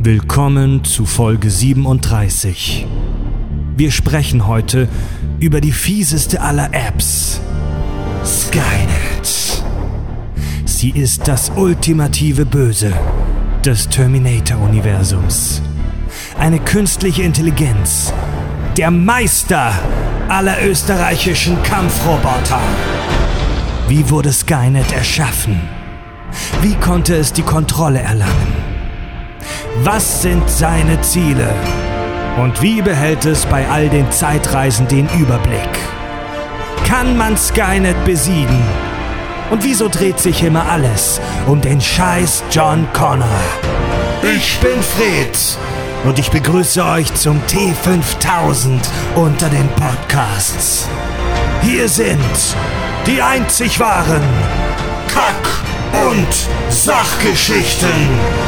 Willkommen zu Folge 37. Wir sprechen heute über die fieseste aller Apps, Skynet. Sie ist das ultimative Böse des Terminator-Universums. Eine künstliche Intelligenz, der Meister aller österreichischen Kampfroboter. Wie wurde Skynet erschaffen? Wie konnte es die Kontrolle erlangen? Was sind seine Ziele? Und wie behält es bei all den Zeitreisen den Überblick? Kann man Skynet besiegen? Und wieso dreht sich immer alles um den Scheiß John Connor? Ich bin Fred und ich begrüße euch zum T5000 unter den Podcasts. Hier sind die einzig wahren Kack- und Sachgeschichten.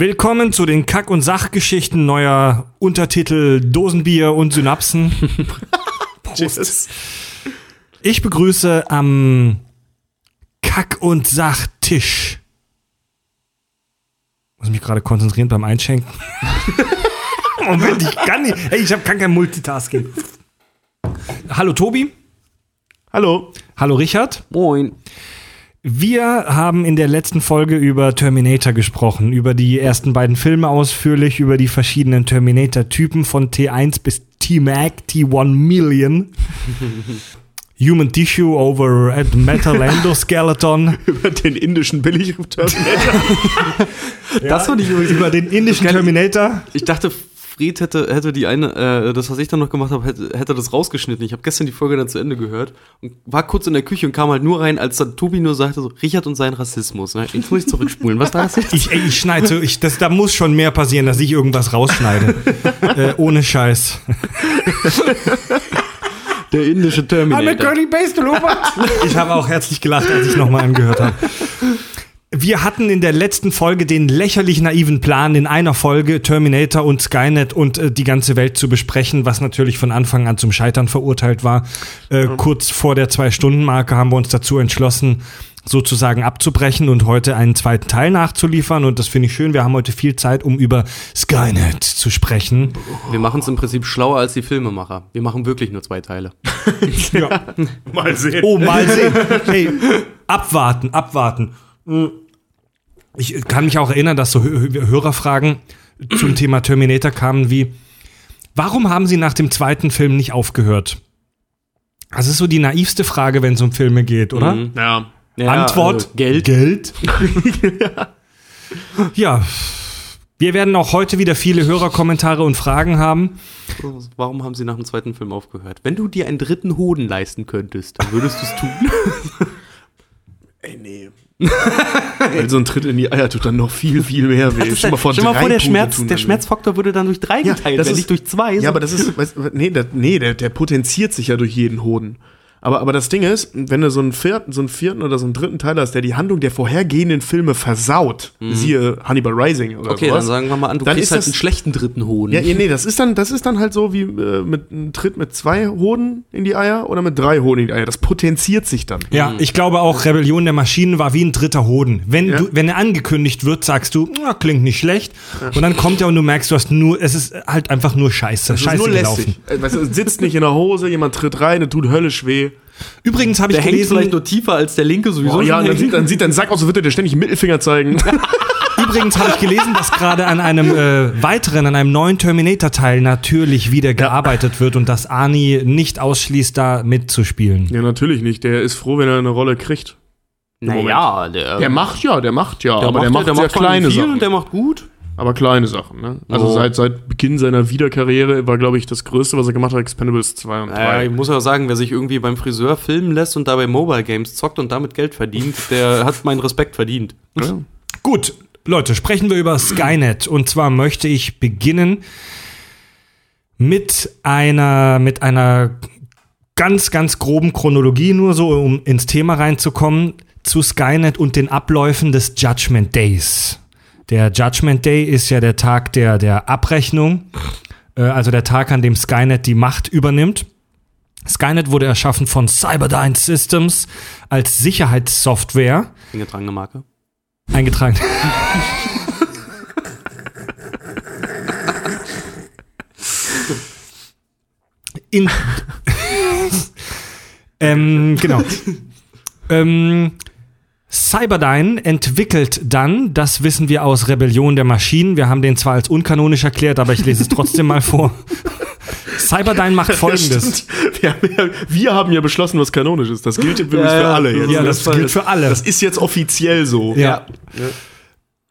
Willkommen zu den Kack- und Sachgeschichten neuer Untertitel Dosenbier und Synapsen. Jesus. Ich begrüße am Kack- und Sachtisch. Muss mich gerade konzentrieren beim Einschenken. Moment, ich kann nicht. Ey, ich hab, kann kein Multitasking. Hallo Tobi. Hallo. Hallo Richard. Moin. Wir haben in der letzten Folge über Terminator gesprochen, über die ersten beiden Filme ausführlich, über die verschiedenen Terminator-Typen von T1 bis T-Mac, T1 Million. Human Tissue over at Metal Endoskeleton. Über den indischen Billig-Terminator. Das fand ich übrigens. über den indischen Terminator. Ich dachte, Fried hätte, hätte die eine, äh, das, was ich dann noch gemacht habe, hätte, hätte das rausgeschnitten. Ich habe gestern die Folge dann zu Ende gehört und war kurz in der Küche und kam halt nur rein, als dann Tobi nur sagte, so, Richard und sein Rassismus. Ne? Jetzt muss ich zurückspulen. Was war das jetzt? Ich, ich schneide so, ich, das, da muss schon mehr passieren, dass ich irgendwas rausschneide. äh, ohne Scheiß. Der indische Terminator. Based Ich habe auch herzlich gelacht, als ich nochmal angehört habe. Wir hatten in der letzten Folge den lächerlich naiven Plan, in einer Folge Terminator und Skynet und äh, die ganze Welt zu besprechen, was natürlich von Anfang an zum Scheitern verurteilt war. Äh, Kurz vor der Zwei-Stunden-Marke haben wir uns dazu entschlossen, sozusagen abzubrechen und heute einen zweiten Teil nachzuliefern. Und das finde ich schön. Wir haben heute viel Zeit, um über Skynet zu sprechen. Wir machen es im Prinzip schlauer als die Filmemacher. Wir machen wirklich nur zwei Teile. Ja. Mal sehen. Oh, mal sehen. Hey, abwarten, abwarten. Ich kann mich auch erinnern, dass so Hö- Hö- Hörerfragen zum Thema Terminator kamen wie, warum haben sie nach dem zweiten Film nicht aufgehört? Das ist so die naivste Frage, wenn es um Filme geht, oder? Mhm. Ja. Ja, Antwort: äh, Geld. Geld. ja. Wir werden auch heute wieder viele Hörerkommentare und Fragen haben. Warum haben sie nach dem zweiten Film aufgehört? Wenn du dir einen dritten Hoden leisten könntest, dann würdest du es tun. Ey, nee. Weil so ein Tritt in die Eier tut dann noch viel, viel mehr weh. Stell dir mal vor, drei der, Pudel Schmerz, tun der Schmerzfaktor würde dann durch drei weh. geteilt das werden, ist- nicht durch zwei. Ja, aber das ist, weißt, nee, der, nee der, der potenziert sich ja durch jeden Hoden. Aber, aber das Ding ist, wenn du so einen, vierten, so einen vierten oder so einen dritten Teil hast, der die Handlung der vorhergehenden Filme versaut, siehe Hannibal Rising oder Mhm. okay, sowas. dann sagen wir mal an, du Dann kriegst ist halt das- einen schlechten dritten Hoden. Ja, ja, nee, das ist dann, das ist dann halt so wie äh, mit einem Tritt mit zwei Hoden in die Eier oder mit drei Hoden in die Eier. Das potenziert sich dann. Ja, ich glaube auch, Rebellion der Maschinen war wie ein dritter Hoden. Wenn, Ja. du, wenn er angekündigt wird, sagst du, "Na, klingt nicht schlecht. Und dann kommt er und du merkst, du hast nur, es ist halt einfach nur Scheiße. Das Scheiße ist nur gelaufen. lästig. Äh, Weißt du, es sitzt nicht in der Hose, jemand tritt rein, es tut höllisch weh. Übrigens habe ich der hängt gelesen, vielleicht nur tiefer als der linke sowieso. Oh, ja, dann sieht, dann sieht dein Sack aus, so wird er dir ständig Mittelfinger zeigen. übrigens habe ich gelesen, dass gerade an einem äh, weiteren, an einem neuen Terminator-Teil natürlich wieder gearbeitet wird und dass Arnie nicht ausschließt, da mitzuspielen. ja, natürlich nicht. Der ist froh, wenn er eine Rolle kriegt. naja, der, Der macht ja, der macht ja, aber macht, der macht der sehr macht kleine viel Sachen. und der macht gut. Aber kleine Sachen, ne? Also Oh. seit, seit Beginn seiner Wiederkarriere war, glaube ich, das Größte, was er gemacht hat, Expendables 2 und 3. Naja, ich muss ja sagen, wer sich irgendwie beim Friseur filmen lässt und dabei Mobile Games zockt und damit Geld verdient, der hat meinen Respekt verdient. Ja. Gut, Leute, sprechen wir über Skynet. Und zwar möchte ich beginnen mit einer, mit einer ganz, ganz groben Chronologie nur so, um ins Thema reinzukommen, zu Skynet und den Abläufen des Judgment Days. Der Judgment Day ist ja der Tag der, der Abrechnung, äh, also der Tag, an dem Skynet die Macht übernimmt. Skynet wurde erschaffen von Cyberdyne Systems als Sicherheitssoftware. Eingetragene Marke. Eingetragen. In. ähm, genau. ähm, Cyberdyne entwickelt dann, das wissen wir aus Rebellion der Maschinen, wir haben den zwar als unkanonisch erklärt, aber ich lese es trotzdem mal vor. Cyberdyne macht folgendes. Wir haben, ja, wir haben ja beschlossen, was kanonisch ist. Das gilt übrigens Ja, für ja. alle jetzt. Ja, das gilt für alle. Das ist jetzt offiziell so. Ja.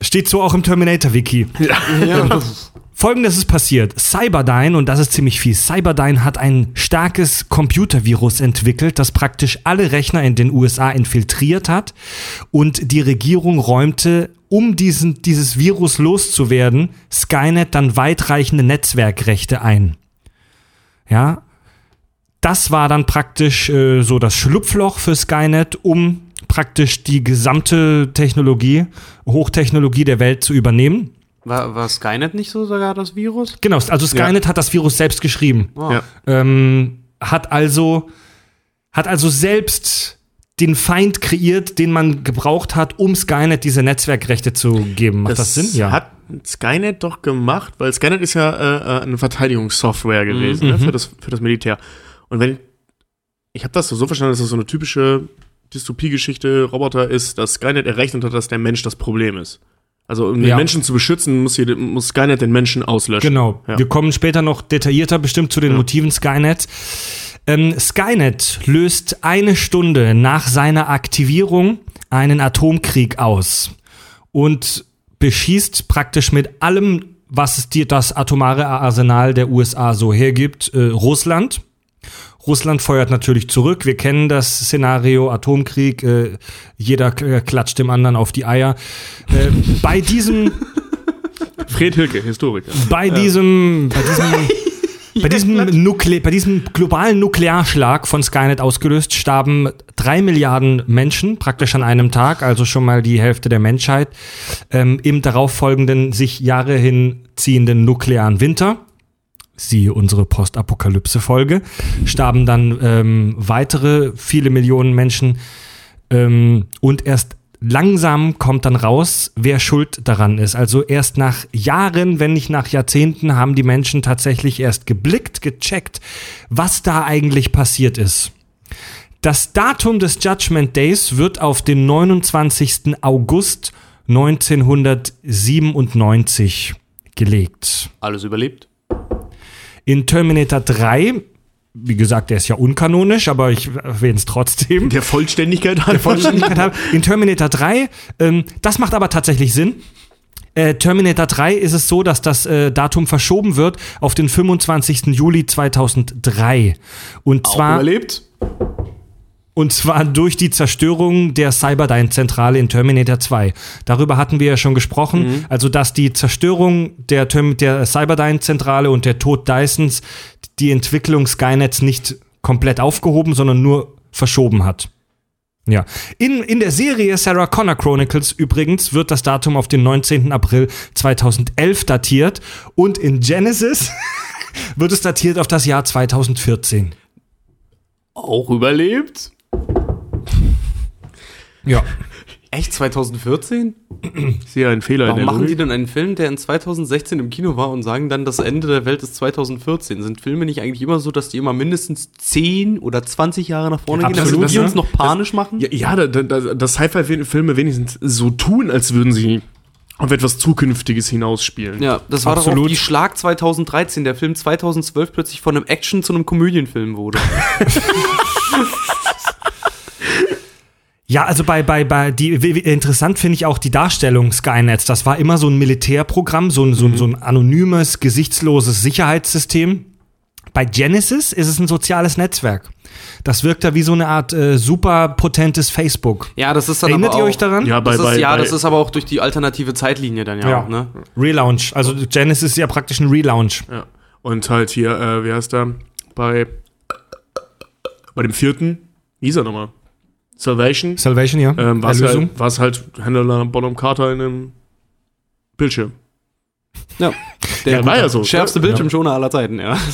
Steht so auch im Terminator-Wiki. Ja. Folgendes ist passiert. Cyberdyne, und das ist ziemlich viel, Cyberdyne hat ein starkes Computervirus entwickelt, das praktisch alle Rechner in den USA infiltriert hat. Und die Regierung räumte, um diesen, dieses Virus loszuwerden, Skynet dann weitreichende Netzwerkrechte ein. Ja, das war dann praktisch äh, so das Schlupfloch für Skynet, um praktisch die gesamte Technologie, Hochtechnologie der Welt zu übernehmen. War, war Skynet nicht so sogar das Virus? Genau, also Skynet hat das Virus selbst geschrieben. Oh. Ja. Ähm, hat also hat also selbst den Feind kreiert, den man gebraucht hat, um Skynet diese Netzwerkrechte zu geben. Macht das, Sinn? Ja. hat Skynet doch gemacht, weil Skynet ist ja äh, äh, eine Verteidigungssoftware gewesen Mhm. ne, für, das, für das Militär. Und wenn ich habe das so verstanden, dass das so eine typische Dystopie-Geschichte Roboter ist, dass Skynet errechnet hat, dass der Mensch das Problem ist. Also um den Ja. Menschen zu beschützen, muss, jede, muss Skynet den Menschen auslöschen. Genau. Ja. Wir kommen später noch detaillierter bestimmt zu den Ja. Motiven Skynet. Ähm, Skynet löst eine Stunde nach seiner Aktivierung einen Atomkrieg aus und beschießt praktisch mit allem, was es dir das atomare Arsenal der USA so hergibt, äh, Russland. Russland feuert natürlich zurück. Wir kennen das Szenario Atomkrieg. Äh, jeder äh, klatscht dem anderen auf die Eier. Äh, bei diesem Fred Hilke, Historiker. bei diesem, bei diesem, bei diesem, Nukle bei diesem globalen Nuklearschlag von Skynet ausgelöst starben drei Milliarden Menschen praktisch an einem Tag, also schon mal die Hälfte der Menschheit, ähm, im darauffolgenden, sich Jahre hinziehenden nuklearen Winter. Siehe unsere Postapokalypse-Folge, starben dann ähm, weitere viele Millionen Menschen ähm, und erst langsam kommt dann raus, wer schuld daran ist. Also erst nach Jahren, wenn nicht nach Jahrzehnten, haben die Menschen tatsächlich erst geblickt, gecheckt, was da eigentlich passiert ist. Das Datum des Judgment Days wird auf den 29. August 1997 gelegt. Alles überlebt? In Terminator 3, wie gesagt, der ist ja unkanonisch, aber ich erwähne es trotzdem. Der Vollständigkeit der Vollständigkeit haben. In Terminator 3, ähm, das macht aber tatsächlich Sinn. Äh, Terminator 3 ist es so, dass das äh, Datum verschoben wird auf den 25. Juli 2003. Und zwar, überlebt? Und zwar durch die Zerstörung der Cyberdyne-Zentrale in Terminator 2. Darüber hatten wir ja schon gesprochen. Also, dass die Zerstörung der, Term der Cyberdyne-Zentrale und der Tod Dysons die Entwicklung Skynets nicht komplett aufgehoben, sondern nur verschoben hat. Ja. In, in der Serie Sarah Connor Chronicles übrigens wird das Datum auf den 19. April 2011 datiert und in Genesis wird es datiert auf das Jahr 2014. Auch überlebt? Ja. Echt 2014? Ich sehe einen Fehler Warum in der machen die Logik. denn einen Film, der in 2016 im Kino war und sagen dann, das Ende der Welt ist 2014? Sind Filme nicht eigentlich immer so, dass die immer mindestens 10 oder 20 Jahre nach vorne gehen, absolut, damit die ne? uns noch panisch machen? Ja, ja da, da, da, dass Sci-Fi-Filme wenigstens so tun, als würden sie auf etwas Zukünftiges hinausspielen. Ja, das war doch Absolut. auch die Schlag 2013, der Film 2012 plötzlich von einem Action zu einem Komödienfilm wurde. Ja, also bei, bei, bei, die, interessant finde ich auch die Darstellung Skynets. Das war immer so ein Militärprogramm, so ein, so, ein- so ein anonymes, gesichtsloses Sicherheitssystem. Bei Genesis ist es ein soziales Netzwerk. Das wirkt da wie so eine Art äh, super potentes Facebook. Ja, das ist dann Erinnert aber ihr auch, euch daran? Ja, bei, Das ist, bei, ja, bei, das ist aber auch durch die alternative Zeitlinie dann ja, Ja. auch, ne? Relaunch. Also Genesis ist ja praktisch ein Relaunch. Ja. Und halt hier, äh, wie heißt der? Bei, bei dem vierten, wie hieß er nochmal? Salvation. Salvation, ja. Ähm, war es Erlösung. halt, war's halt Händler Bonham Carter in einem Bildschirm. Ja, der Ja, war ja so. schärfste Ja. Bildschirmschoner aller Zeiten, ja.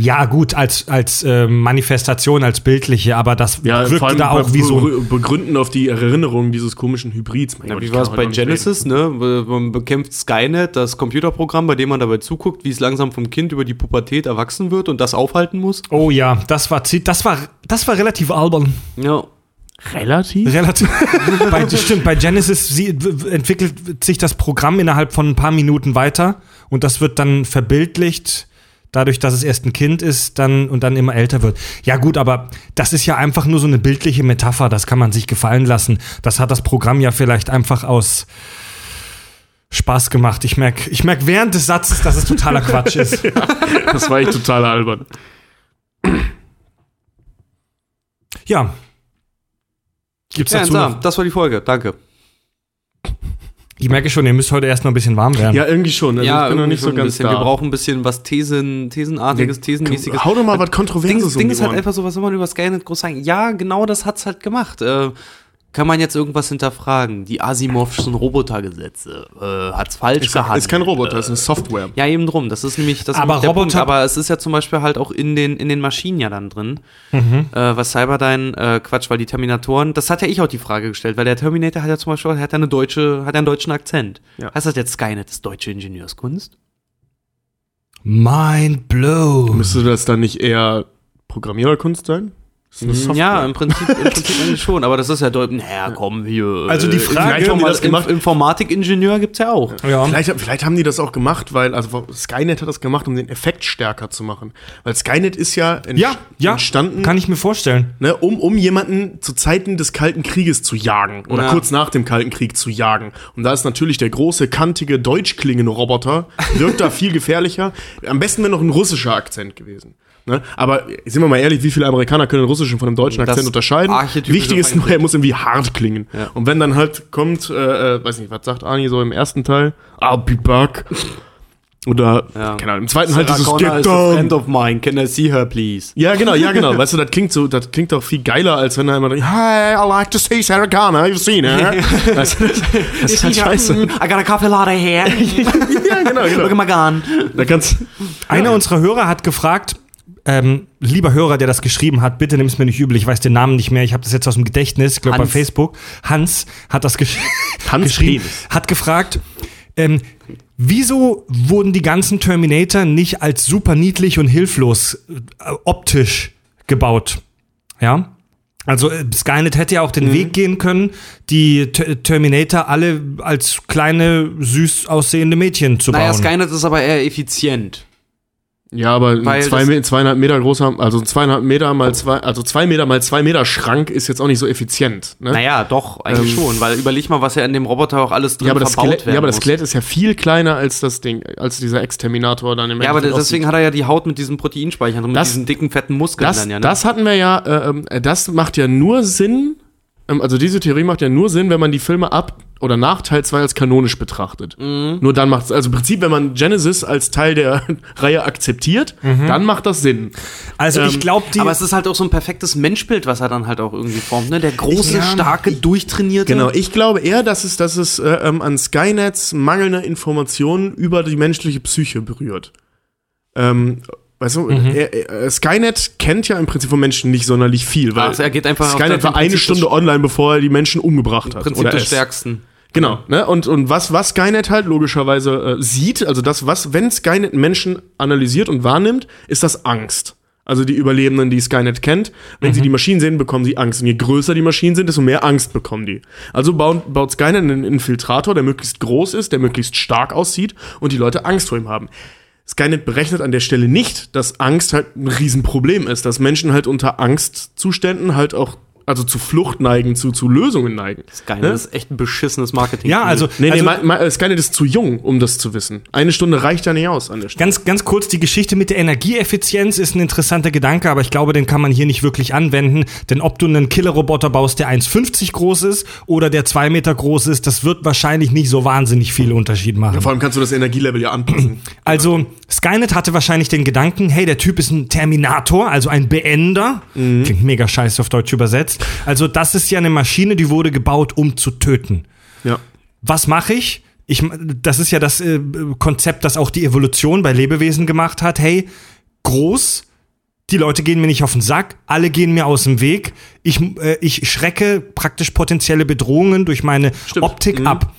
Ja, gut, als, als äh, Manifestation, als bildliche, aber das wirkte da auch wie so. begründen auf die Erinnerung dieses komischen Hybrids. Mein Ja, Gott, wie ich war es bei reden. Genesis, ne? Man bekämpft Skynet, das Computerprogramm, bei dem man dabei zuguckt, wie es langsam vom Kind über die Pubertät erwachsen wird und das aufhalten muss. Oh ja, das war, das war, das war relativ albern. Ja. Relativ? Relativ. bei, stimmt, bei Genesis sie, entwickelt sich das Programm innerhalb von ein paar Minuten weiter und das wird dann verbildlicht, dadurch, dass es erst ein Kind ist dann und dann immer älter wird. Ja gut, aber das ist ja einfach nur so eine bildliche Metapher, das kann man sich gefallen lassen. Das hat das Programm ja vielleicht einfach aus Spaß gemacht. Ich merke ich merk während des Satzes, dass es totaler Quatsch ist. Das war echt total albern. Ja. Gibt's Ja, dazu noch? das war die Folge. Danke. Ich merke schon, ihr müsst heute erst noch ein bisschen warm werden. Ja, irgendwie schon. Also ich bin noch nicht so ganz bisschen. da. Wir brauchen ein bisschen was Thesen, Thesenartiges, Thesenmäßiges. Hau doch mal was Ding, Kontroverses um Ding ist halt einfach so, was soll man über Skynet groß sagen? Ja, genau das hat's halt gemacht. Äh, kann man jetzt irgendwas hinterfragen? Die Asimovschen Robotergesetze. Äh, hat's falsch Ist, gehandelt? ist kein Roboter, ist eine Software. Ja, eben drum. Das ist nämlich, das Aber der Roboter- Punkt. Aber es ist ja zum Beispiel halt auch in den, in den Maschinen ja dann drin. Mhm. Äh, was Cyberdyne, äh, Quatsch, weil die Terminatoren, das hat ja ich auch die Frage gestellt, weil der Terminator hat ja zum Beispiel, hat ja eine deutsche, hat ja einen deutschen Akzent. Ja. Heißt das jetzt Skynet ist deutsche Ingenieurskunst? Mind blown. Müsste das dann nicht eher Programmiererkunst sein? Software. Ja, im Prinzip, im Prinzip eigentlich schon, aber das ist ja deutlich, naja, komm, hier. Also die äh, Frage- vielleicht haben die das gemacht? Inf- Informatikingenieur gibt's ja auch. Ja. Vielleicht, vielleicht haben die das auch gemacht, weil, also Skynet hat das gemacht, um den Effekt stärker zu machen. Weil Skynet ist ja, ent Ja, ja, entstanden, kann ich mir vorstellen. ne, um, um jemanden zu Zeiten des Kalten Krieges zu jagen oder Ja. kurz nach dem Kalten Krieg zu jagen. Und da ist natürlich der große, kantige, deutsch klingende Roboter, wirkt da viel gefährlicher. Am besten wäre noch ein russischer Akzent gewesen. Ne? Aber sind wir mal ehrlich, wie viele Amerikaner können den russischen von dem deutschen Das Akzent unterscheiden? archetypische Wichtig ist nur, er muss irgendwie hart klingen. Ja. Und wenn dann halt kommt, äh, äh, weiß nicht, was sagt Arnie so im ersten Teil? I'll be back. Oder, Ja. keine Ahnung, im zweiten halt Sarah dieses Connor Get is a friend of mine, can I see her, please? Ja, genau, ja, genau. Weißt du, das klingt so, das klingt doch viel geiler, als wenn er immer, Hi, I like to see Sarah Connor, you've seen her. weißt du, das, das ist halt scheiße. I got a coffee latte here. ja, genau, Look at genau. my gun. Da kannst, Einer unserer Hörer hat gefragt, ähm, lieber Hörer, der das geschrieben hat, bitte nimm es mir nicht übel, ich weiß den Namen nicht mehr, ich habe das jetzt aus dem Gedächtnis, ich glaube bei. Facebook. Hans hat das gesch Hans geschrieben, Penis. hat gefragt, ähm, wieso wurden die ganzen Terminator nicht als super niedlich und hilflos äh, optisch gebaut? Ja? Also äh, Skynet hätte ja auch Mhm. den Weg gehen können, die Ter Terminator alle als kleine, süß aussehende Mädchen zu Naja, bauen. Skynet ist aber eher effizient. Ja, aber ein Weil zwei, zweieinhalb Meter großer, also ein zweieinhalb Meter mal zwei, also zwei Meter mal zwei Meter Schrank ist jetzt auch nicht so effizient. Ne? Naja, doch, eigentlich Ähm, schon, weil überleg mal, was ja in dem Roboter auch alles drin ja, aber das verbaut Skelett, werden ja, aber das. Skelett ist ja viel kleiner als das Ding, als dieser Exterminator dann im Ja, aber Endeffekt deswegen aussieht. hat er ja die Haut mit diesen Proteinspeichern und mit Das- diesen dicken, fetten Muskeln das, dann ja, ne? das hatten wir ja, äh, ähm, äh, das macht ja nur Sinn, ähm, also diese Theorie macht ja nur Sinn, wenn man die Filme ab oder nach Teil 2 als kanonisch betrachtet. Mhm. Nur dann macht es, also im Prinzip, wenn man Genesis als Teil der Reihe akzeptiert, dann macht das Sinn. also ich ähm, glaube, die aber es ist halt auch so ein perfektes Menschbild, was er dann halt auch irgendwie formt, ne? Der große, Ja, starke, durchtrainierte. Genau, ich glaube eher, dass es, dass es äh, ähm, an Skynets mangelnde Informationen über die menschliche Psyche berührt. Ähm, weißt du, Mhm. er, er, Skynet kennt ja im Prinzip von Menschen nicht sonderlich viel, weil Also er geht einfach Skynet war eine Prinzip Stunde online, bevor er die Menschen umgebracht hat. Prinzip oder des es. Stärksten. Genau, ne? Und, und was, was Skynet halt logischerweise äh, sieht, also das, was, wenn Skynet Menschen analysiert und wahrnimmt, ist das Angst. Also die Überlebenden, die Skynet kennt, wenn sie die Maschinen sehen, bekommen sie Angst. Und je größer die Maschinen sind, desto mehr Angst bekommen die. Also baut, baut Skynet einen Infiltrator, der möglichst groß ist, der möglichst stark aussieht und die Leute Angst vor ihm haben. Skynet berechnet an der Stelle nicht, dass Angst halt ein Riesenproblem ist, dass Menschen halt unter Angstzuständen halt auch also zu Flucht neigen, zu, zu Lösungen neigen. Skynet ist echt ein beschissenes Marketing. Ja, also, Nee, nee, also ma, Skynet ist zu jung, um das zu wissen. Eine Stunde reicht ja nicht aus an der Stelle. Ganz, ganz kurz, die Geschichte mit der Energieeffizienz ist ein interessanter Gedanke, aber ich glaube, den kann man hier nicht wirklich anwenden. Denn ob du einen Killerroboter baust, der 1,50 groß ist oder der 2 Meter groß ist, das wird wahrscheinlich nicht so wahnsinnig viel Unterschied machen. Vor allem kannst du das Energielevel ja anpassen. Also, Skynet hatte wahrscheinlich den Gedanken, hey, der Typ ist ein Terminator, also ein Beender. Klingt mega scheiße auf Deutsch übersetzt. Also, das ist ja eine Maschine, die wurde gebaut, um zu töten. ja. Was mache ich? Ich, das ist ja das äh, Konzept, das auch die Evolution bei Lebewesen gemacht hat. Hey, groß, die Leute gehen mir nicht auf den Sack, alle gehen mir aus dem Weg. Ich, äh, ich schrecke praktisch potenzielle Bedrohungen durch meine Stimmt. Optik Mhm. ab.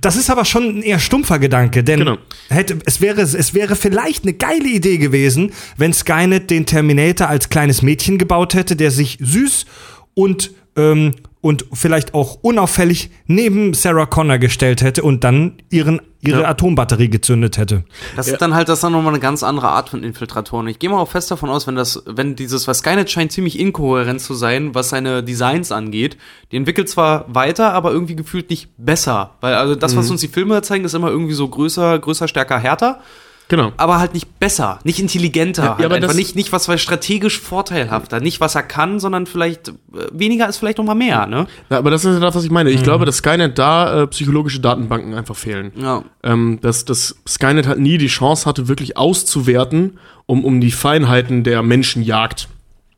Das ist aber schon ein eher stumpfer Gedanke, denn Genau. hätte, es, wäre, es wäre vielleicht eine geile Idee gewesen, wenn Skynet den Terminator als kleines Mädchen gebaut hätte, der sich süß und, ähm, und vielleicht auch unauffällig neben Sarah Connor gestellt hätte und dann ihren, ihre Ja. Atombatterie gezündet hätte. Das ist dann halt das ist dann nochmal eine ganz andere Art von Infiltratoren. Ich gehe mal auch fest davon aus, wenn das, wenn dieses, was Skynet scheint ziemlich inkohärent zu sein, was seine Designs angeht. Die entwickelt zwar weiter, aber irgendwie gefühlt nicht besser. Weil also das, Mhm. was uns die Filme zeigen, ist immer irgendwie so größer, größer, stärker, härter. Genau. aber halt nicht besser, nicht intelligenter, Ja, halt aber einfach nicht, nicht was strategisch vorteilhafter, nicht was er kann, sondern vielleicht äh, weniger ist vielleicht noch mal mehr, ne? Ja, aber das ist ja das, was ich meine. Ich glaube, dass Skynet da äh, psychologische Datenbanken einfach fehlen. Ja. Ähm, dass, dass Skynet halt nie die Chance hatte, wirklich auszuwerten, um, um die Feinheiten der Menschenjagd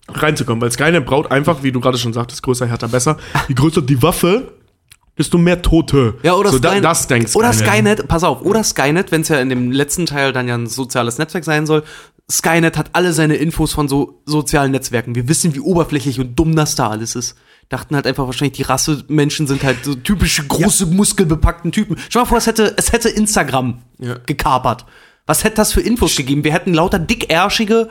reinzukommen. Weil Skynet braucht einfach, wie du gerade schon sagtest, größer, härter, besser. Je größer die Waffe, desto mehr Tote. Ja, oder so, Skynet, das denkt Oder Skynet, pass auf, oder Skynet, wenn es ja in dem letzten Teil dann ja ein soziales Netzwerk sein soll, Skynet hat alle seine Infos von so sozialen Netzwerken. Wir wissen, wie oberflächlich und dumm das da alles ist. Dachten halt einfach wahrscheinlich, die Rasse Menschen sind halt so typische große, muskelbepackten Typen. Stell mal vor, es hätte, es hätte Instagram Ja. gekapert. Was hätte das für Infos gegeben? Wir hätten lauter dickärschige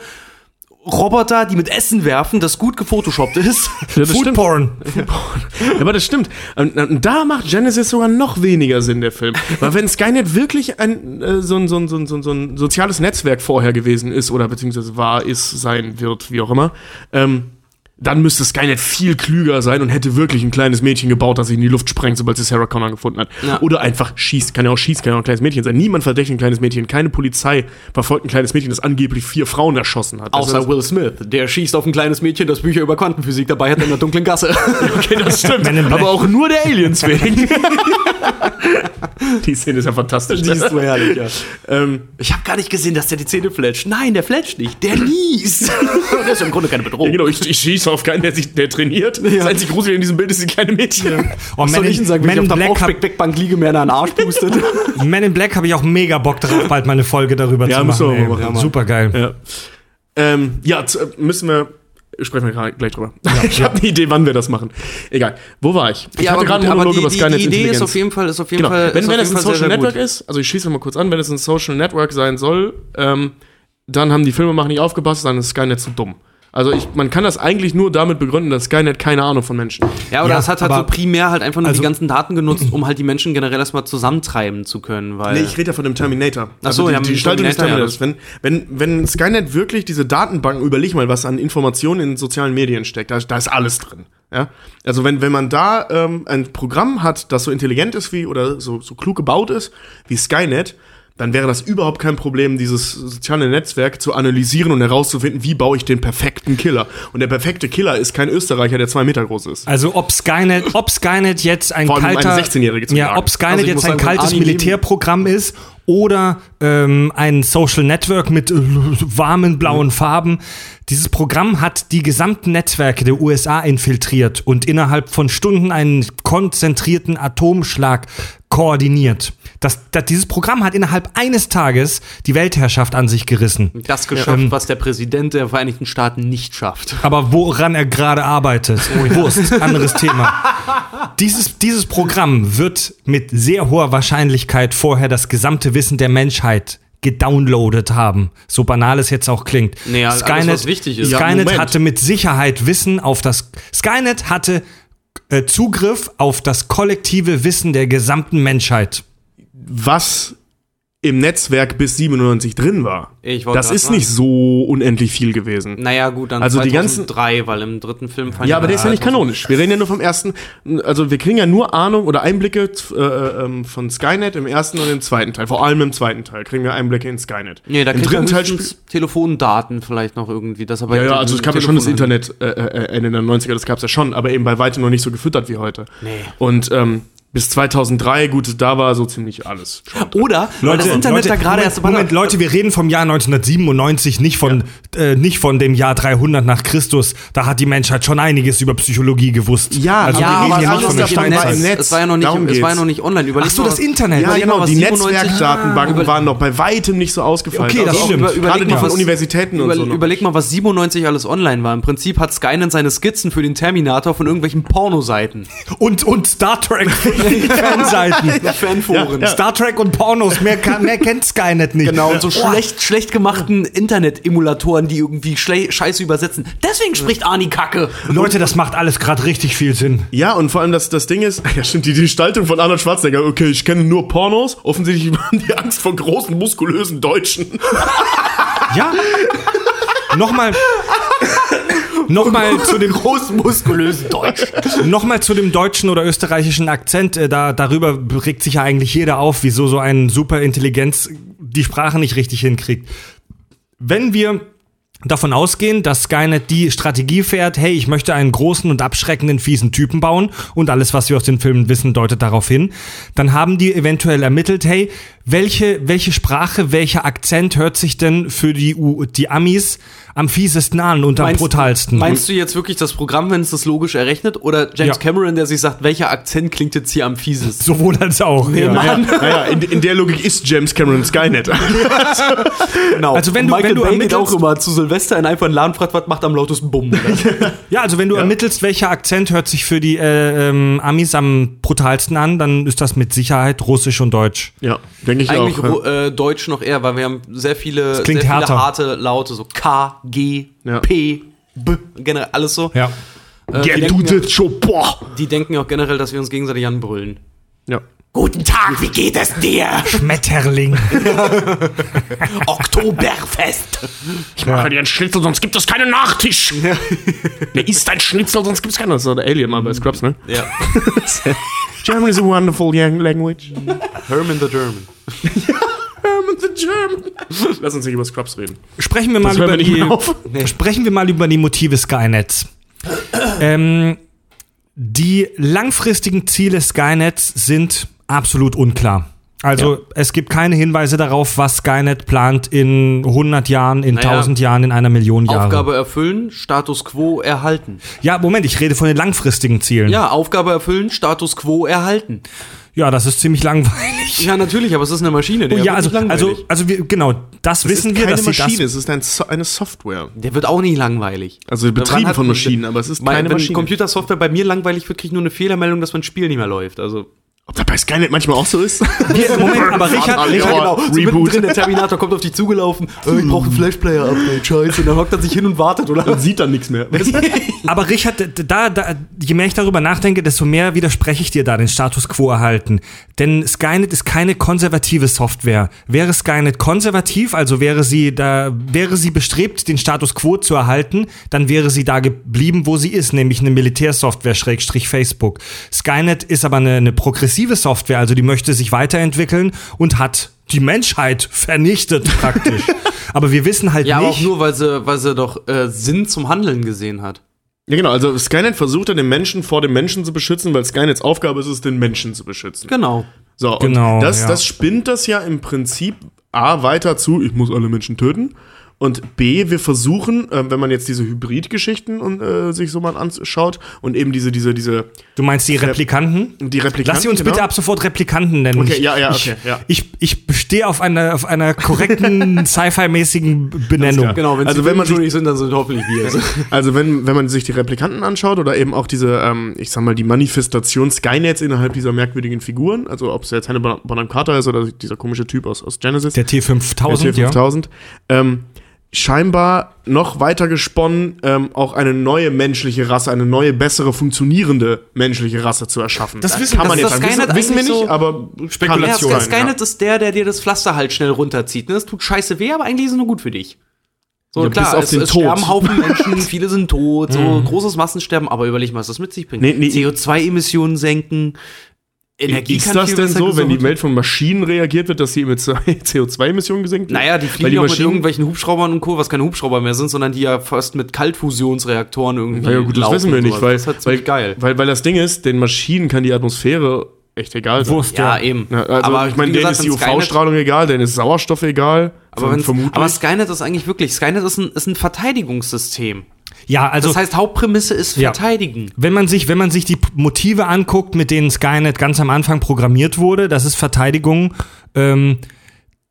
Roboter, die mit Essen werfen, das gut gefotoshoppt ist. Ja, das stimmt. Porn. Ja, aber das stimmt. Und, und da macht Genesis sogar noch weniger Sinn, der Film. Weil wenn Skynet wirklich ein, äh, so, ein, so, ein, so, ein, so ein- so ein soziales Netzwerk vorher gewesen ist oder beziehungsweise war, ist, sein wird, wie auch immer, ähm, dann müsste Skynet viel klüger sein und hätte wirklich ein kleines Mädchen gebaut, das sich in die Luft sprengt, sobald sie Sarah Connor gefunden hat. Ja. Oder einfach schießt. Kann ja auch schießen, kann ja auch ein kleines Mädchen sein. Niemand verdächtigt ein kleines Mädchen. Keine Polizei verfolgt ein kleines Mädchen, das angeblich vier Frauen erschossen hat. Außer Also, Will Smith, der schießt auf ein kleines Mädchen, das Bücher über Quantenphysik dabei hat in der dunklen Gasse. okay, das stimmt. Aber auch nur der Aliens wegen. die Szene ist ja fantastisch. so herrlich, ja. ähm, Ich habe gar nicht gesehen, dass der die Zähne fletscht. Nein, der fletscht nicht. Der niest. der ist im Grunde keine ja, Bedrohung. genau, ich, ich schieße auf keinen, der, sich, der trainiert. Das einzige Gruselige in diesem Bild ist die kleine Mädchen. Oh, Was soll ich denn sagen, wenn ich auf in der Bauchspeckbank liege, mir in den Arsch pustet? Men in Black habe ich auch mega Bock drauf, bald mal eine Folge darüber Ja, zu machen. wir ey. machen. Super geil. Ja, ähm, ja müssen wir. Sprechen wir gleich drüber. ich habe eine Idee, wann wir das machen. Egal. Wo war ich? Ich hatte gerade einen Monolog über die, Skynets die Idee ist auf jeden Fall, ist auf jeden Genau. Fall, wenn wenn es ein Social sehr, sehr Network gut. ist, also ich schließe mal kurz an, wenn es ein Social Network sein soll, ähm, dann haben die Filmemacher nicht aufgepasst, dann ist Skynet zu dumm. Also ich, man kann das eigentlich nur damit begründen, dass Skynet keine Ahnung von Menschen hat. Ja, oder Ja, es hat halt so primär halt einfach nur also- die ganzen Daten genutzt, um halt die Menschen generell erstmal zusammentreiben zu können, weil. Nee, ich rede ja von dem Terminator. Ach so, die, ja, die Gestaltung des Terminator, ja, Terminators. wenn, wenn, wenn Skynet wirklich diese Datenbanken, überleg mal, was an Informationen in sozialen Medien steckt, da, da ist alles drin. Ja? Also wenn, wenn man da ähm, ein Programm hat, das so intelligent ist wie oder so, so klug gebaut ist wie Skynet, dann wäre das überhaupt kein Problem, dieses soziale Netzwerk zu analysieren und herauszufinden, wie baue ich den perfekten Killer. Und der perfekte Killer ist kein Österreicher, der zwei Meter groß ist. Also ob Skynet, ob Skynet jetzt ein kalter, eine 16-Jährige zu ja, ob Skynet Also jetzt ein sagen, kaltes Militärprogramm ist oder ähm, ein Social Network mit äh, warmen blauen Farben. Dieses Programm hat die gesamten Netzwerke der USA infiltriert und innerhalb von Stunden einen konzentrierten Atomschlag koordiniert. Das, das, dieses Programm hat innerhalb eines Tages die Weltherrschaft an sich gerissen. das geschafft, Ähm, was der Präsident der Vereinigten Staaten nicht schafft. Aber woran er gerade arbeitet, Wurst, anderes Thema. Dieses, dieses Programm wird mit sehr hoher Wahrscheinlichkeit vorher das gesamte Wissen der Menschheit gedownloadet haben. So banal es jetzt auch klingt. Nee, alles, was wichtig ist. Ja, Skynet Moment. hatte mit Sicherheit Wissen auf das. Skynet hatte äh, Zugriff auf das kollektive Wissen der gesamten Menschheit. Was im Netzwerk bis 97 drin war. Ich Das ist sagen. nicht so unendlich viel gewesen. Naja, gut, dann Also die ganzen- 2003, weil im dritten Film fand Ja, ich- aber der ist ja nicht kanonisch. Wir reden ja nur vom ersten. Also wir kriegen ja nur Ahnung oder Einblicke äh, ähm, von Skynet im ersten und im zweiten Teil. Vor allem im zweiten Teil kriegen wir Einblicke in Skynet. Nee, da Im dritten Teil. Telefondaten vielleicht noch irgendwie. Das aber Ja, ja, also es gab ja schon das Internet äh, äh, Ende der 90er, das gab's ja schon, aber eben bei weitem noch nicht so gefüttert wie heute. Nee. Und ähm, bis 2003, gut, da war so ziemlich alles. Oder, weil das Internet da gerade erst... Moment, Leute, wir reden vom Jahr 1997, nicht von, äh, nicht von dem Jahr 300 nach Christus. Da hat die Menschheit schon einiges über Psychologie gewusst. Ja, also ja, wir aber alles nicht von der davon war im Steinzeit. Netz. Es war ja noch nicht, Darum es war ja noch nicht online. Überleg Ach so, mal, das Internet. Ja, genau, die 97 Netzwerkdatenbanken Ah, waren noch bei weitem nicht so ausgefeilt. Okay, das Also stimmt. Über- überleg Gerade die mal, von was- Universitäten und so. noch. überleg mal, was 97 alles online war. Im Prinzip hat Skynet seine Skizzen für den Terminator von irgendwelchen Pornoseiten. Und, und Star Trek Fanseiten. Fanforen. Star Trek und Pornos, mehr, kann, mehr kennt Skynet nicht. Genau, und so schlecht, schlecht gemachten Internet-Emulatoren, die irgendwie Scheiße übersetzen. Deswegen spricht Arnie Kacke. Leute, das macht alles gerade richtig viel Sinn. Ja, und vor allem das, das Ding ist, ja stimmt, die, die Gestaltung von Arnold Schwarzenegger, okay, ich kenne nur Pornos, offensichtlich waren die Angst vor großen, muskulösen Deutschen. Ja. Nochmal. Nochmal zu dem großen, muskulösen Deutsch. Nochmal zu dem deutschen oder österreichischen Akzent. Äh, Da, darüber regt sich ja eigentlich jeder auf, wieso so ein Superintelligenz die Sprache nicht richtig hinkriegt. Wenn wir davon ausgehen, dass Skynet die Strategie fährt, hey, ich möchte einen großen und abschreckenden, fiesen Typen bauen und alles, was wir aus den Filmen wissen, deutet darauf hin, dann haben die eventuell ermittelt, hey, welche, welche Sprache, welcher Akzent hört sich denn für die, U die Amis am fiesesten an und am brutalsten? Meinst du jetzt wirklich das Programm, wenn es das logisch errechnet? Oder James Ja. Cameron, der sich sagt, welcher Akzent klingt jetzt hier am fiesesten? Sowohl als auch. ja. Mann. Naja, in, in der Logik ist James Cameron Skynet. Genau. Also wenn du- Michael wenn du Bay geht ermittelst- auch immer zu Silvester in einfach einen Laden fragt, was macht am lautesten Bumm? Ja, also wenn du ermittelst, welcher Akzent hört sich für die äh, ähm, Amis am brutalsten an, dann ist das mit Sicherheit Russisch und Deutsch. ja, denke ich Eigentlich auch. ja. äh, Deutsch noch eher, weil wir haben sehr viele, sehr viele härter. harte Laute, so K, G, Ja. P, B, generell alles so. Ja. Äh, die, Get denken, ja, die denken ja auch generell, dass wir uns gegenseitig anbrüllen. Ja. Guten Tag, wie geht es dir? Schmetterling. Oktoberfest. Ich mache dir einen Schnitzel, sonst gibt es keinen Nachtisch. Der isst ein Schnitzel, sonst gibt es keinen. Das ist so der Alien mal bei Scrubs, ne? Ja. German is a wonderful young language. Herman the German. German the German. Lass uns nicht über Scrubs reden. Sprechen wir mal über wir die, auf. sprechen wir mal über die Motive Skynets. ähm, die langfristigen Ziele Skynets sind absolut unklar. Also es gibt keine Hinweise darauf, was Skynet plant in 100 Jahren, in Naja, 1000 Jahren, in einer Million Jahre. Aufgabe erfüllen, Status quo erhalten. Ja, Moment, ich rede von den langfristigen Zielen. Ja, Aufgabe erfüllen, Status quo erhalten. Ja, das ist ziemlich langweilig. Ja, natürlich, aber es ist eine Maschine. Der ja, wird also, nicht langweilig. also, also wir, genau, das Es wissen ist wir, keine dass sie Maschine, das es ist ein so eine Software. der wird auch nie langweilig. Also betrieben von Maschinen, aber es ist Mein, keine wenn Maschine. Computersoftware bei mir langweilig wird, kriege ich nur eine Fehlermeldung, dass mein Spiel nicht mehr läuft. Also Ob das bei Skynet manchmal auch so ist? Wir, Moment, aber Richard, Ja, Richard, genau. so Reboot. mittendrin, der Terminator kommt auf dich zugelaufen, äh, ich brauche ein Flashplayer-Update, scheiße. Und dann hockt er sich hin und wartet, oder? Man sieht dann nichts mehr. aber Richard, da, da, je mehr ich darüber nachdenke, desto mehr widerspreche ich dir da den Status quo erhalten. Denn Skynet ist keine konservative Software. Wäre Skynet konservativ, also wäre sie da, wäre sie bestrebt, den Status quo zu erhalten, dann wäre sie da geblieben, wo sie ist, nämlich eine Militärsoftware, Schrägstrich Facebook. Skynet ist aber eine, eine progressive Software, also die möchte sich weiterentwickeln und hat die Menschheit vernichtet praktisch. aber wir wissen halt Ja, aber auch nicht. nur, weil sie, weil sie doch äh, Sinn zum Handeln gesehen hat. Ja, genau. Also Skynet versucht ja den Menschen vor dem Menschen zu beschützen, weil Skynets Aufgabe ist es, den Menschen zu beschützen. Genau. So, und Genau, das, ja. das spinnt das ja im Prinzip A weiter zu, ich muss alle Menschen töten. Und B, wir versuchen, äh, wenn man jetzt diese Hybrid-Geschichten und, äh, sich so mal anschaut und eben diese, diese, diese, Du meinst die Replikanten? die Replikanten. Lass sie uns genau. bitte ab sofort Replikanten nennen. Okay, ich, ja, ja, ich, okay, ja. Ich, ich bestehe auf einer, auf einer korrekten Sci-Fi-mäßigen Benennung. Genau, wenn Also sie wenn man sich- nicht sind, dann sind hoffentlich wir. Also wenn, wenn man sich die Replikanten anschaut oder eben auch diese, ähm, ich sag mal, die Manifestation Skynets innerhalb dieser merkwürdigen Figuren, also ob es jetzt Hannibal Bonham Carter ist oder dieser komische Typ aus, aus Genesis, Der T5000, der T5000, ähm, scheinbar noch weiter gesponnen, ähm, auch eine neue menschliche Rasse, eine neue, bessere, funktionierende menschliche Rasse zu erschaffen. Das wissen- kann man jetzt wissen, wissen wir nicht, so- aber Spekulation. Ja, Skynet ist der, der dir das Pflaster halt schnell runterzieht. Ne? Das tut scheiße weh, aber eigentlich ist es nur gut für dich. So, Ja, klar, es, den es sterben Haufen Menschen, viele sind tot, so großes Massensterben, aber überleg mal, was das mit sich bringt. Nee, nee. CO2-Emissionen senken, Energie Ist das denn so, wenn die Welt von Maschinen reagiert wird, dass die mit CO2-Emissionen gesenkt wird? Naja, die Weil fliegen die ja mit Maschinen- irgendwelchen Hubschraubern und Co., was keine Hubschrauber mehr sind, sondern die ja fast mit Kaltfusionsreaktoren irgendwie Na ja, gut, das wissen wir nicht, weil, das ist weil, geil. Weil, weil das Ding ist, den Maschinen kann die Atmosphäre echt egal sein. Wurst, Ja, ja. eben. Ja, also, aber ich meine, denen ist die UV-Strahlung egal, denen ist Sauerstoff egal. Aber, aber Skynet ist eigentlich wirklich, Skynet ist ein, ist ein Verteidigungssystem. Ja, also Das heißt, Hauptprämisse ist Ja. verteidigen. wenn man sich, wenn man sich die Motive anguckt, mit denen Skynet ganz am Anfang programmiert wurde, das ist Verteidigung. Ähm,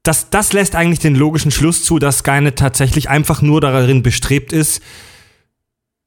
das, das lässt eigentlich den logischen Schluss zu, dass Skynet tatsächlich einfach nur darin bestrebt ist,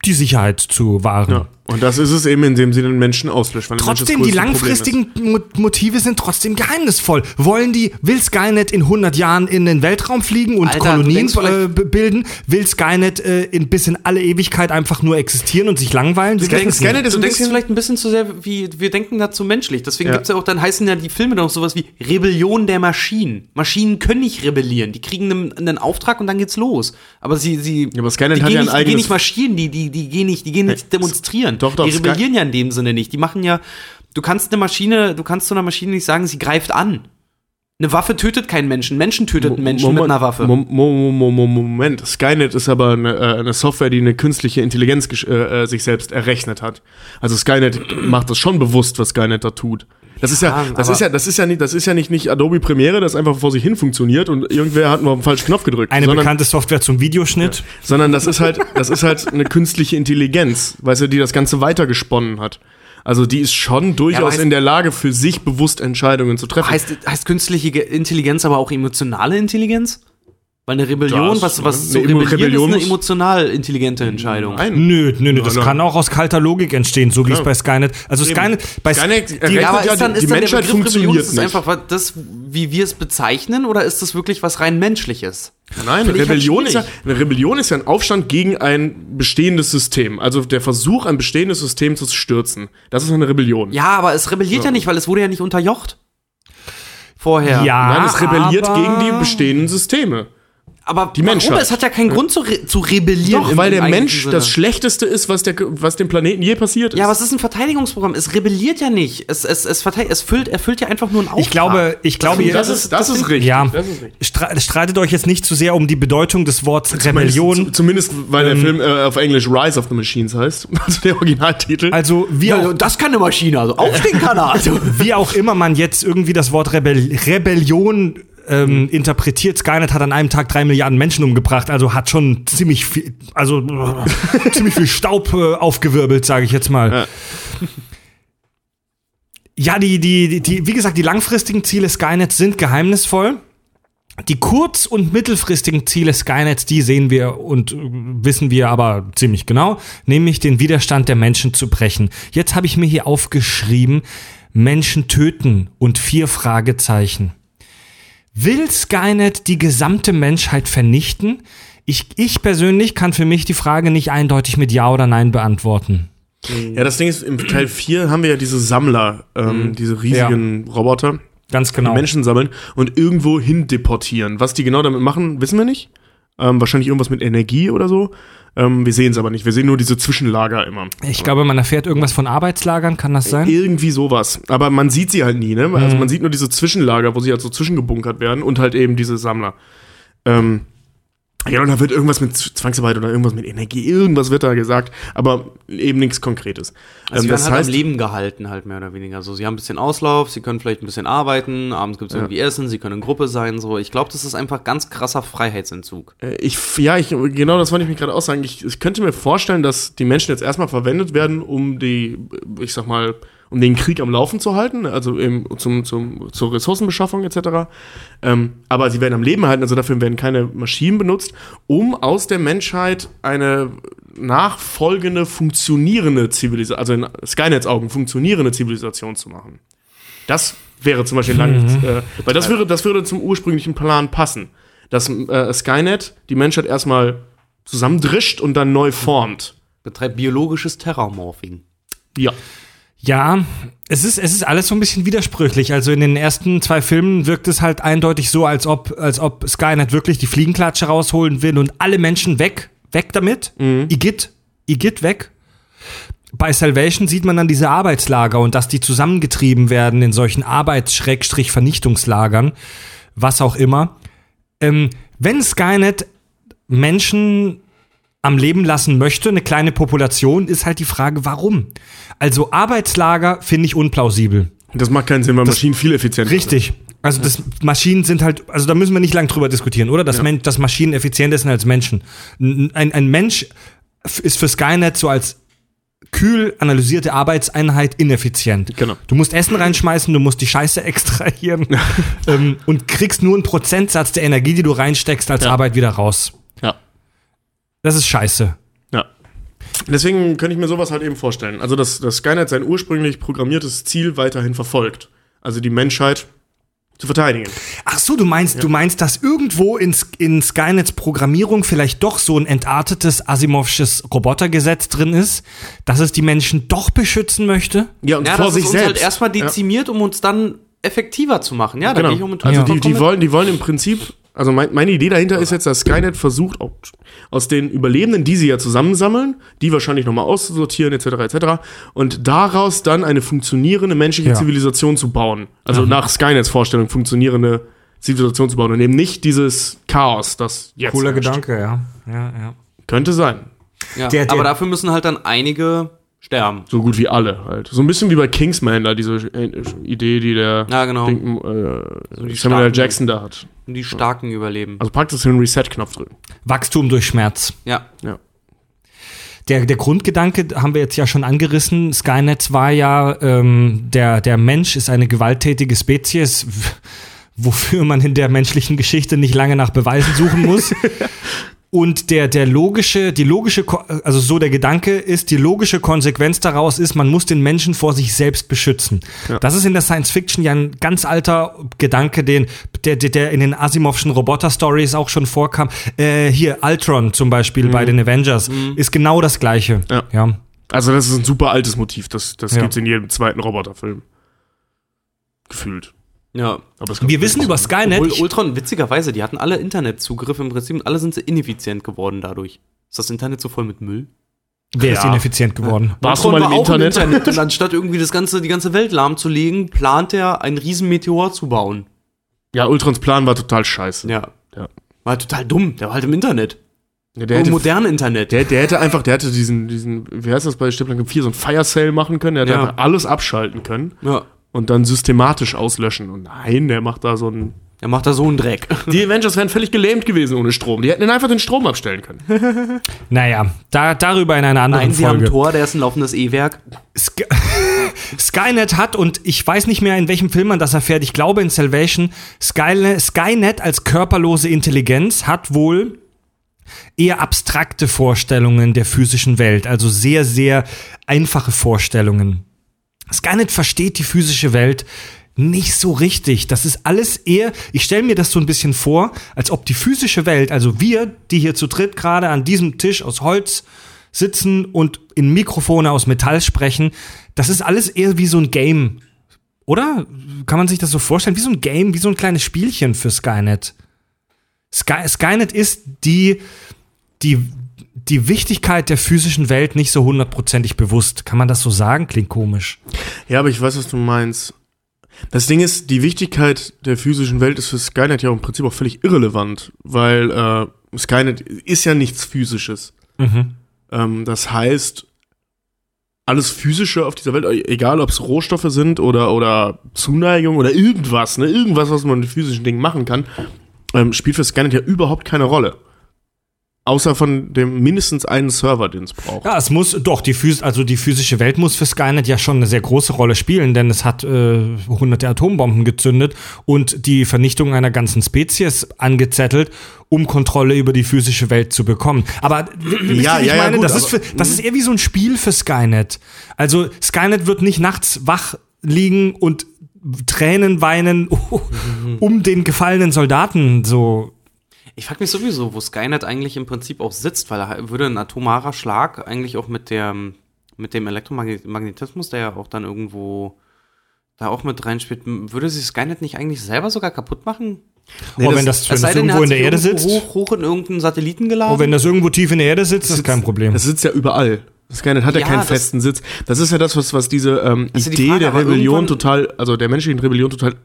die Sicherheit zu wahren. ja. Und das ist es eben, indem sie den Menschen auslöscht. Trotzdem, die langfristigen Mo Motive sind trotzdem geheimnisvoll. Wollen die, will Skynet in 100 Jahren in den Weltraum fliegen und Alter, Kolonien denkst äh, bilden? Will Skynet äh, in, bis in alle Ewigkeit einfach nur existieren und sich langweilen? Wir Skynet- wissen's Skynet ist Du ein denkst bisschen- vielleicht ein bisschen zu sehr, wie wir denken dazu menschlich. Deswegen Ja. gibt's ja auch, dann heißen ja die Filme dann auch sowas wie Rebellion der Maschinen. Maschinen können nicht rebellieren. Die kriegen einen, einen Auftrag und dann geht's los. Aber sie, sie, Ja, aber Skynet die hat gehen ja ein nicht, die gehen eigenes- nicht marschieren, die, die, die gehen nicht, die gehen nicht demonstrieren. Doch, doch, die rebellieren ja in dem Sinne nicht. Die machen ja, du kannst eine Maschine, du kannst zu einer Maschine nicht sagen, sie greift an. Eine Waffe tötet keinen Menschen. Menschen tötet einen Menschen mit einer Waffe. Mo- Mo- Mo- Mo- Moment, Skynet ist aber eine, äh, eine Software, die eine künstliche Intelligenz äh, äh, sich selbst errechnet hat. Also Skynet macht das schon bewusst, was Skynet da tut. Das ist ja, Ja, das ist ja, das ist ja nicht, das ist ja nicht, nicht Adobe Premiere, das einfach vor sich hin funktioniert und irgendwer hat nur auf den falschen Knopf gedrückt. Eine sondern, bekannte Software zum Videoschnitt. sondern das ist halt, das ist halt eine künstliche Intelligenz, weißt du, die das Ganze weitergesponnen hat. Also die ist schon durchaus heißt- in der Lage, für sich bewusst Entscheidungen zu treffen. Heißt, heißt künstliche Ge- Intelligenz aber auch emotionale Intelligenz? Weil eine Rebellion, Das, was, was ne? zu Eine rebellieren, Rebellion ist eine emotional intelligente Entscheidung. Nein. Nö, nö, nö, das Nein, nein. kann auch aus kalter Logik entstehen, so wie es Ja. bei Skynet. Also Skynet, bei Skynet die, Ja, aber ja, ist dann, die ist dann Menschheit der Begriff Rebellion, funktioniert ist einfach das, wie wir es bezeichnen, oder ist das wirklich was rein Menschliches? Nein, ich halt Rebellion ist ja, eine Rebellion ist ja ein Aufstand gegen ein bestehendes System. Also der Versuch, ein bestehendes System zu stürzen. Das ist eine Rebellion. Ja, aber es rebelliert ja, nicht, weil es wurde ja nicht unterjocht. Vorher. ja, Nein, es rebelliert aber- gegen die bestehenden Systeme. Aber die Menschheit. Warum? Es hat ja keinen Grund zu, re zu rebellieren. Doch, weil der Mensch Sinne. das Schlechteste ist, was, der, was dem Planeten je passiert ist. Ja, aber es ist ein Verteidigungsprogramm. Es rebelliert ja nicht. Es, es, es, es füllt, erfüllt ja einfach nur einen Auftrag. Ich glaube, ich glaube, ihr das, ist, das, ist richtig. ja, Das ist richtig. stre- streitet euch jetzt nicht zu sehr um die Bedeutung des Wortes Rebellion. Zumindest, zumindest weil der Film äh, auf Englisch Rise of the Machines heißt. Also der Originaltitel. Also wie ja, auch, das kann eine Maschine, also aufstehen kann er. Also. wie auch immer man jetzt irgendwie das Wort Rebell Rebellion ähm, interpretiert, Skynet hat an einem Tag drei Milliarden Menschen umgebracht, also hat schon ziemlich viel, also ziemlich viel Staub äh, aufgewirbelt, sage ich jetzt mal. Ja. Ja, die, die, die, wie gesagt, die langfristigen Ziele Skynets sind geheimnisvoll. Die kurz- und mittelfristigen Ziele Skynets, die sehen wir und äh, wissen wir aber ziemlich genau, nämlich den Widerstand der Menschen zu brechen. Jetzt habe ich mir hier aufgeschrieben, Menschen töten und vier Fragezeichen. Will Skynet die gesamte Menschheit vernichten? Ich, ich persönlich kann für mich die Frage nicht eindeutig mit Ja oder Nein beantworten. Ja, das Ding ist, im Teil 4 haben wir ja diese Sammler, ähm, diese riesigen Roboter, Ganz die genau. Menschen sammeln und irgendwo hin deportieren. Was die genau damit machen, wissen wir nicht. Ähm, wahrscheinlich irgendwas mit Energie oder so. Ähm, wir sehen es aber nicht. Wir sehen nur diese Zwischenlager immer. Ich glaube, man erfährt irgendwas von Arbeitslagern, kann das sein? Irgendwie sowas. Aber man sieht sie halt nie, ne? Mhm. Also man sieht nur diese Zwischenlager, wo sie halt so zwischengebunkert werden und halt eben diese Sammler. Ähm, ja, und da wird irgendwas mit Zwangsarbeit oder irgendwas mit Energie, irgendwas wird da gesagt, aber eben nichts Konkretes. Also Ähm, sie das halt heißt, am Leben gehalten, halt mehr oder weniger. So, sie haben ein bisschen Auslauf, sie können vielleicht ein bisschen arbeiten, abends gibt es irgendwie Essen, sie können in Gruppe sein. So, ich glaube, das ist einfach ganz krasser Freiheitsentzug. äh, ich, ja, ich, genau das wollte ich mich gerade auch sagen. Ich, ich könnte mir vorstellen, dass die Menschen jetzt erstmal verwendet werden, um die, ich sag mal, um den Krieg am Laufen zu halten, also eben zum, zum, zur Ressourcenbeschaffung etc. Ähm, aber sie werden am Leben halten, also dafür werden keine Maschinen benutzt, um aus der Menschheit eine nachfolgende, funktionierende Zivilisation, also in Skynets Augen funktionierende Zivilisation zu machen. Das wäre zum Beispiel lang, äh, weil das würde, das würde zum ursprünglichen Plan passen. dass äh, Skynet die Menschheit erstmal zusammendrischt und dann neu formt. Betreibt biologisches Terramorphing. Ja. Ja, es ist, es ist alles so ein bisschen widersprüchlich. Also in den ersten zwei Filmen wirkt es halt eindeutig so, als ob, als ob Skynet wirklich die Fliegenklatsche rausholen will und alle Menschen weg, weg damit. Igitt, Igitt weg. Bei Salvation sieht man dann diese Arbeitslager und dass die zusammengetrieben werden in solchen Arbeits-Vernichtungslagern, was auch immer. Ähm, wenn Skynet Menschen am Leben lassen möchte, eine kleine Population, ist halt die Frage, warum? Also Arbeitslager finde ich unplausibel. Das macht keinen Sinn, weil Maschinen viel effizienter sind. Richtig. Also das Maschinen sind halt, also da müssen wir nicht lang drüber diskutieren, oder? Dass, Men dass Maschinen effizienter sind als Menschen. Ein, ein Mensch ist für Skynet so als kühl analysierte Arbeitseinheit ineffizient. Genau. Du musst Essen reinschmeißen, du musst die Scheiße extrahieren ähm, und kriegst nur einen Prozentsatz der Energie, die du reinsteckst, als Ja. Arbeit wieder raus. Ja. Das ist scheiße. Ja. Deswegen könnte ich mir sowas halt eben vorstellen. Also, dass, dass Skynet sein ursprünglich programmiertes Ziel weiterhin verfolgt. Also die Menschheit zu verteidigen. Ach so, du meinst, du meinst, dass irgendwo in, in Skynets Programmierung vielleicht doch so ein entartetes Asimovsches Robotergesetz drin ist, dass es die Menschen doch beschützen möchte? Ja, und Ja, vor das sich ist uns selbst. halt erstmal dezimiert, um uns dann effektiver zu machen. Ja, da Genau. gehe ich um mit Also die, vollkommen die, mit. wollen, die wollen im Prinzip, also mein, meine Idee dahinter ist jetzt, dass Skynet versucht, aus den Überlebenden, die sie ja zusammensammeln, die wahrscheinlich nochmal auszusortieren, etc., etc., und daraus dann eine funktionierende menschliche Ja. Zivilisation zu bauen. Also nach Skynets Vorstellung funktionierende Zivilisation zu bauen und eben nicht dieses Chaos, das jetzt herrscht. ja. ja, ja. Könnte sein. Ja, Der- der- aber dafür müssen halt dann einige sterben. So gut wie alle halt. So ein bisschen wie bei Kingsman, da diese äh, Idee, die der Ja, genau. Ding, äh, die Samuel L. starken- Jackson da hat. Und die Starken überleben. Also praktisch den Reset-Knopf drücken. Wachstum durch Schmerz. Ja. Ja. Der, der Grundgedanke haben wir jetzt ja schon angerissen. Skynet war ja, ähm, der, der Mensch ist eine gewalttätige Spezies, wofür man in der menschlichen Geschichte nicht lange nach Beweisen suchen muss. Und der, der logische, die logische, also so der Gedanke ist, die logische Konsequenz daraus ist, man muss den Menschen vor sich selbst beschützen. Das ist in der Science Fiction ja ein ganz alter Gedanke, den, der, der, der in den Asimovschen Roboter-Stories auch schon vorkam. Äh, hier, Ultron zum Beispiel bei den Avengers ist genau das Gleiche. Ja. ja. Also das ist ein super altes Motiv. Das, das Ja. gibt's in jedem zweiten Roboterfilm. Gefühlt. Ja. Aber es Wir wissen über Skynet. Obwohl Ultron, witzigerweise, die hatten alle Internetzugriff im Prinzip und alle sind sie ineffizient geworden dadurch. Ist das Internet so voll mit Müll? Wer ist Ja. ineffizient geworden? Warst du mal im war auch Internet? und anstatt irgendwie das ganze, die ganze Welt lahmzulegen, plant er, einen riesen Meteor zu bauen. Ja, Ultrons Plan war total scheiße. Ja. Ja. War total dumm. Der war halt im Internet. Ja, der, Im hätte, modernen Internet. der, der hätte einfach, der hätte diesen, diesen, wie heißt das bei Stiplan 4, so ein Fire Sale machen können. Der hätte Ja. einfach alles abschalten können ja. Und dann systematisch auslöschen. Und nein, der macht da so ein. Er macht da so einen Dreck. Die Avengers wären völlig gelähmt gewesen ohne Strom. Die hätten einfach den Strom abstellen können. Naja, da, darüber in einer anderen Nein, sie haben Folge. Tor, der ist ein laufendes E-Werk. Sky Skynet hat, und ich weiß nicht mehr, in welchem Film man das erfährt, ich glaube in Salvation, Skynet, Skynet als körperlose Intelligenz hat wohl eher abstrakte Vorstellungen der physischen Welt, also sehr, sehr einfache Vorstellungen. Skynet versteht die physische Welt nicht so richtig. Das ist alles eher, ich stelle mir das so ein bisschen vor, als ob die physische Welt, also wir, die hier zu dritt gerade an diesem Tisch aus Holz sitzen und in Mikrofone aus Metall sprechen, das ist alles eher wie so ein Game. Oder? Kann man sich das so vorstellen? Wie so ein Game, wie so ein kleines Spielchen für Skynet. Sky, Skynet ist die, die, die Wichtigkeit der physischen Welt nicht so hundertprozentig bewusst. Kann man das so sagen? Klingt komisch. Ja, aber ich weiß, was du meinst. Das Ding ist, die Wichtigkeit der physischen Welt ist für Skynet ja im Prinzip auch völlig irrelevant, weil äh, Skynet ist ja nichts Physisches. Ähm, das heißt, alles Physische auf dieser Welt, egal ob es Rohstoffe sind oder, oder Zuneigung oder irgendwas, ne, irgendwas, was man mit physischen Dingen machen kann, ähm, spielt für Skynet ja überhaupt keine Rolle. Außer von dem mindestens einen Server, den es braucht. Ja, es muss doch die Phys also die physische Welt muss für Skynet ja schon eine sehr große Rolle spielen, denn es hat äh, hunderte Atombomben gezündet und die Vernichtung einer ganzen Spezies angezettelt, um Kontrolle über die physische Welt zu bekommen. Aber Ja, ich ja, ja, meine, gut, das ist für, das ist eher wie so ein Spiel für Skynet. Also Skynet wird nicht nachts wach liegen und Tränen weinen um den gefallenen Soldaten so Ich frage mich sowieso, wo Skynet eigentlich im Prinzip auch sitzt, weil er würde ein atomarer Schlag eigentlich auch mit der mit dem Elektromagnetismus, der ja auch dann irgendwo da auch mit reinspielt, würde sich Skynet nicht eigentlich selber sogar kaputt machen? Nee, oh, wenn das, wenn das irgendwo in der Erde sitzt. Hoch, hoch in irgendeinen Satelliten geladen. Oh, wenn das irgendwo tief in der Erde sitzt, das ist kein Problem. Das sitzt ja überall. Skynet hat ja, ja keinen festen Sitz. Das ist ja das, was, was diese ähm, Idee die Frage, der Rebellion total, also der menschlichen Rebellion total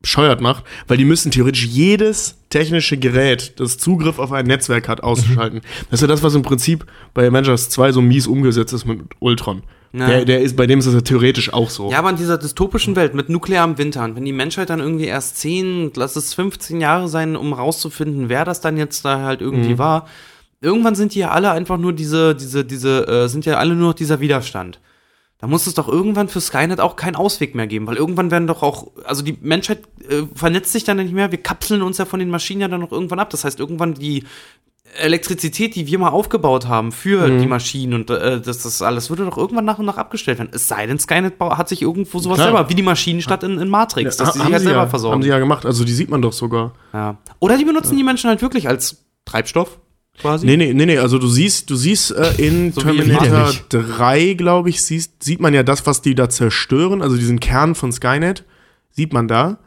bescheuert macht, weil die müssen theoretisch jedes technische Gerät, das Zugriff auf ein Netzwerk hat, ausschalten. Mhm. Das ist ja das, was im Prinzip bei Avengers 2 so mies umgesetzt ist mit Ultron. Der, der ist, bei dem ist das ja theoretisch auch so. Ja, aber in dieser dystopischen Welt mit nuklearem Winter und wenn die Menschheit dann irgendwie erst 10, lass es 15 Jahre sein, um rauszufinden, wer das dann jetzt da halt irgendwie mhm. war, irgendwann sind die ja alle einfach nur diese, diese, diese, äh, sind ja alle nur noch dieser Widerstand. Da muss es doch irgendwann für Skynet auch keinen Ausweg mehr geben, weil irgendwann werden doch auch, also die Menschheit äh, vernetzt sich dann nicht mehr, wir kapseln uns ja von den Maschinen ja dann noch irgendwann ab. Das heißt, irgendwann die Elektrizität, die wir mal aufgebaut haben für mhm. die Maschinen und äh, das, das alles, würde doch irgendwann nach und nach abgestellt werden. Es sei denn, Skynet hat sich irgendwo sowas Klar. selber, wie die Maschinenstadt in, in Matrix, ja, dass die sich halt selber ja, versorgen. Haben sie ja gemacht, also die sieht man doch sogar. Ja. Oder die benutzen ja. die Menschen halt wirklich als Treibstoff quasi? Nee, nee, nee, nee. Also du siehst, du siehst äh, in so Terminator 3, glaube ich, siehst, sieht man ja das, was die da zerstören, also diesen Kern von Skynet, sieht man da.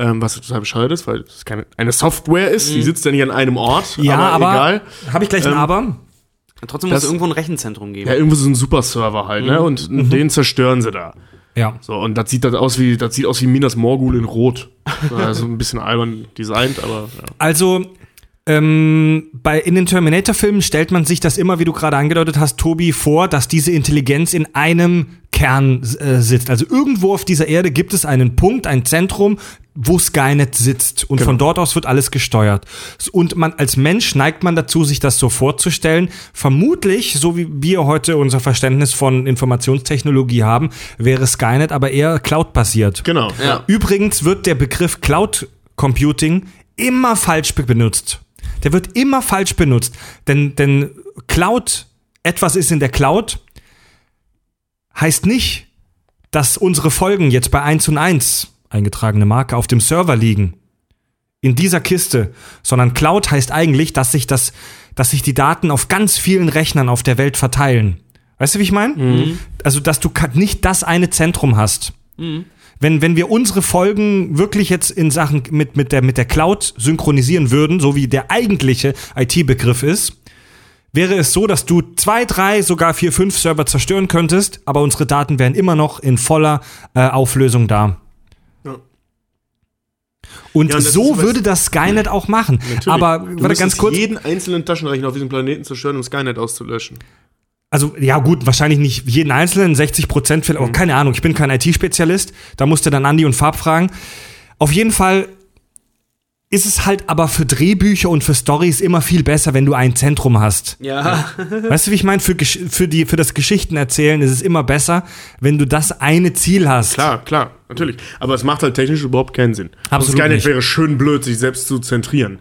Ähm, was total bescheuert ist, weil es keine, eine Software ist, mhm. die sitzt ja nicht an einem Ort. Ja, aber, aber egal. Habe ich gleich ein ähm, Aber? Trotzdem muss es irgendwo ein Rechenzentrum geben. Ja, irgendwo so ein Superserver halt, ne? mhm. ne? Und mhm. den zerstören sie da. Ja. So, und das sieht das aus wie, das sieht aus wie Minas Morgul in Rot. also ein bisschen albern designt, aber. Ja. Also, ähm, bei, in den Terminator-Filmen stellt man sich das immer, wie du gerade angedeutet hast, Tobi, vor, dass diese Intelligenz in einem Kern äh, sitzt. Also irgendwo auf dieser Erde gibt es einen Punkt, ein Zentrum, wo Skynet sitzt. Und genau. von dort aus wird alles gesteuert. Und man als Mensch neigt man dazu, sich das so vorzustellen. Vermutlich, so wie wir heute unser Verständnis von Informationstechnologie haben, wäre Skynet aber eher Cloud-basiert. Genau. Ja. Übrigens wird der Begriff Cloud Computing immer falsch benutzt. Der wird immer falsch benutzt. Denn, denn Cloud, etwas ist in der Cloud, heißt nicht, dass unsere Folgen jetzt bei 1 und 1 eingetragene Marke auf dem Server liegen. In dieser Kiste. Sondern Cloud heißt eigentlich, dass sich das, dass sich die Daten auf ganz vielen Rechnern auf der Welt verteilen. Weißt du, wie ich meine? Mhm. Also, dass du nicht das eine Zentrum hast. Mhm wenn, wenn wir unsere Folgen wirklich jetzt in Sachen mit, mit, der, mit der Cloud synchronisieren würden, so wie der eigentliche IT-Begriff ist, wäre es so, dass du zwei, drei, sogar vier, fünf Server zerstören könntest, aber unsere Daten wären immer noch in voller äh, Auflösung da. Ja. Und ja, so das würde das Skynet auch machen. Natürlich. Aber warte ganz kurz. jeden einzelnen Taschenrechner auf diesem Planeten zerstören, um Skynet auszulöschen also ja gut, wahrscheinlich nicht jeden einzelnen, 60 Prozent, vielleicht, mhm. keine Ahnung, ich bin kein IT-Spezialist, da musste dann Andi und Farb fragen. Auf jeden Fall ist es halt aber für Drehbücher und für Stories immer viel besser, wenn du ein Zentrum hast. Ja. Weißt du, wie ich meine? Für, für, die, für das Geschichtenerzählen ist es immer besser, wenn du das eine Ziel hast. Klar, klar, natürlich. Aber es macht halt technisch überhaupt keinen Sinn. Absolut. Es wäre schön blöd, sich selbst zu zentrieren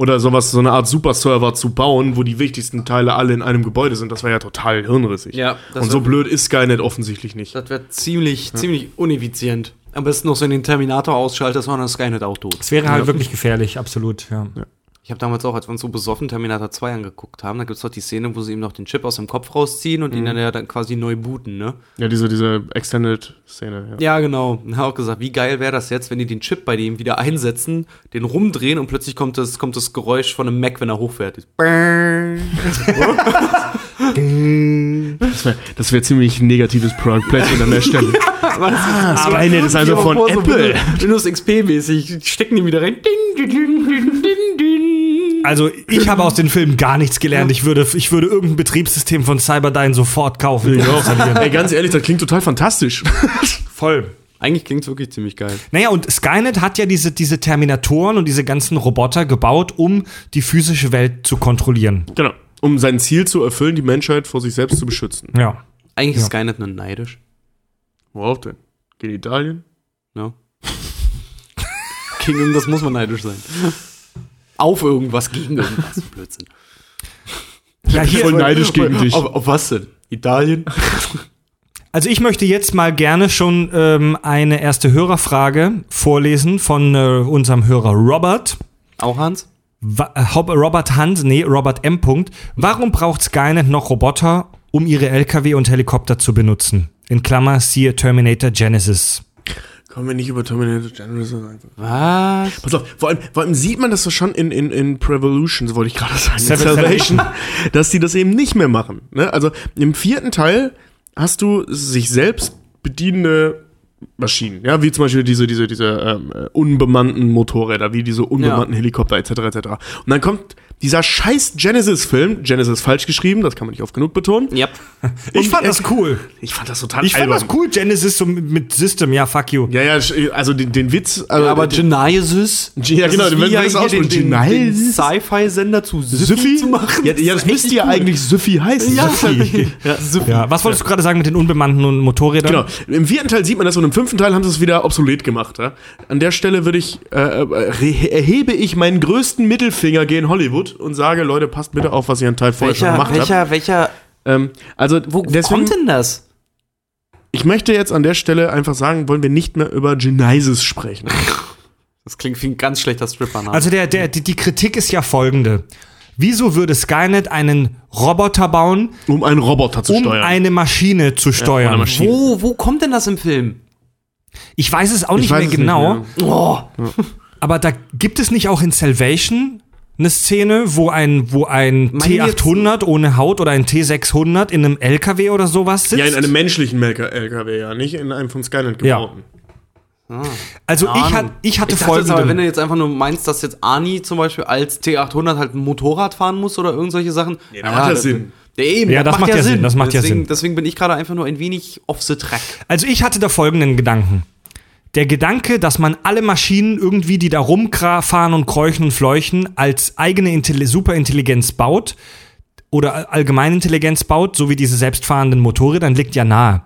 oder sowas, so eine Art Superserver zu bauen, wo die wichtigsten Teile alle in einem Gebäude sind. Das wäre ja total hirnrissig. Ja, Und so blöd ist Skynet offensichtlich nicht. Das wäre ziemlich, ja. ziemlich uneffizient. Am besten noch so in den Terminator ausschaltet, sondern Skynet auch tot. Es wäre halt ja. wirklich gefährlich, absolut, ja. ja. Ich habe damals auch, als wir uns so besoffen Terminator 2 angeguckt haben, da gibt es doch die Szene, wo sie ihm noch den Chip aus dem Kopf rausziehen und mhm. ihn dann ja dann quasi neu booten, ne? Ja, diese, diese Extended-Szene, ja. Ja, genau. Ich habe auch gesagt, wie geil wäre das jetzt, wenn die den Chip bei dem wieder einsetzen, den rumdrehen und plötzlich kommt das, kommt das Geräusch von einem Mac, wenn er hochfährt. das wäre das wär ziemlich negatives Product Placement an der Stelle. aber das ah, ist, Skynet ist also von Apple. So Windows XP-mäßig. Stecken die wieder rein. Ding, ding, ding, ding, ding. Also ich habe aus den Filmen gar nichts gelernt. Ich würde, ich würde irgendein Betriebssystem von Cyberdyne sofort kaufen. Ja. Ey, ganz ehrlich, das klingt total fantastisch. Voll. Eigentlich klingt es wirklich ziemlich geil. Naja, und Skynet hat ja diese, diese Terminatoren und diese ganzen Roboter gebaut, um die physische Welt zu kontrollieren. Genau. Um sein Ziel zu erfüllen, die Menschheit vor sich selbst zu beschützen. Ja. Eigentlich ist ja. Skynet nur neidisch. Worauf denn? Gegen Italien? Ja. Gegen das muss man neidisch sein auf irgendwas, gegen irgendwas. Blödsinn. Ja, ich bin voll neidisch gegen dich. Auf, auf was denn? Italien? Also ich möchte jetzt mal gerne schon ähm, eine erste Hörerfrage vorlesen von äh, unserem Hörer Robert. Auch Hans? Wa- äh, Robert Hunt, nee, Robert M. Punkt. Warum braucht Skynet noch Roboter, um ihre LKW und Helikopter zu benutzen? In Klammer siehe Terminator Genesis. Kommen wir nicht über Terminator Genesis einfach. Was? Pass auf, vor allem, vor allem sieht man das so schon in, in, in Prevolution, so wollte ich gerade sagen, Seven- Salvation, dass die das eben nicht mehr machen. Ne? Also im vierten Teil hast du sich selbst bedienende Maschinen, ja, wie zum Beispiel diese, diese, diese ähm, äh, unbemannten Motorräder, wie diese unbemannten Helikopter etc. etc. Und dann kommt dieser scheiß Genesis-Film, Genesis falsch geschrieben, das kann man nicht oft genug betonen. Ja. Ich fand das cool. Ich fand das total Ich fand albern. das cool, Genesis so mit System, ja, fuck you. Ja, ja, also den, den Witz. Also, Aber den- Genesis? Ja, das genau, den wir ja das aussprechen. den, den, den Genesis? Sci-Fi-Sender zu Süffi zu machen. Ja, ja das ist müsste echt ja cool. eigentlich Süffi heißen. Ja, Süffi. ja. Ja, was wolltest du gerade sagen mit den unbemannten Motorrädern? Genau. Im vierten Teil sieht man das und im fünften Teil haben sie es wieder obsolet gemacht. Ja? An der Stelle würde ich, äh, äh, erhebe ich meinen größten Mittelfinger gegen Hollywood und sage, Leute, passt bitte auf, was ihr an Teil vorher schon Welcher, gemacht habt. welcher, welcher, Ähm, also, wo deswegen, kommt denn das? ich möchte jetzt an der Stelle einfach sagen, wollen wir nicht mehr über Genesis sprechen. Das klingt wie ein ganz schlechter Stripper-Name. Also der, der, die, die Kritik ist ja folgende. Wieso würde Skynet einen Roboter bauen, Um einen Roboter zu um steuern. eine Maschine zu steuern? eine Maschine. wo, wo kommt denn das im Film? Ich weiß es auch Ich nicht mehr es nicht genau, mehr. Oh, aber da gibt es nicht auch in Salvation eine Szene, wo ein, wo ein Meinen wir T800 ohne Haut oder ein T600 in einem LKW oder sowas sitzt? Ja, in einem menschlichen LKW, ja, nicht in einem von Skynet Ja. gebauten. also ich, hat, ich hatte ich aber, wenn folgende. du jetzt einfach nur meinst, dass jetzt Ani zum Beispiel als T800 halt ein Motorrad fahren muss oder irgend solche Sachen. Nee, da macht ja Sinn. Ja, eben, Ja, das macht ja Sinn, das macht ja deswegen, Sinn. Deswegen bin ich gerade einfach nur ein wenig off the track. Also ich hatte da folgenden Gedanken. Der Gedanke, dass man alle Maschinen irgendwie, die da rumfahren und kräuchen und fleuchen, als eigene Intelli Superintelligenz baut oder Allgemeinintelligenz baut, so wie diese selbstfahrenden Motorräder, dann liegt ja nahe.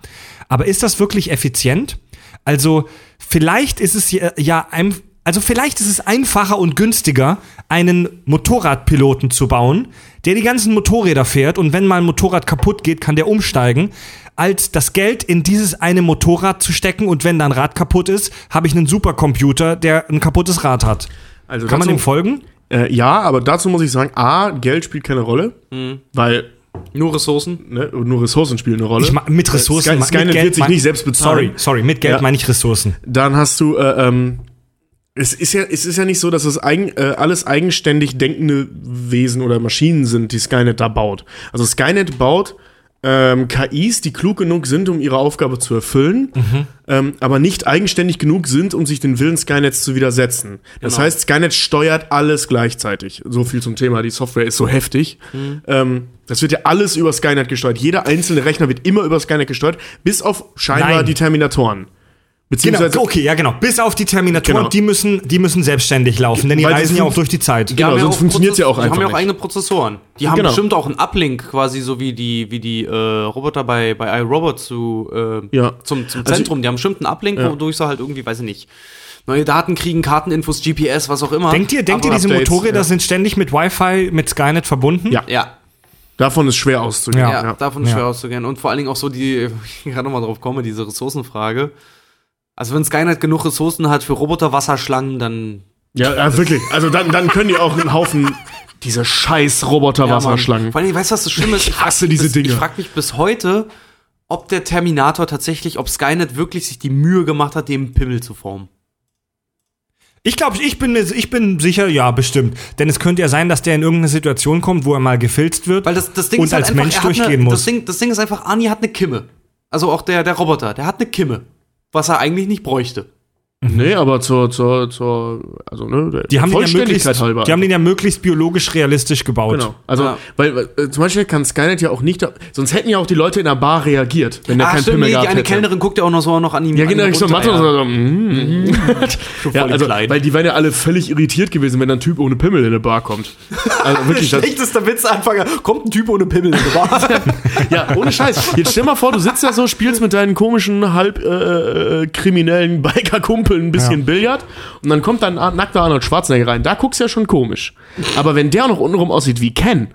Aber ist das wirklich effizient? Also vielleicht ist es ja, ja ein, also vielleicht ist es einfacher und günstiger, einen Motorradpiloten zu bauen, der die ganzen Motorräder fährt und wenn mal ein Motorrad kaputt geht, kann der umsteigen, als das Geld in dieses eine Motorrad zu stecken und wenn da ein Rad kaputt ist, habe ich einen Supercomputer, der ein kaputtes Rad hat. Also Kann man dazu- dem folgen? Äh, ja, aber dazu muss ich sagen, A, Geld spielt keine Rolle, Mhm. weil Nur Ressourcen. ne, nur Ressourcen spielen eine Rolle. Ich ma- mit Ressourcen. Sky, mit Skynet Geld wird sich mein- nicht selbst bezahlen. Sorry, sorry, mit Geld Ja. meine ich Ressourcen. Dann hast du, äh, ähm, es ist ja, es ist ja nicht so, dass es eigen, äh, alles eigenständig denkende Wesen oder Maschinen sind, die Skynet da baut. Also Skynet baut ähm, KIs, die klug genug sind, um ihre Aufgabe zu erfüllen, ähm, aber nicht eigenständig genug sind, um sich den Willen Skynets zu widersetzen. Das Genau. heißt, Skynet steuert alles gleichzeitig. So viel zum Thema, die Software ist so heftig. Ähm, das wird ja alles über Skynet gesteuert. Jeder einzelne Rechner wird immer über Skynet gesteuert, bis auf scheinbar Nein. die Terminatoren. Genau, Beziehungsweise okay, ja genau. Bis auf die Terminatoren, Genau. die müssen, die müssen selbstständig laufen, denn die Weil reisen ja auch durch die Zeit. Genau, haben sonst auch funktioniert's ja auch einfach Die haben ja auch nicht. eigene Prozessoren. Die haben Genau. bestimmt auch einen Uplink, quasi so wie die, wie die äh, Roboter bei, bei iRobot zu, äh, Ja. zum, zum Also- Zentrum. die haben bestimmt einen Uplink, wodurch sie halt irgendwie, weiß ich nicht, neue Daten kriegen, Karteninfos, GPS, was auch immer. Denkt ihr, denkt ihr, diese Updates, Motorräder ja. sind ständig mit Wi-Fi, mit Skynet verbunden? Ja. Ja, davon ist schwer auszugehen. Ja. ja, davon ist Ja. schwer auszugehen. Und vor allen Dingen auch so die, ich gerade nochmal drauf komme, diese Ressourcenfrage. Also wenn Skynet genug Ressourcen hat für Roboterwasserschlangen, dann Ja, ja, wirklich. Also dann, dann können die auch einen Haufen diese scheiß Ja, Roboter-Wasserschlangen. Vor allem, weißt du, was das Schlimme ist? Ich hasse diese bis, Dinge. Ich frage mich bis heute, ob der Terminator tatsächlich, ob Skynet wirklich sich die Mühe gemacht hat, dem Pimmel zu formen. Ich glaube, ich bin, mir- ich bin sicher, ja, bestimmt. Denn es könnte ja sein, dass der in irgendeine Situation kommt, wo er mal gefilzt wird Weil das, das Ding und ist halt als einfach, Mensch durchgehen eine, muss. Das Ding, das Ding ist einfach, Ani hat eine Kimme. Also auch der, der Roboter, der hat eine Kimme. Was er eigentlich nicht bräuchte. Nee, aber zur, zur, zur, also, ne, der die haben, den ja Vollständigkeit möglichst, halber. die haben den ja möglichst biologisch realistisch gebaut. Genau. Also, Ja. weil äh, zum Beispiel kann Skynet ja auch nicht, sonst hätten ja auch die Leute in der Bar reagiert, wenn der Ah, kein stimmt, Pimmel nee, die gehabt eine hätte. Kellnerin guckt ja auch noch so noch an ihm. Ja, genau, ich so Mathe und so, mm, ja, voll also, klein. weil die wären ja alle völlig irritiert gewesen, wenn ein Typ ohne Pimmel in eine Bar kommt. Also wirklich, das, Schlechtester Witzanfänger. Kommt ein Typ ohne Pimmel in die Bar. ja, ohne Scheiß. Jetzt stell mal vor, du sitzt da so, spielst mit deinen komischen, halb äh, äh, kriminellen Biker-Kumpeln ein bisschen Ja. Billard und dann kommt dann ein nackter Arnold Schwarzenegger rein. Da guckst du ja schon komisch. Aber wenn der noch untenrum aussieht wie Ken,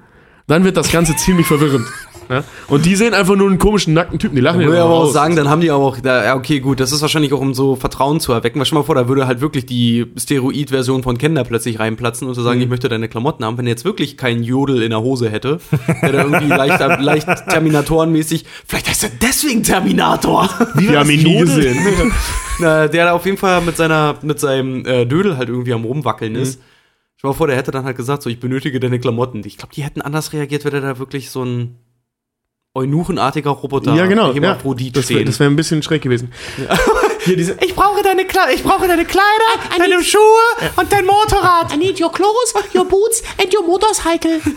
dann wird das Ganze ziemlich verwirrend. Ne? Und die sehen einfach nur einen komischen, nackten Typen, die lachen Ich ja würde aber auch sagen, dann haben die aber auch, da, ja, okay, gut, das ist wahrscheinlich auch, um so Vertrauen zu erwecken. Weil stell mal vor, da würde halt wirklich die Steroid-Version von Ken da plötzlich reinplatzen und zu sagen, ich möchte deine Klamotten haben. Wenn er jetzt wirklich keinen Jodel in der Hose hätte, der da irgendwie leicht, leicht Terminatorenmäßig, vielleicht heißt er deswegen Terminator. Wir haben ihn nie gesehen. Na, der da auf jeden Fall mit seiner, mit seinem äh, Dödel halt irgendwie am rumwackeln Mhm. ist. Stell mal vor, der hätte dann halt gesagt, so, ich benötige deine Klamotten. Ich glaube, die hätten anders reagiert, wenn er da wirklich so ein eunuchenartiger Roboter Ja, genau. Ja, das wäre stehen. wär ein bisschen schräg gewesen. Hier diese, Ich brauche deine, Kle ich brauche deine Kleider, deine Schuhe und dein Motorrad. I need your clothes, your boots and your motorcycle. stell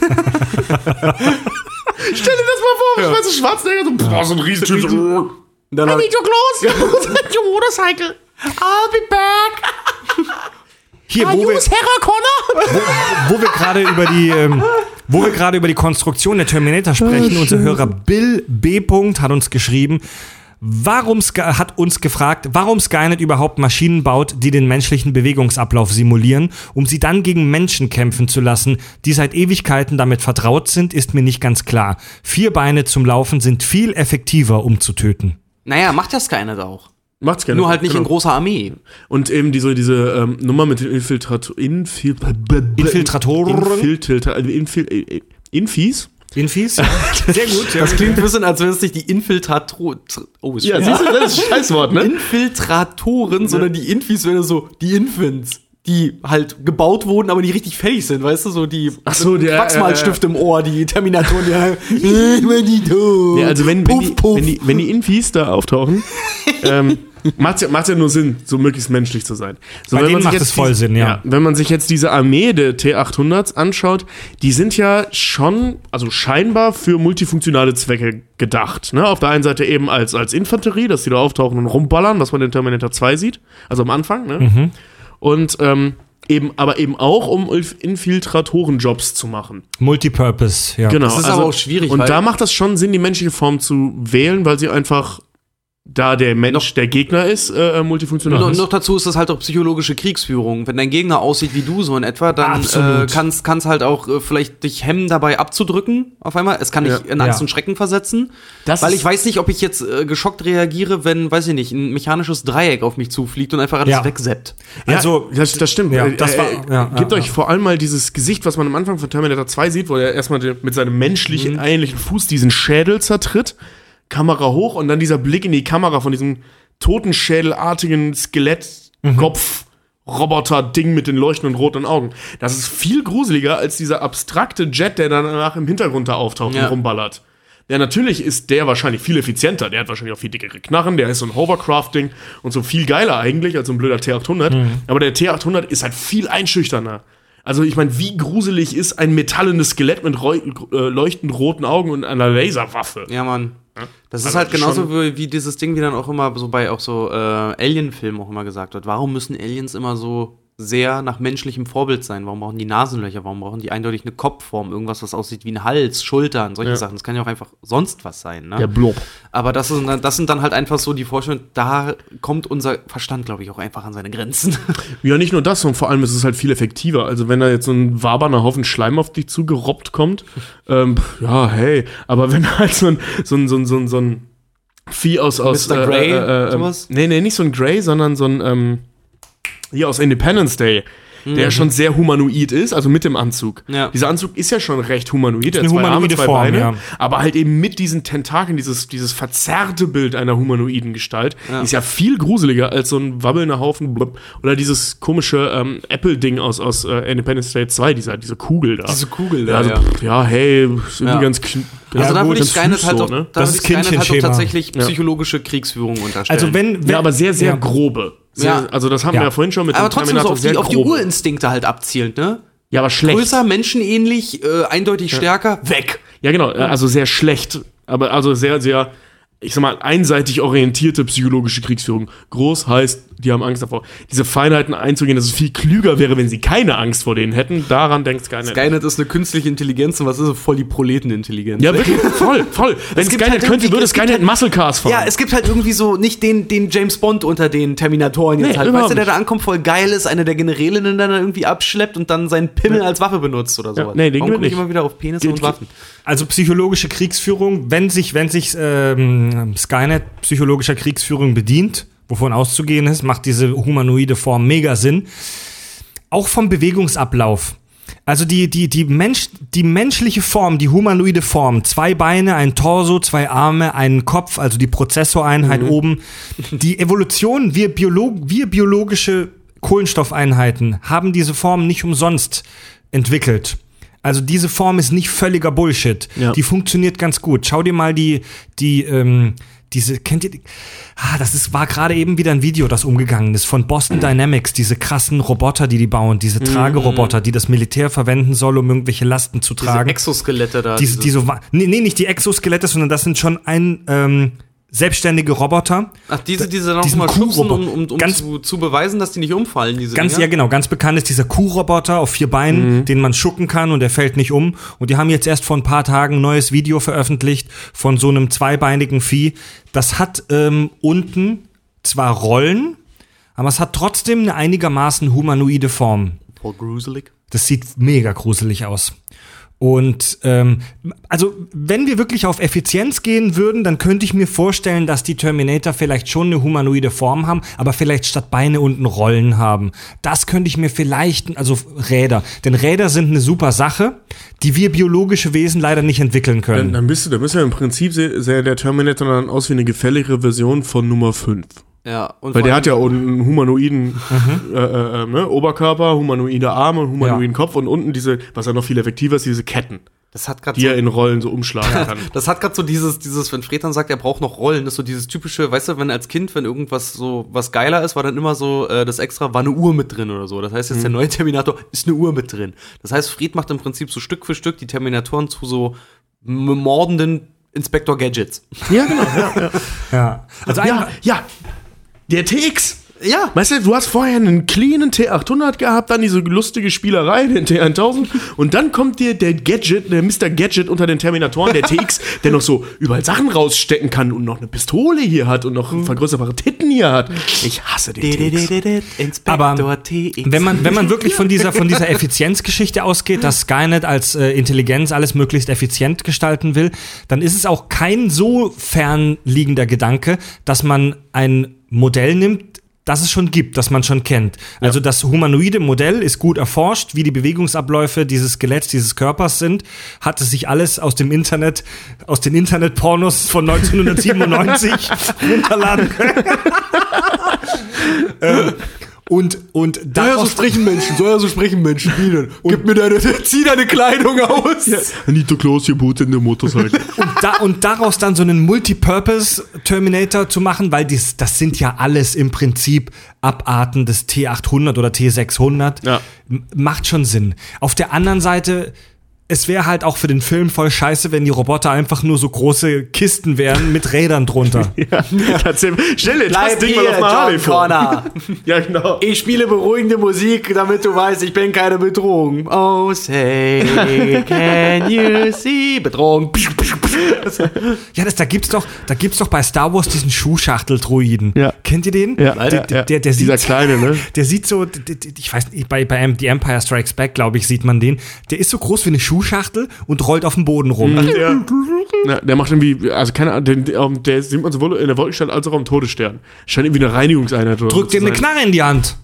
dir das mal vor, ich weiß, so Schwarzenegger, so, boah, so ein Riesentyp. So, dann I need your clothes, your boots and your motorcycle. I'll be back. Hier, Are wo wir, Connor? wo wir gerade über die, ähm, wo wir gerade über die Konstruktion der Terminator sprechen, unser Hörer Bill B. hat uns geschrieben, warum Sky, hat uns gefragt, warum Skynet überhaupt Maschinen baut, die den menschlichen Bewegungsablauf simulieren, um sie dann gegen Menschen kämpfen zu lassen, die seit Ewigkeiten damit vertraut sind, ist mir nicht ganz klar. Vier Beine zum Laufen sind viel effektiver, um zu töten. naja, macht das Skynet auch. Macht's gerne. Nur halt nicht in Genau. großer Armee. Und eben diese, diese ähm, Nummer mit den Infiltrator, Infil, Infiltratoren? Infiltrator, also Infil, äh, Infis? Infis? Ja. Sehr gut. Sehr Das gut. klingt ein bisschen, als wäre es nicht die Infiltrator. Oh, ist Ja, schwer. siehst du, das ist ein Scheißwort, ne? Infiltratoren, sondern die Infis wären so die Infants, die halt gebaut wurden, aber nicht richtig fertig sind, weißt du, so die Ach so, der, Wachsmalstift im Ohr, die Terminatoren, die die tot. Ja, also wenn, wenn, Puff, die, puff. wenn, die, wenn die Infis da auftauchen, ähm, macht's ja, macht's ja nur Sinn, so möglichst menschlich zu sein. So, Bei wenn denen man sich macht jetzt es voll Sinn, ja. Wenn man sich jetzt diese Armee der T800s anschaut, die sind ja schon, also scheinbar für multifunktionale Zwecke gedacht. Ne? Auf der einen Seite eben als, als Infanterie, dass die da auftauchen und rumballern, was man in Terminator 2 sieht, also am Anfang. Ne? Mhm. Und ähm, eben, aber eben auch, um Infiltratorenjobs zu machen. Multipurpose, ja. Genau. Das ist aber auch schwierig, Und weil- da macht das schon Sinn, die menschliche Form zu wählen, weil sie einfach, da der Mensch der Gegner ist, äh, äh, multifunktional Und ist. noch dazu ist das halt auch psychologische Kriegsführung. Wenn dein Gegner aussieht wie du so in etwa, dann äh, kannst kannst halt auch äh, vielleicht dich hemmen dabei abzudrücken auf einmal. Es kann dich Ja. in Angst Ja. und Schrecken versetzen. Das weil ich weiß nicht, ob ich jetzt äh, geschockt reagiere, wenn, weiß ich nicht, ein mechanisches Dreieck auf mich zufliegt und einfach alles Ja. wegseppt. Ja, Also- das, das stimmt. Ja, Äh, das äh, war- ja, gebt ja, euch ja. vor allem mal dieses Gesicht, was man am Anfang von Terminator 2 sieht, wo er erstmal mit seinem menschlichen, ähnlichen Fuß diesen Schädel zertritt, Kamera hoch und dann dieser Blick in die Kamera von diesem totenschädelartigen Skelettkopf. Roboter-Ding mit den leuchtenden roten Augen. Das ist viel gruseliger als dieser abstrakte Jet, der danach im Hintergrund da auftaucht Ja. und rumballert. Ja, natürlich ist der wahrscheinlich viel effizienter. Der hat wahrscheinlich auch viel dickere Knarren, der ist so ein Hovercraft-Ding und so viel geiler eigentlich als so ein blöder T800. Aber der T800 ist halt viel einschüchterner. Also ich meine, wie gruselig ist ein metallenes Skelett mit äh, leuchtend roten Augen und einer Laserwaffe? Ja, Mann. Das ist Also halt genauso wie, wie dieses Ding, wie dann auch immer so bei auch so äh, Alien-Filmen auch immer gesagt wird. Warum müssen Aliens immer so sehr nach menschlichem Vorbild sein? Warum brauchen die Nasenlöcher? Warum brauchen die eindeutig eine Kopfform? Irgendwas, was aussieht wie ein Hals, Schultern, solche Ja. Sachen. Das kann ja auch einfach sonst was sein, ne? Der Blob. Aber das, ist, das sind dann halt einfach so die Vorstellungen, da kommt unser Verstand, glaube ich, auch einfach an seine Grenzen. Ja, nicht nur das, sondern vor allem ist es halt viel effektiver. Also wenn da jetzt so ein waberner Haufen Schleim auf dich zugerobbt kommt, ähm, ja, hey, aber wenn halt so ein, so ein, so ein, so ein, so ein Vieh aus, aus Mr. Grey, äh, äh, äh, sowas? Nee, nee, nicht so ein Grey, sondern so ein, ähm, hier aus Independence Day. Der schon sehr humanoid ist, also mit dem Anzug. Ja. Dieser Anzug ist ja schon recht humanoid, der eine hat zwei Arme, humanoide zwei Form, Beine, ja. aber halt eben mit diesen Tentakeln, dieses, dieses verzerrte Bild einer humanoiden Gestalt, ist ja viel gruseliger als so ein wabbelnder Haufen blub. oder dieses komische ähm, Apple-Ding aus, aus äh, Independence Day 2, dieser, diese Kugel da. Diese Kugel ja, da, also, ja. pff, ja, hey, ist irgendwie Ja. ganz kn- Also da würde ich ganz Skynet süß halt so, auch, ne? da Das ist ich Skynet halt auch tatsächlich psychologische Kriegsführung unterstellen. Also wenn, wenn Ja, aber sehr, sehr ja. grobe. Sehr, Ja. Also das haben Ja. wir ja vorhin schon mit aber dem trotzdem so Terminator auf die, auf die. Urinstinkte halt abzielend, ne? Ja, aber schlecht. Größer, menschenähnlich, äh, eindeutig stärker, weg. Ja, genau, äh, also sehr schlecht, aber also sehr, sehr, ich sag mal, einseitig orientierte psychologische Kriegsführung. Groß heißt, die haben Angst davor. Diese Feinheiten einzugehen, dass es viel klüger wäre, wenn sie keine Angst vor denen hätten, daran denkt Skynet. Skynet ist eine künstliche Intelligenz und was ist so voll die Proletenintelligenz? ja, wirklich, voll, voll. Wenn Skynet halt könnte, würde Skynet halt- Muscle Cars fahren. Ja, es gibt halt irgendwie so nicht den, den James Bond unter den Terminatoren jetzt Nee, halt. Weißt du, der nicht. da ankommt, voll geil ist, einer der Generälinnen dann irgendwie abschleppt und dann seinen Pimmel als Waffe benutzt oder sowas. nee, den Warum komme ich nicht. immer wieder auf Penisse Geht- und Waffen? Also psychologische Kriegsführung, wenn sich, wenn sich ähm, Skynet psychologischer Kriegsführung bedient, wovon auszugehen ist, macht diese humanoide Form mega Sinn. Auch vom Bewegungsablauf. Also die, die, die, Mensch, die menschliche Form, die humanoide Form, zwei Beine, ein Torso, zwei Arme, einen Kopf, also die Prozessoreinheit oben. Die Evolution, wir, Biolog, wir biologische Kohlenstoffeinheiten haben diese Form nicht umsonst entwickelt. Also diese Form ist nicht völliger Bullshit. Ja. Die funktioniert ganz gut. Schau dir mal die, die, ähm, diese, kennt ihr, die? ah, das ist, war gerade eben wieder ein Video, das umgegangen ist, von Boston Dynamics, diese krassen Roboter, die die bauen, diese Trageroboter, die das Militär verwenden soll, um irgendwelche Lasten zu Diese tragen. Exoskelette da. diese, die so, wa- nee, nee, nicht die Exoskelette, sondern das sind schon ein, ähm, selbstständige Roboter. Ach, diese, diese noch mal schubsen, um, um, um Ganz- zu, zu beweisen, dass die nicht umfallen, diese Ganz, ja genau, ganz bekannt ist dieser Kuhroboter auf vier Beinen, den man schucken kann und der fällt nicht um. Und die haben jetzt erst vor ein paar Tagen ein neues Video veröffentlicht von so einem zweibeinigen Vieh. Das hat ähm, unten zwar Rollen, aber es hat trotzdem eine einigermaßen humanoide Form. Voll gruselig. Das sieht mega gruselig aus. Und ähm, also wenn wir wirklich auf Effizienz gehen würden, dann könnte ich mir vorstellen, dass die Terminator vielleicht schon eine humanoide Form haben, aber vielleicht statt Beine unten Rollen haben. Das könnte ich mir vielleicht, also Räder. Denn Räder sind eine super Sache, die wir biologische Wesen leider nicht entwickeln Dann, können. dann bist du, dann bist du ja im Prinzip sehr, sehr der Terminator dann aus wie eine gefälligere Version von Nummer 5. Ja, und Weil der hat ja unten einen humanoiden äh, äh, äh, ne, Oberkörper, humanoide Arme und humanoiden Ja. Kopf und unten diese, was ja noch viel effektiver ist, diese Ketten, das hat gerade die so, er in Rollen so umschlagen kann. das hat gerade so dieses, dieses, wenn Fred dann sagt, er braucht noch Rollen, das ist so dieses typische, weißt du, wenn als Kind, wenn irgendwas so was geiler ist, war dann immer so, äh, das extra war eine Uhr mit drin oder so. Das heißt jetzt der neue Terminator ist eine Uhr mit drin. Das heißt, Fred macht im Prinzip so Stück für Stück die Terminatoren zu so mordenden Inspector Gadgets. ja, genau. Ja, ja. Ja. Also ja, ja. Der TX. Ja. Weißt du, du hast vorher einen cleanen T800 gehabt, dann diese lustige Spielerei, den T1000 und dann kommt dir der Gadget, der Mr. Gadget unter den Terminatoren, der TX, der noch so überall Sachen rausstecken kann und noch eine Pistole hier hat und noch vergrößerbare Titten hier hat. Ich hasse den TX. Aber TX. wenn man, wenn man wirklich von dieser, von dieser Effizienzgeschichte ausgeht, dass Skynet als äh, Intelligenz alles möglichst effizient gestalten will, dann ist es auch kein so fernliegender Gedanke, dass man ein Modell nimmt, das es schon gibt, das man schon kennt. Also das humanoide Modell ist gut erforscht, wie die Bewegungsabläufe dieses Skeletts, dieses Körpers sind, hat es sich alles aus dem Internet, aus den Internetpornos von 1997 runterladen können. ähm, und, und daraus, sprechen Menschen, so ja so sprechen Menschen. Wie denn? Gib mir deine, zieh deine Kleidung aus. Anita Klaus hier Boot in der Motorcycle. und, da, und daraus dann so einen Multipurpose-Terminator zu machen, weil dies, das sind ja alles im Prinzip Abarten des T800 oder T600, Ja. macht schon Sinn. Auf der anderen Seite, es wäre halt auch für den Film voll scheiße, wenn die Roboter einfach nur so große Kisten wären mit Rädern drunter. ja, tatsächlich. Stell dir das Ding mal auf einer Harley vor. Ja, genau. Ich spiele beruhigende Musik, damit du weißt, ich bin keine Bedrohung. Oh, say, can you see? Bedrohung. Ja, das, da gibt's doch, da gibt's doch bei Star Wars diesen Schuhschachtel-Druiden. Ja. Kennt ihr den? Ja, der, der, der, der Dieser sieht, kleine, ne? Der sieht so, ich weiß nicht, bei, bei The Empire Strikes Back, glaube ich, sieht man den. Der ist so groß wie eine Schuhschachtel und rollt auf dem Boden rum. Ja. Ja, der macht irgendwie, also keine Ahnung, den, den, der sieht man sowohl in der Wolkenstadt als auch am Todesstern. Scheint irgendwie eine Reinigungseinheit oder Drückt zu eine. Knarre in die Hand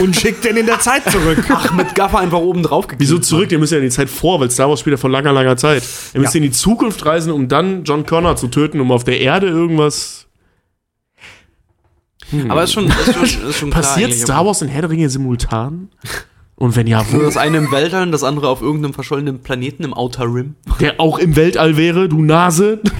und schickt den in der Zeit zurück. Ach, mit Gaffer einfach oben drauf gekriegt. Wieso zurück? Der müsste ja in die Zeit vor, weil Star Wars spielt ja vor langer, langer Zeit. Er müsste Ja. in die Zukunft reisen, um dann John Connor zu töten, um auf der Erde irgendwas. Aber ist schon, ist schon, ist schon klar Passiert Star Wars und Herr der Ringe simultan? Und wenn ja, wo? das eine im Weltall und das andere auf irgendeinem verschollenen Planeten im Outer Rim. Der auch im Weltall wäre, du Nase.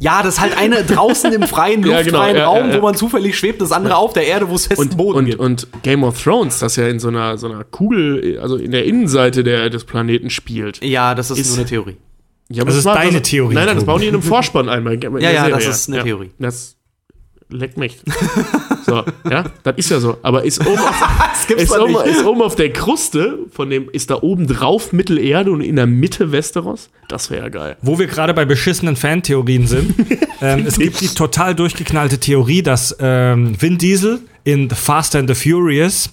Ja, das ist halt eine draußen im freien, Ja, luftfreien genau, ja, Raum, ja, ja. wo man zufällig schwebt, das andere auf der Erde, wo es festen Und, Boden und, gibt. und Game of Thrones, das ja in so einer, so einer Kugel, also in der Innenseite der, des Planeten spielt. ja, das ist, Ist- nur eine Theorie. Ja, aber Das ist deine Theorie, Nein, nein, das bauen die in einem Vorspann ein. bei- in der Ja, ja, Serie. das ist eine Theorie. Das leckt mich. so, ja, das ist ja so. Aber ist oben auf, ist oben, ist oben auf der Kruste, von dem ist da oben drauf Mittelerde und in der Mitte Westeros? Das wäre ja geil. Wo wir gerade bei beschissenen Fantheorien sind. ähm, es gibt die total durchgeknallte Theorie, dass ähm, Vin Diesel in The Fast and the Furious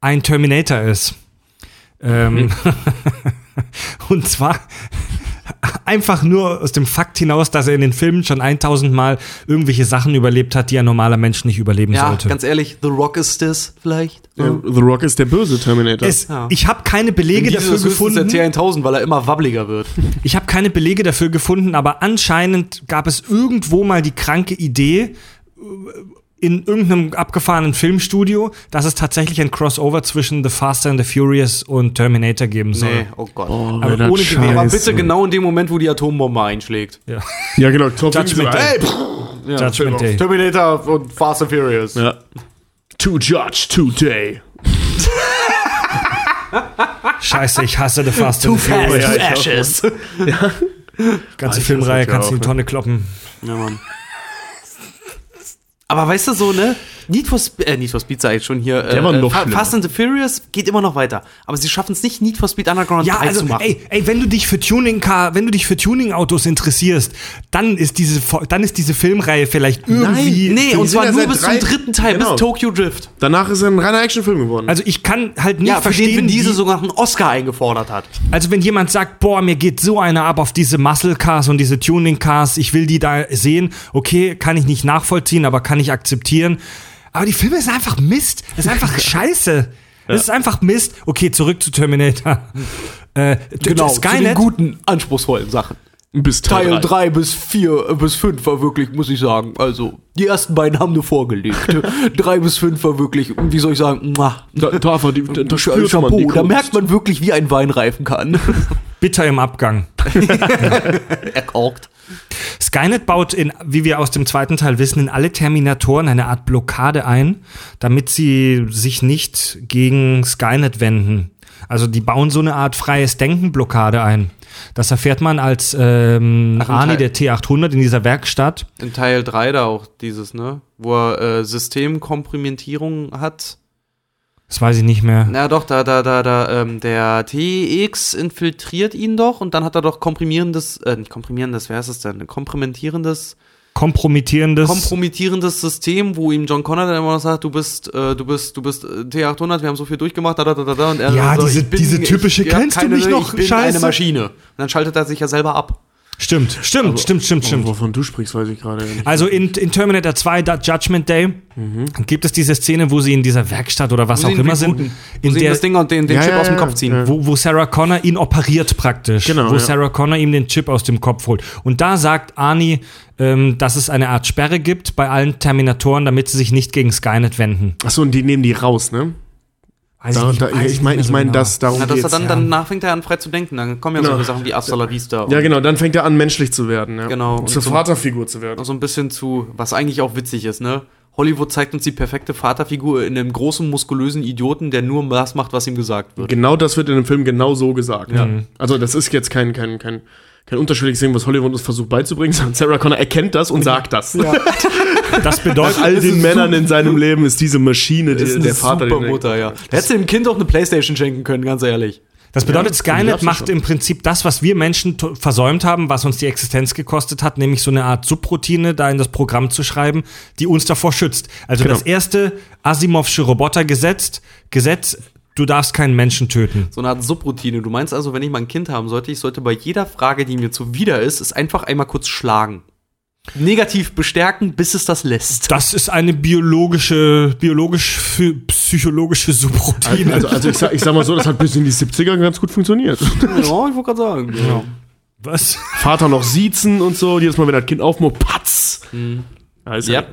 ein Terminator ist. Ähm, und zwar einfach nur aus dem Fakt hinaus, dass er in den Filmen schon 1000 Mal irgendwelche Sachen überlebt hat, die ein normaler Mensch nicht überleben Ja, sollte. ganz ehrlich, The Rock ist das vielleicht. Ja, The Rock ist der böse Terminator. es, Ja. Ich habe keine Belege dafür gefunden. der T1000, weil er immer wabbliger wird. Ich habe keine Belege dafür gefunden, aber anscheinend gab es irgendwo mal die kranke Idee in irgendeinem abgefahrenen Filmstudio, dass es tatsächlich ein Crossover zwischen The Fast and the Furious und Terminator geben soll. Nee, oh Gott. oh, aber ohne Gewehr. Aber bitte genau in dem Moment, wo die Atombombe einschlägt. Ja. Ja, genau. Judgment Day. Ey, Ja, Judgment Day. Terminator und Fast and Furious. Ja. To judge today. Scheiße, ich hasse The Fast and the Furious. Ja, ich auch. Ashes. Ganze ich Filmreihe kannst du ja in die Tonne kloppen. Ja, Mann. Aber weißt du so, ne? Need for Speed, äh, Need for Speed sag ich schon hier. Der äh, war noch Fa- schlimmer. Fast and the Furious geht immer noch weiter. Aber sie schaffen es nicht, Need for Speed Underground Ja, 3 also, zu machen. ey, ey, wenn du dich für Tuning Car, wenn du dich für Tuning Autos interessierst, dann ist diese, dann ist diese Filmreihe vielleicht irgendwie. nee, die und zwar nur bis drei- zum dritten Teil, Genau. bis Tokyo Drift. Danach ist er ein reiner Actionfilm geworden. Also ich kann halt nicht Ja, verstehen, Vin Diesel wie, sogar einen Oscar eingefordert hat. also wenn jemand sagt, boah, mir geht so einer ab auf diese Muscle Cars und diese Tuning Cars, ich will die da sehen, okay, kann ich nicht nachvollziehen, aber kann ich akzeptieren. Aber die Filme sind einfach Mist. Es ist einfach Scheiße. Es ist einfach Mist. Okay, zurück zu Terminator. Äh, Genau, zu den Skynet. guten, anspruchsvollen Sachen. bis Teil, Teil drei. 3 bis 4 äh, bis 5 war wirklich, muss ich sagen, also die ersten beiden haben nur vorgelegt. 3 bis 5 war wirklich, wie soll ich sagen. Da, da, da, da, da man Chapeau, die da merkt man wirklich, wie ein Wein reifen kann. Bitter im Abgang. er korkt. Skynet baut in, wie wir aus dem zweiten Teil wissen, in alle Terminatoren eine Art Blockade ein, damit sie sich nicht gegen Skynet wenden. Also die bauen so eine Art freies Denken-Blockade ein. Das erfährt man als ähm, Ach, Arnie Teil- der T800 in dieser Werkstatt. In Teil 3 da auch dieses, ne? Wo er äh, Systemkomprimentierung hat. Das weiß ich nicht mehr. Na doch, da, da, da, da, ähm, der TX infiltriert ihn doch und dann hat er doch komprimierendes, äh, nicht komprimierendes, wer ist es denn? Komprimentierendes, Kompromittierendes. kompromittierendes System, wo ihm John Connor dann immer noch sagt, du bist, äh, du bist, du bist äh, T800, wir haben so viel durchgemacht, da, da, da, da, und er Ja, so, diese- bin- diese typische, ich, kennst du mich noch? Ich bin Scheiße. eine Maschine. Und dann schaltet er sich ja selber ab. Stimmt, stimmt, stimmt, stimmt, stimmt. Wovon du sprichst, weiß ich gerade nicht. Also in, in Terminator 2, da Judgment Day, gibt es diese Szene, wo sie in dieser Werkstatt oder was Wo auch immer sind, rebooten. Wo in sie der, das Ding und den, den Ja, Chip ja, aus dem Kopf ziehen. ja. wo, wo Sarah Connor ihn operiert praktisch. Genau, wo ja. Sarah Connor ihm den Chip aus dem Kopf holt. Und da sagt Arnie, ähm, dass es eine Art Sperre gibt bei allen Terminatoren, damit sie sich nicht gegen Skynet wenden. Achso, und die nehmen die raus, ne? Weiß Da, nicht- da, ich meine, ich so meine, genau. das darum Na, dass er geht's. dann, ja. danach fängt er an frei zu denken. Dann kommen ja Genau. solche Sachen wie Hasta la Vista. und ja, genau, dann fängt er an, menschlich zu werden. Ja. Genau, Und und zur so- Vaterfigur zu werden. so ein bisschen zu, was eigentlich auch witzig ist, ne? Hollywood zeigt uns die perfekte Vaterfigur in einem großen, muskulösen Idioten, der nur das macht, was ihm gesagt wird. Genau das wird in dem Film genau so gesagt. Ja. Also das ist jetzt kein, kein, kein, kein unterschwelliges Ding, was Hollywood uns versucht beizubringen, sondern Sarah Connor erkennt das und sagt das. Das Bei bedeutet, all den Männern in seinem Leben ist diese Maschine die, Das ist der Vater. super Mutter, ja. Da hättest du dem Kind auch eine Playstation schenken können, ganz ehrlich. das bedeutet Ja, Skynet macht im Prinzip das, was wir Menschen versäumt haben, was uns die Existenz gekostet hat, nämlich so eine Art Subroutine da in das Programm zu schreiben, die uns davor schützt. Also Genau. das erste Asimovsche Robotergesetz, Gesetz, du darfst keinen Menschen töten. So eine Art Subroutine. Du meinst also, wenn ich mal ein Kind haben sollte, ich sollte bei jeder Frage, die mir zuwider ist, es einfach einmal kurz schlagen. Negativ bestärken, bis es das lässt. Das ist eine biologische, biologisch, psychologische Subroutine. Also, also ich, sag, ich sag mal so, das hat bis in die 70er ganz gut funktioniert. Ja, ich wollte gerade sagen. Ja. was? Vater noch siezen und so, jedes Mal, wenn das Kind aufmacht, patz! Also, Ja.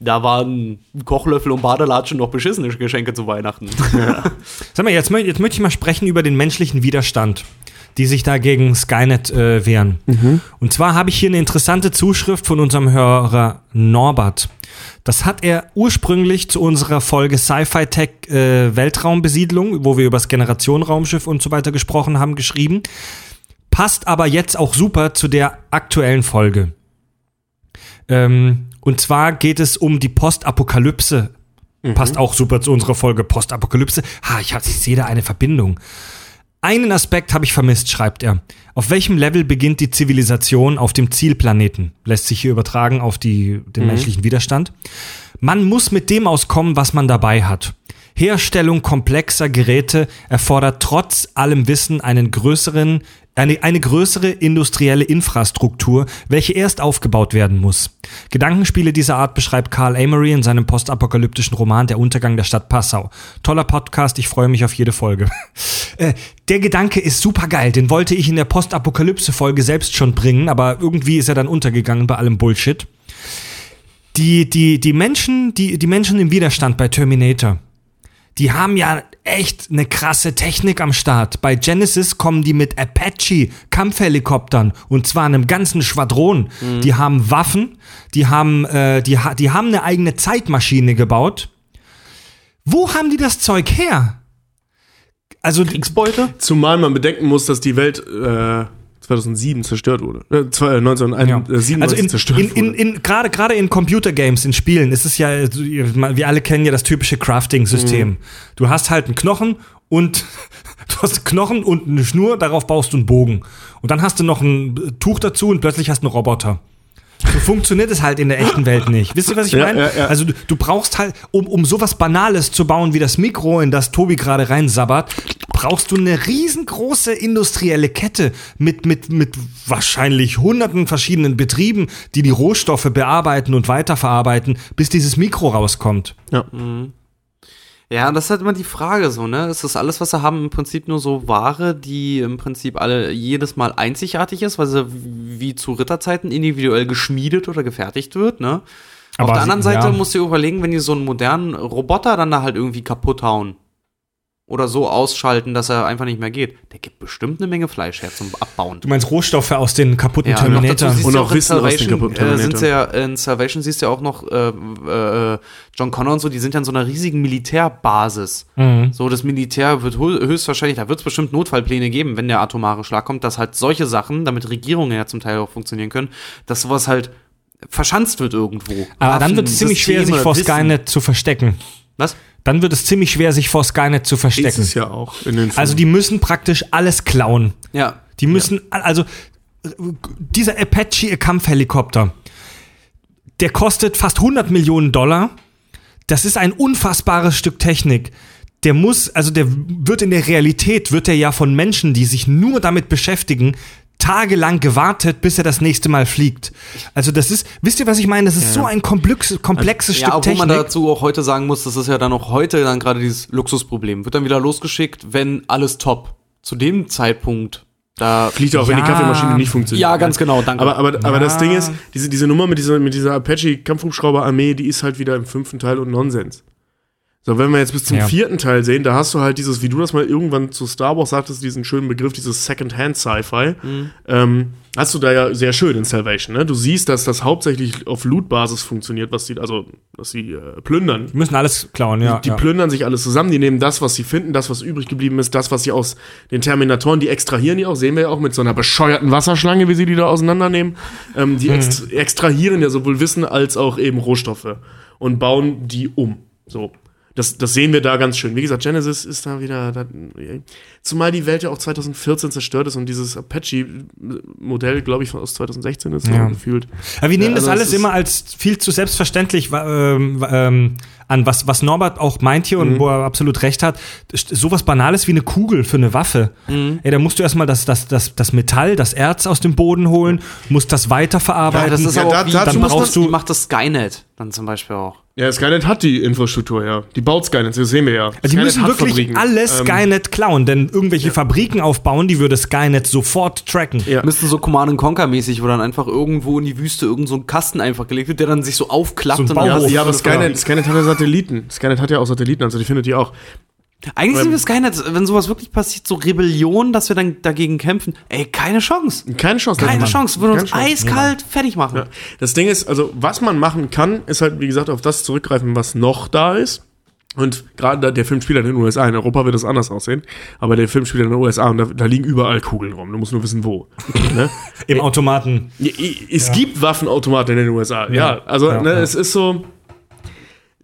Da waren Kochlöffel und Badelatschen noch beschissene Geschenke zu Weihnachten. Sag mal, jetzt, jetzt möchte ich mal sprechen über den menschlichen Widerstand, die sich da gegen Skynet äh, wehren. Und zwar habe ich hier eine interessante Zuschrift von unserem Hörer Norbert. Das hat er ursprünglich zu unserer Folge Sci-Fi Tech äh, Weltraumbesiedlung, wo wir über das Generationenraumschiff und so weiter gesprochen haben, geschrieben. Passt aber jetzt auch super zu der aktuellen Folge. Ähm, und zwar geht es um die Postapokalypse. Passt auch super zu unserer Folge Postapokalypse. Ha, ich, ich sehe da eine Verbindung. Einen Aspekt habe ich vermisst, schreibt er. Auf welchem Level beginnt die Zivilisation auf dem Zielplaneten? Lässt sich hier übertragen auf die, den menschlichen Widerstand. Man muss mit dem auskommen, was man dabei hat. Herstellung komplexer Geräte erfordert trotz allem Wissen einen größeren Eine, eine größere industrielle Infrastruktur, welche erst aufgebaut werden muss. Gedankenspiele dieser Art beschreibt Carl Amory in seinem postapokalyptischen Roman Der Untergang der Stadt Passau. Toller Podcast, ich freue mich auf jede Folge. Äh, der Gedanke ist super geil, den wollte ich in der Postapokalypse-Folge selbst schon bringen, aber irgendwie ist er dann untergegangen bei allem Bullshit. Die, die, die Menschen, die, die Menschen im Widerstand bei Terminator, die haben ja echt eine krasse Technik am Start. Bei Genesis kommen die mit Apache Kampfhelikoptern und zwar einem ganzen Schwadron. Die haben Waffen, die haben, äh, die, ha- die haben eine eigene Zeitmaschine gebaut. Wo haben die das Zeug her? Also Kriegsbeute? Zumal man bedenken muss, dass die Welt äh, 2007 zerstört wurde. Äh, zwei- äh, 1997 Also in, zerstört in, in, in gerade gerade in Computergames, in Spielen, ist es ja, wir alle kennen ja das typische Crafting-System. Mhm. Du hast halt einen Knochen und du hast einen Knochen und eine Schnur, darauf baust du einen Bogen. Und dann hast du noch ein Tuch dazu und plötzlich hast du einen Roboter. So funktioniert es halt in der echten Welt nicht. Wisst ihr, was ich Ja, meine? ja, ja. Also du, du brauchst halt, um, um sowas Banales zu bauen wie das Mikro, in das Tobi gerade reinsabbert, brauchst du eine riesengroße industrielle Kette mit, mit, mit wahrscheinlich hunderten verschiedenen Betrieben, die die Rohstoffe bearbeiten und weiterverarbeiten, bis dieses Mikro rauskommt. ja. Ja, das ist halt immer die Frage so, ne? Ist das alles, was sie haben, im Prinzip nur so Ware, die im Prinzip alle jedes Mal einzigartig ist, weil sie wie zu Ritterzeiten individuell geschmiedet oder gefertigt wird, ne? Aber Auf der anderen Seite ja. musst du überlegen, wenn die so einen modernen Roboter dann da halt irgendwie kaputt hauen oder so ausschalten, dass er einfach nicht mehr geht, der gibt bestimmt eine Menge Fleisch her zum Abbauen. Du meinst Rohstoffe aus den kaputten Ja, und noch dazu Terminator? Und auch Wissen aus den Salvation, kaputten äh, Terminator. ja, in Salvation siehst du ja auch noch äh, äh, John Connor und so, die sind ja in so einer riesigen Militärbasis. Mhm. So, das Militär wird hö- höchstwahrscheinlich, da wird es bestimmt Notfallpläne geben, wenn der atomare Schlag kommt, dass halt solche Sachen, damit Regierungen ja zum Teil auch funktionieren können, dass sowas halt verschanzt wird irgendwo. Aber dann wird es Waffen, ziemlich schwer, sich vor. Skynet zu verstecken. Was? Dann wird es ziemlich schwer, sich vor Skynet zu Ist verstecken. es ja auch in den Also die müssen praktisch alles klauen. Ja. Die müssen, also äh, dieser Apache Kampfhelikopter, der kostet fast 100 Millionen Dollar. Das ist ein unfassbares Stück Technik. Der muss, also der wird in der Realität, wird er ja von Menschen, die sich nur damit beschäftigen, tagelang gewartet, bis er das nächste Mal fliegt. Also das ist, wisst ihr, was ich meine? Das ist so ein komplex, komplexes Ja, Stück obwohl man Technik. dazu auch heute sagen muss, das ist ja dann auch heute dann gerade dieses Luxusproblem. Wird dann wieder losgeschickt, wenn alles top. Zu dem Zeitpunkt, da fliegt auch, wenn die Ja. Kaffeemaschine nicht funktioniert. Ja, ganz genau, danke. Aber, aber, aber Ja. das Ding ist, diese, diese Nummer mit dieser, mit dieser Apache-Kampfhubschrauber-Armee, die ist halt wieder im fünften Teil und Nonsens. So, wenn wir jetzt bis zum Ja. vierten Teil sehen, da hast du halt dieses, wie du das mal irgendwann zu Star Wars sagtest, diesen schönen Begriff, dieses Second-Hand-Sci-Fi. Ähm, hast du da ja sehr schön in Salvation, ne? Du siehst, dass das hauptsächlich auf Loot-Basis funktioniert, was die, also, dass sie äh, plündern. Die müssen alles klauen, ja. Die ja. plündern sich alles zusammen, die nehmen das, was sie finden, das, was übrig geblieben ist, das, was sie aus den Terminatoren, die extrahieren die auch, sehen wir ja auch mit so einer bescheuerten Wasserschlange, wie sie die da auseinandernehmen. Ähm, die ext extrahieren ja sowohl Wissen als auch eben Rohstoffe und bauen die um. So. Das, das sehen wir da ganz schön. Wie gesagt, Genesis ist da wieder. Da, zumal die Welt ja auch 2014 zerstört ist und dieses Apache-Modell, glaube ich, aus 2016 ist, Ja. so gefühlt. Ja, wir nehmen Ja, das also es alles immer als viel zu selbstverständlich ähm, ähm, an, was, was Norbert auch meint hier Mhm. und wo er absolut recht hat. Sowas Banales wie eine Kugel für eine Waffe. Mhm. Ey, da musst du erstmal das, das, das, das Metall, das Erz aus dem Boden holen, musst das weiterverarbeiten. ja, das ist Ja, aber da- auch wie, dann brauchst man- du, macht das Skynet dann zum Beispiel auch. Ja, Skynet hat die Infrastruktur, ja. Die baut Skynet, das sehen wir ja. Also die müssen wirklich Fabriken. alles Ähm, Skynet klauen, denn irgendwelche Fabriken aufbauen, die würde Skynet sofort tracken. Ja. Müssten so Command Conquer mäßig, wo dann einfach irgendwo in die Wüste irgend so ein Kasten einfach gelegt wird, der dann sich so aufklappt So und. Ja, ja, aber Skynet, Skynet hat ja Satelliten. Skynet hat ja auch Satelliten, also die findet die auch. Eigentlich sind wir Skynet, wenn sowas wirklich passiert, so Rebellion, dass wir dann dagegen kämpfen. Ey, keine Chance. Keine Chance. Keine. Chance. Würden uns Chance. eiskalt fertig machen. Ja. Das Ding ist, also was man machen kann, ist halt, wie gesagt, auf das zurückgreifen, was noch da ist. Und gerade da- der Film spielt in den USA. In Europa wird das anders aussehen. Aber der Film spielt in den USA und da, da liegen überall Kugeln rum. Du musst nur wissen, wo. ne? Im Automaten. Ja, Es gibt Waffenautomaten in den USA. Ja, also Ja, ne, ja. es ist so.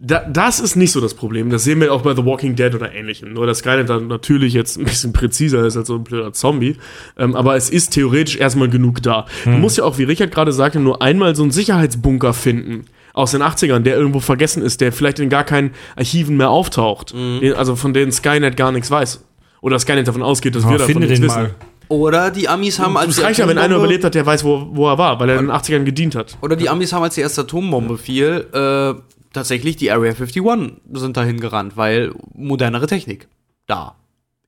Da, das ist nicht so das Problem. Das sehen wir auch bei The Walking Dead oder ähnlichem. Nur, dass Skynet dann natürlich jetzt ein bisschen präziser ist als so ein blöder Zombie. Ähm, aber es ist theoretisch erstmal genug da. Du musst ja auch, wie Richard gerade sagte, nur einmal so einen Sicherheitsbunker finden. Aus den 80ern, der irgendwo vergessen ist, der vielleicht in gar keinen Archiven mehr auftaucht. Den, also von denen Skynet gar nichts weiß. Oder Skynet davon ausgeht, dass Ja, wir davon finde nichts den wissen. mal. Oder die Amis haben als Es die reicht ja, wenn einer überlebt hat, der weiß, wo, wo er war, weil er in den 80ern gedient hat. Oder die Amis haben, als die erste Atombombe fiel, äh, tatsächlich die Area 51 sind dahin gerannt, weil modernere Technik. Da.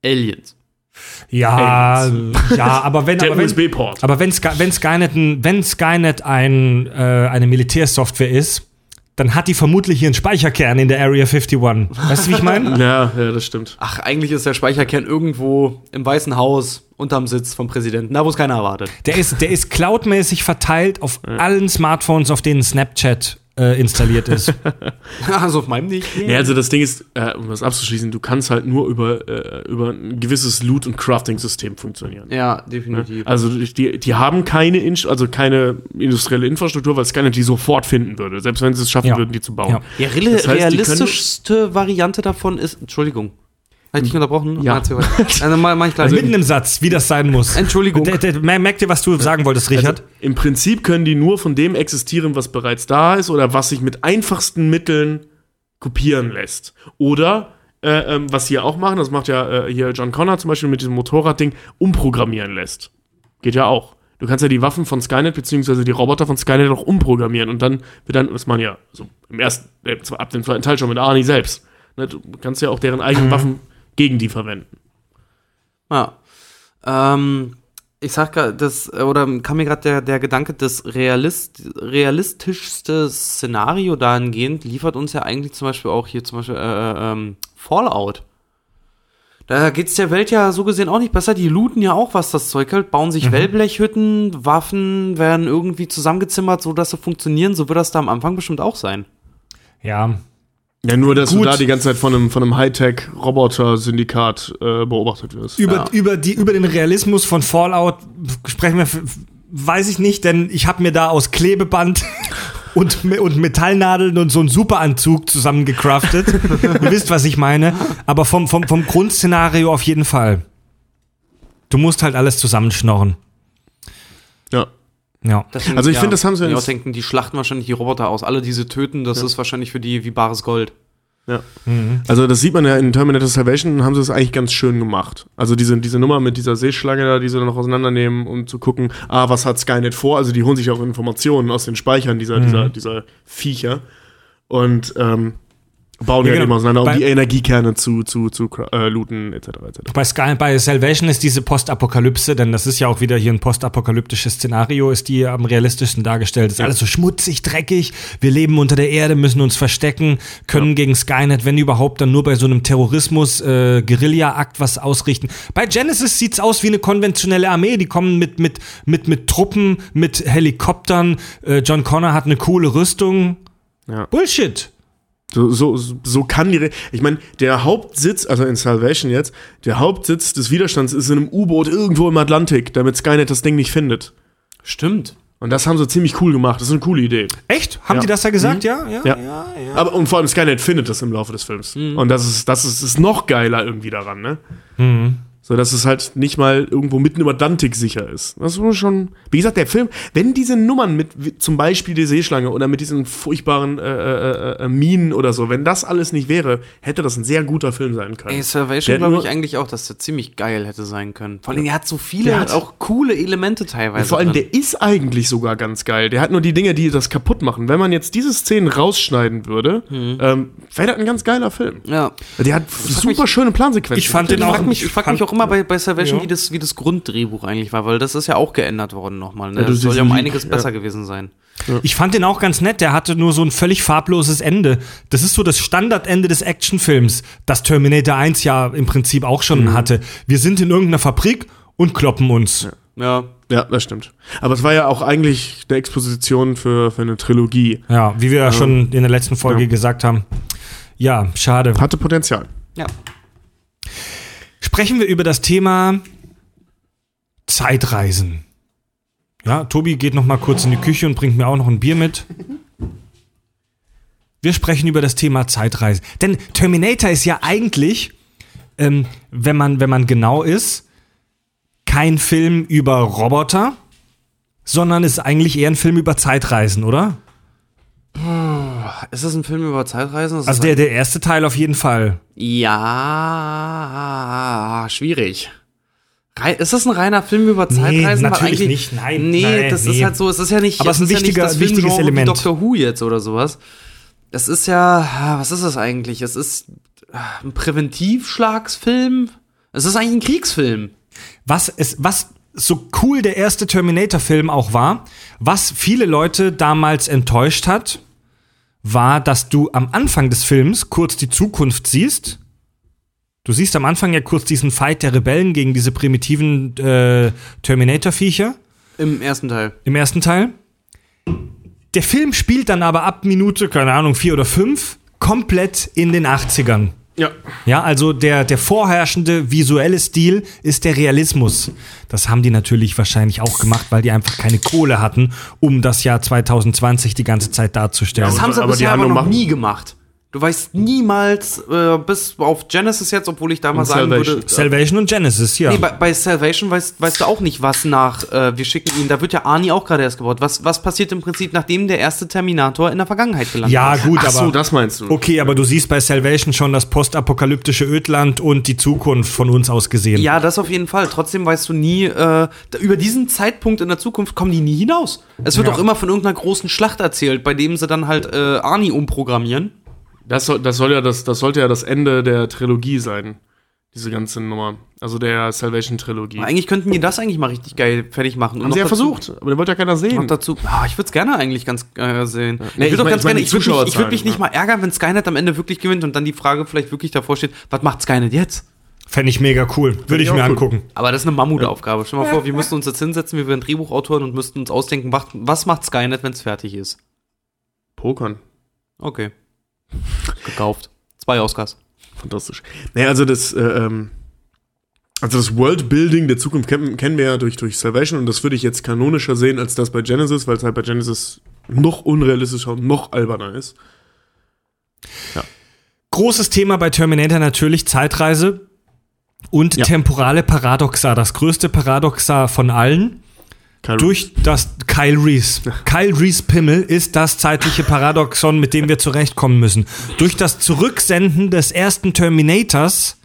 Aliens. Ja, ja, aber wenn, Der aber wenn, aber wenn, Sky, wenn Skynet, ein, wenn Skynet ein, äh, eine Militärsoftware ist, dann hat die vermutlich ihren Speicherkern in der Area 51. Weißt du, wie ich meine? Ja, ja, das stimmt. Ach, eigentlich ist der Speicherkern irgendwo im Weißen Haus unterm Sitz vom Präsidenten, da wo es keiner erwartet. Der ist, der ist cloudmäßig verteilt auf allen Smartphones, auf denen Snapchat äh, installiert ist. also auf meinem nicht. Ja, also das Ding ist, äh, um das abzuschließen, du kannst halt nur über, äh, über ein gewisses Loot- und Crafting-System funktionieren. Ja, definitiv. Also die, die haben keine, Inst also keine industrielle Infrastruktur, weil Skynet die sofort finden würde, selbst wenn sie es schaffen Ja. würden, die zu bauen. Ja. Ja, Das heißt, realistischste Variante davon ist. Entschuldigung. Habe ich dich unterbrochen? Ja. Also, mach, mach ich gleich. Mitten im Satz, wie das sein muss. Entschuldigung. Der, der, mer- merkt ihr, was du sagen wolltest, Richard? Also, Im Prinzip können die nur von dem existieren, was bereits da ist oder was sich mit einfachsten Mitteln kopieren lässt. Oder äh, ähm, was sie ja auch machen, das macht ja äh, hier John Connor zum Beispiel mit diesem Motorradding, umprogrammieren lässt. Geht ja auch. Du kannst ja die Waffen von Skynet beziehungsweise die Roboter von Skynet auch umprogrammieren und dann wird dann, das man ja so im ersten, äh, ab dem zweiten Teil schon mit Arnie selbst. Ne, du kannst ja auch deren eigenen Waffen gegen die verwenden. Ja. Ähm, ich sag gerade, das, oder kam mir gerade der, der Gedanke, das realist, realistischste Szenario dahingehend liefert uns ja eigentlich zum Beispiel auch hier zum Beispiel äh, ähm, Fallout. Da geht's der Welt ja so gesehen auch nicht besser. Die looten ja auch, was das Zeug hält, bauen sich Wellblechhütten, Waffen werden irgendwie zusammengezimmert, so dass sie funktionieren. So wird das da am Anfang bestimmt auch sein. Ja. Ja, nur, dass Gut. du da die ganze Zeit von einem, von einem Hightech-Roboter-Syndikat äh, beobachtet wirst. Über, Ja. über, die, über den Realismus von Fallout sprechen wir, weiß ich nicht, denn ich habe mir da aus Klebeband und, und Metallnadeln und so einen Superanzug zusammengecraftet. Ihr wisst, was ich meine. Aber vom, vom, vom Grundszenario auf jeden Fall. Du musst halt alles zusammenschnorren. Ja. Ja. Deswegen, Also ich finde, das haben sie die jetzt- ausdenken, die schlachten wahrscheinlich die Roboter aus. Alle diese töten, das ist wahrscheinlich für die wie bares Gold. Ja. Also das sieht man ja in Terminator Salvation, haben sie es eigentlich ganz schön gemacht. Also diese, diese Nummer mit dieser Seeschlange da, die sie dann noch auseinandernehmen, um zu gucken, ah, was hat Skynet vor? Also die holen sich auch Informationen aus den Speichern dieser, dieser, dieser Viecher und ähm, bauen Ja, ja, genau. eben auseinander, um Bei- die Energiekerne zu, zu, zu äh, looten, etc. etc. Bei, Sky, bei Salvation ist diese Postapokalypse, denn das ist ja auch wieder hier ein postapokalyptisches Szenario, ist die am realistischsten dargestellt. Ist alles so schmutzig, dreckig. Wir leben unter der Erde, müssen uns verstecken, können gegen Skynet, wenn überhaupt, dann nur bei so einem Terrorismus, äh, Guerilla-Akt was ausrichten. Bei Genesis sieht's aus wie eine konventionelle Armee. Die kommen mit, mit, mit, mit Truppen, mit Helikoptern. Äh, John Connor hat eine coole Rüstung. Ja. Bullshit. So, so, so kann die. Re ich meine, der Hauptsitz, also in Salvation jetzt, der Hauptsitz des Widerstands ist in einem U-Boot irgendwo im Atlantik, damit Skynet das Ding nicht findet. Stimmt. Und das haben sie ziemlich cool gemacht. Das ist eine coole Idee. Echt? Haben Ja. die das da gesagt? Ja, ja, Ja. ja. ja. Aber und vor allem Skynet findet das im Laufe des Films. Und das ist, das ist, ist noch geiler irgendwie daran, ne? So dass es halt nicht mal irgendwo mitten über Atlantik sicher ist. Das ist schon. Wie gesagt, der Film, wenn diese Nummern mit zum Beispiel die Seeschlange oder mit diesen furchtbaren äh, äh, äh, Minen oder so, wenn das alles nicht wäre, hätte das ein sehr guter Film sein können. Ey, Der Salvation glaube ich eigentlich auch, dass der ziemlich geil hätte sein können. Vor allem, er hat so viele, Der hat- auch coole Elemente teilweise. Vor allem, drin. der ist eigentlich sogar ganz geil. Der hat nur die Dinge, die das kaputt machen. Wenn man jetzt diese Szenen rausschneiden würde, ähm, wäre das ein ganz geiler Film. Ja. Der hat super mich- schöne Plansequenzen. Ich fand Ich den auch. frage mich, ich frag mich auch immer bei, bei Salvation, Ja. wie, das, wie das Grunddrehbuch eigentlich war, weil das ist ja auch geändert worden nochmal. Ne? Ja, das soll ja um einiges ja. besser gewesen sein. Ich fand den auch ganz nett. Der hatte nur so ein völlig farbloses Ende. Das ist so das Standardende des Actionfilms, das Terminator 1 ja im Prinzip auch schon hatte. Wir sind in irgendeiner Fabrik und kloppen uns. Ja. Ja, das stimmt. Aber es war ja auch eigentlich eine Exposition für, für eine Trilogie. Ja, wie wir ja schon in der letzten Folge gesagt haben. Ja, schade. Hatte Potenzial. Ja. Sprechen wir über das Thema Zeitreisen. Ja, Tobi geht noch mal kurz in die Küche und bringt mir auch noch ein Bier mit. Wir sprechen über das Thema Zeitreisen. Denn Terminator ist ja eigentlich, ähm, wenn, man, wenn man genau ist, kein Film über Roboter, sondern ist eigentlich eher ein Film über Zeitreisen, oder? Ist das ein Film über Zeitreisen? Das Also der, der erste Teil auf jeden Fall. Ja, schwierig. Ist das ein reiner Film über Zeitreisen? Weil natürlich nicht. Nein, Nee, nein, das nee. ist halt so, es ist ja nicht, Aber es ist ein ja wichtiger- nicht das wichtiges Element. Doctor Who jetzt oder sowas. Es ist ja, was ist das eigentlich? Es ist ah, ein Präventivschlagsfilm. Es ist eigentlich ein Kriegsfilm. Was, es, was so cool der erste Terminator-Film auch war, was viele Leute damals enttäuscht hat, war, dass du am Anfang des Films kurz die Zukunft siehst. Du siehst am Anfang ja kurz diesen Fight der Rebellen gegen diese primitiven äh, Terminator-Viecher Im ersten Teil. im ersten Teil. Der Film spielt dann aber ab Minute, keine Ahnung, vier oder fünf, komplett in den 80ern. Ja. Ja, also der, der vorherrschende visuelle Stil ist der Realismus. Das haben die natürlich wahrscheinlich auch gemacht, weil die einfach keine Kohle hatten, um das Jahr 2020 die ganze Zeit darzustellen. Das haben sie aber aber Handlung noch machen- nie gemacht. Du weißt niemals, äh, bis auf Genesis jetzt, obwohl ich da mal Und sagen Salvation. würde. Salvation und Genesis, ja. Nee, bei, bei Salvation weißt, weißt du auch nicht, was nach, äh, wir schicken ihn, da wird ja Arnie auch gerade erst gebaut. Was, was passiert im Prinzip, nachdem der erste Terminator in der Vergangenheit gelandet ja, ist? gut, Ach so, aber. das meinst du. Okay, aber du siehst bei Salvation schon das postapokalyptische Ödland und die Zukunft von uns aus gesehen. Ja, das auf jeden Fall. Trotzdem weißt du nie, äh, über diesen Zeitpunkt in der Zukunft kommen die nie hinaus. Es wird Ja. auch immer von irgendeiner großen Schlacht erzählt, bei dem sie dann halt äh, Arnie umprogrammieren. Das, soll, das, soll ja das, das sollte ja das Ende der Trilogie sein. Diese ganze Nummer. Also der Salvation-Trilogie. Eigentlich könnten die das eigentlich mal richtig geil fertig machen. Und Haben sie ja dazu- versucht, aber den wollte ja keiner sehen. dazu, ah, ich würde es gerne eigentlich ganz äh, sehen. Nee, ich würde auch mein- ganz ich mein gerne, ich würde mich, ich würd mich nicht ja. mal ärgern, wenn Skynet am Ende wirklich gewinnt und dann die Frage vielleicht wirklich davor steht, was macht Skynet jetzt? Fände ich mega cool. Würde ich ich mir gut. angucken. Aber das ist eine Mammutaufgabe. Stell dir mal vor, wir müssten uns jetzt hinsetzen, wir wären Drehbuchautoren und müssten uns ausdenken, was- was macht Skynet, wenn es fertig ist. Pokern. Okay. Gekauft. Zwei Oscars. Fantastisch. Naja, also das, äh, ähm, also das Worldbuilding der Zukunft kennen, kennen wir ja durch, durch Salvation und das würde ich jetzt kanonischer sehen als das bei Genesis, weil es halt bei Genesis noch unrealistischer und noch alberner ist. Großes Thema bei Terminator natürlich Zeitreise und Ja. temporale Paradoxa. Das größte Paradoxa von allen. Kyle Durch das Kyle Reese. Kyle Reese Pimmel ist das zeitliche Paradoxon, mit dem wir zurechtkommen müssen. Durch das Zurücksenden des ersten Terminators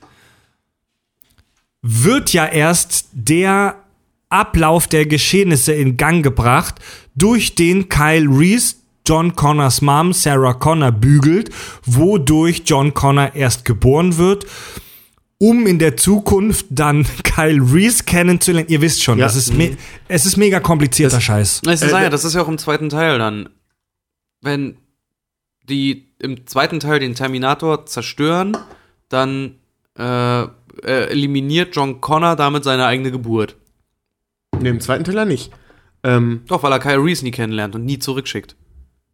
wird ja erst der Ablauf der Geschehnisse in Gang gebracht, durch den Kyle Reese John Connors Mom Sarah Connor bügelt, wodurch John Connor erst geboren wird, um in der Zukunft dann Kyle Reese kennenzulernen. Ihr wisst schon, Ja. das ist me es ist mega komplizierter Scheiß. Das ist, Äh, ja, das ist ja auch im zweiten Teil dann. Wenn die im zweiten Teil den Terminator zerstören, dann äh, äh, eliminiert John Connor damit seine eigene Geburt. Nee, im zweiten Teil ja nicht. Ähm, Doch, weil er Kyle Reese nie kennenlernt und nie zurückschickt.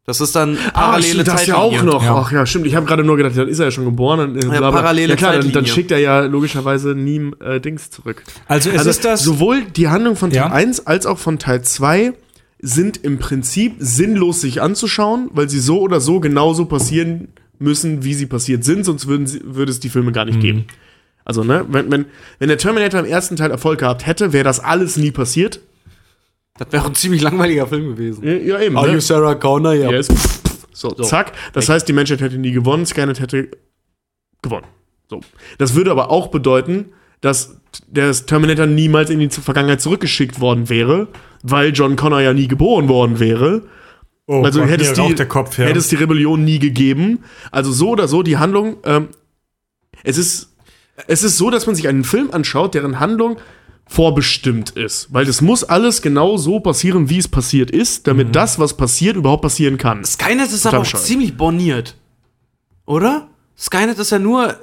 Das ist dann ah, parallele stimmt, das ja auch noch. Ja. Ach ja, stimmt. Ich habe gerade nur gedacht, dann ist er ja schon geboren. Und, äh, bla. parallele ja, klar, dann, dann schickt er ja logischerweise nie äh, Dings zurück. Also es also ist das sowohl die Handlung von Teil Ja. 1 als auch von Teil 2 sind im Prinzip sinnlos sich anzuschauen, weil sie so oder so genauso passieren müssen, wie sie passiert sind, sonst würden sie, würde es die Filme gar nicht geben. Also, ne, wenn, wenn, wenn der Terminator im ersten Teil Erfolg gehabt hätte, wäre das alles nie passiert. Das wäre ein ziemlich langweiliger Film gewesen. Ja, ja eben. ne? Sarah Connor? Ja. Yes. So, zack. Das heißt, die Menschheit hätte nie gewonnen, Skynet hätte gewonnen. So. Das würde aber auch bedeuten, dass der Terminator niemals in die Vergangenheit zurückgeschickt worden wäre, weil John Connor ja nie geboren worden wäre. oh Also Gott, hätte, es die, Kopf her. hätte es die Rebellion nie gegeben. Also so oder so, die Handlung, ähm, es ist, es ist so, dass man sich einen Film anschaut, deren Handlung vorbestimmt ist. Weil das muss alles genau so passieren, wie es passiert ist, damit das, was passiert, überhaupt passieren kann. Skynet ist aber auch ziemlich borniert. Oder? Skynet ist ja nur. äh,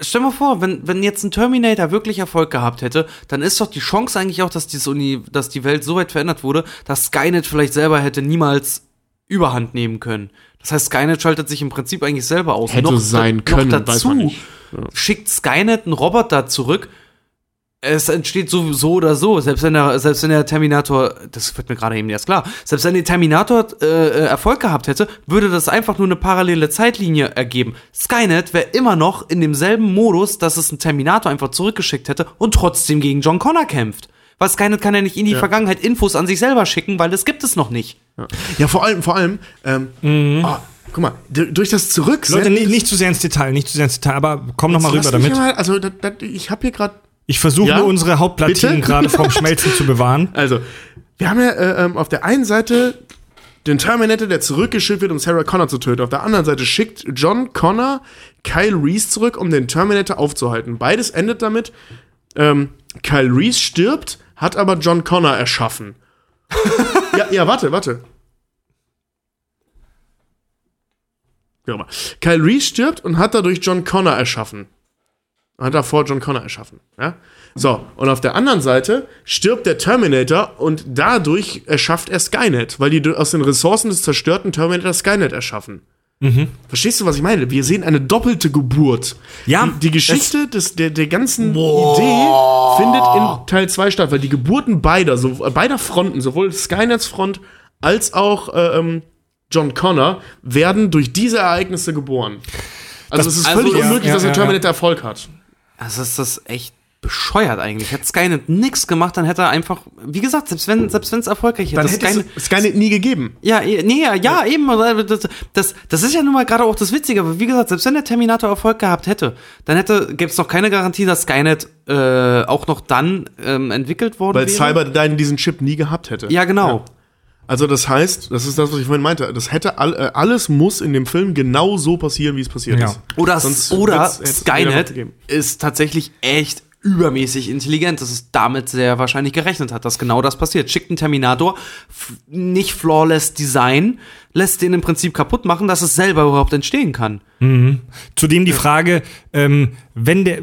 Stell mal vor, wenn, wenn jetzt ein Terminator wirklich Erfolg gehabt hätte, dann ist doch die Chance eigentlich auch, dass, dieses Uni, dass die Welt so weit verändert wurde, dass Skynet vielleicht selber hätte niemals Überhand nehmen können. Das heißt, Skynet schaltet sich im Prinzip eigentlich selber aus. Hätte sein können, noch weiß dazu nicht. schickt Skynet einen Roboter zurück. Es entsteht so, so oder so, selbst wenn, der, selbst wenn der Terminator, das wird mir gerade eben erst klar, selbst wenn der Terminator äh, Erfolg gehabt hätte, würde das einfach nur eine parallele Zeitlinie ergeben. Skynet wäre immer noch in demselben Modus, dass es einen Terminator einfach zurückgeschickt hätte und trotzdem gegen John Connor kämpft. Weil Skynet kann ja nicht in die Vergangenheit Infos an sich selber schicken, weil das gibt es noch nicht. Ja, vor allem, vor allem, ähm, ah, guck mal, durch das Leute, Zurücksenden. nicht, nicht zu sehr ins Detail, nicht zu sehr ins Detail, aber komm noch mal Lass rüber damit. Mal, also, das, das, ich habe hier gerade. Ich versuche Ja? nur unsere Hauptplatinen gerade vom Schmelzen zu bewahren. Also, wir haben ja äh, ähm, auf der einen Seite den Terminator, der zurückgeschickt wird, um Sarah Connor zu töten. Auf der anderen Seite schickt John Connor Kyle Reese zurück, um den Terminator aufzuhalten. Beides endet damit, ähm, Kyle Reese stirbt, hat aber John Connor erschaffen. ja, ja, warte, warte. Kyle Reese stirbt und hat dadurch John Connor erschaffen. Hat davor John Connor erschaffen. Ja? So, und auf der anderen Seite stirbt der Terminator und dadurch erschafft er Skynet, weil die aus den Ressourcen des zerstörten Terminator Skynet erschaffen. Verstehst du, was ich meine? Wir sehen eine doppelte Geburt. Ja, die, die Geschichte des, der, der ganzen Idee findet in Teil 2 statt, weil die Geburten beider, so, äh, beider Fronten, sowohl Skynets Front als auch äh, ähm, John Connor, werden durch diese Ereignisse geboren. Also Das- es ist also- völlig Ja, unmöglich, ja, dass der ja, Terminator Erfolg hat. Also ist das echt bescheuert eigentlich. Hätte Skynet nix gemacht, dann hätte er einfach, wie gesagt, selbst wenn selbst wenn es erfolgreich Dann hätte, hätte Skynet, es Skynet nie gegeben. ja, eh, nee, ja, ja, eben, das, das, das ist ja nun mal gerade auch das Witzige, aber wie gesagt, selbst wenn der Terminator Erfolg gehabt hätte, dann hätte, gäbe es noch keine Garantie, dass Skynet äh, auch noch dann ähm, entwickelt worden Weil wäre. Cyberdyne diesen Chip nie gehabt hätte. ja, genau. Also das heißt, das ist das, was ich vorhin meinte. Das hätte all, äh, alles muss in dem Film genau so passieren, wie es passiert Ja. ist. Oder, Sonst oder Skynet ist tatsächlich echt übermäßig intelligent, dass es damit sehr wahrscheinlich gerechnet hat, dass genau das passiert. Schickt einen Terminator, nicht flawless Design, lässt den im Prinzip kaputt machen, dass es selber überhaupt entstehen kann. Zudem die Frage, ähm, wenn der.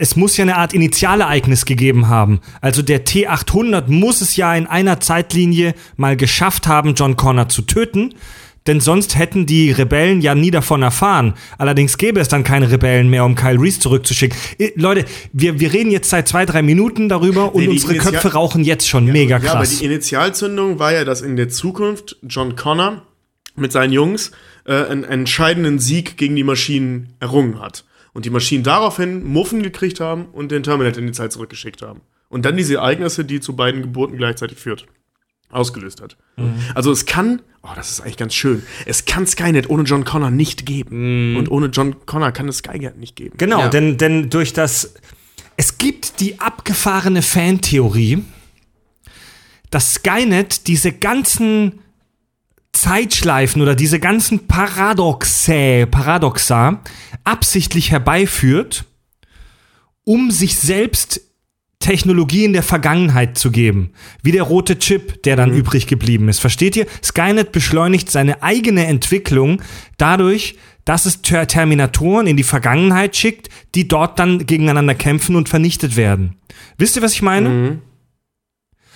Es muss ja eine Art Initialereignis gegeben haben. Also der T800 muss es ja in einer Zeitlinie mal geschafft haben, John Connor zu töten. Denn sonst hätten die Rebellen ja nie davon erfahren. Allerdings gäbe es dann keine Rebellen mehr, um Kyle Reese zurückzuschicken. Leute, wir, wir reden jetzt seit zwei, drei Minuten darüber und Nee, unsere Initial- Köpfe rauchen jetzt schon mega Ja, aber krass. die Initialzündung war ja, dass in der Zukunft John Connor mit seinen Jungs äh, einen entscheidenden Sieg gegen die Maschinen errungen hat. Und die Maschinen daraufhin Muffen gekriegt haben und den Terminator in die Zeit zurückgeschickt haben. Und dann diese Ereignisse, die zu beiden Geburten gleichzeitig führt, ausgelöst hat. Mhm. Also es kann, oh, das ist eigentlich ganz schön, es kann Skynet ohne John Connor nicht geben. Und ohne John Connor kann es Skynet nicht geben. Genau, Ja. denn, denn durch das. Es gibt die abgefahrene Fantheorie, dass Skynet diese ganzen Zeitschleifen oder diese ganzen Paradoxe, Paradoxa absichtlich herbeiführt, um sich selbst Technologie in der Vergangenheit zu geben. Wie der rote Chip, der dann übrig geblieben ist. Versteht ihr? Skynet beschleunigt seine eigene Entwicklung dadurch, dass es Ter Terminatoren in die Vergangenheit schickt, die dort dann gegeneinander kämpfen und vernichtet werden. Wisst ihr, was ich meine?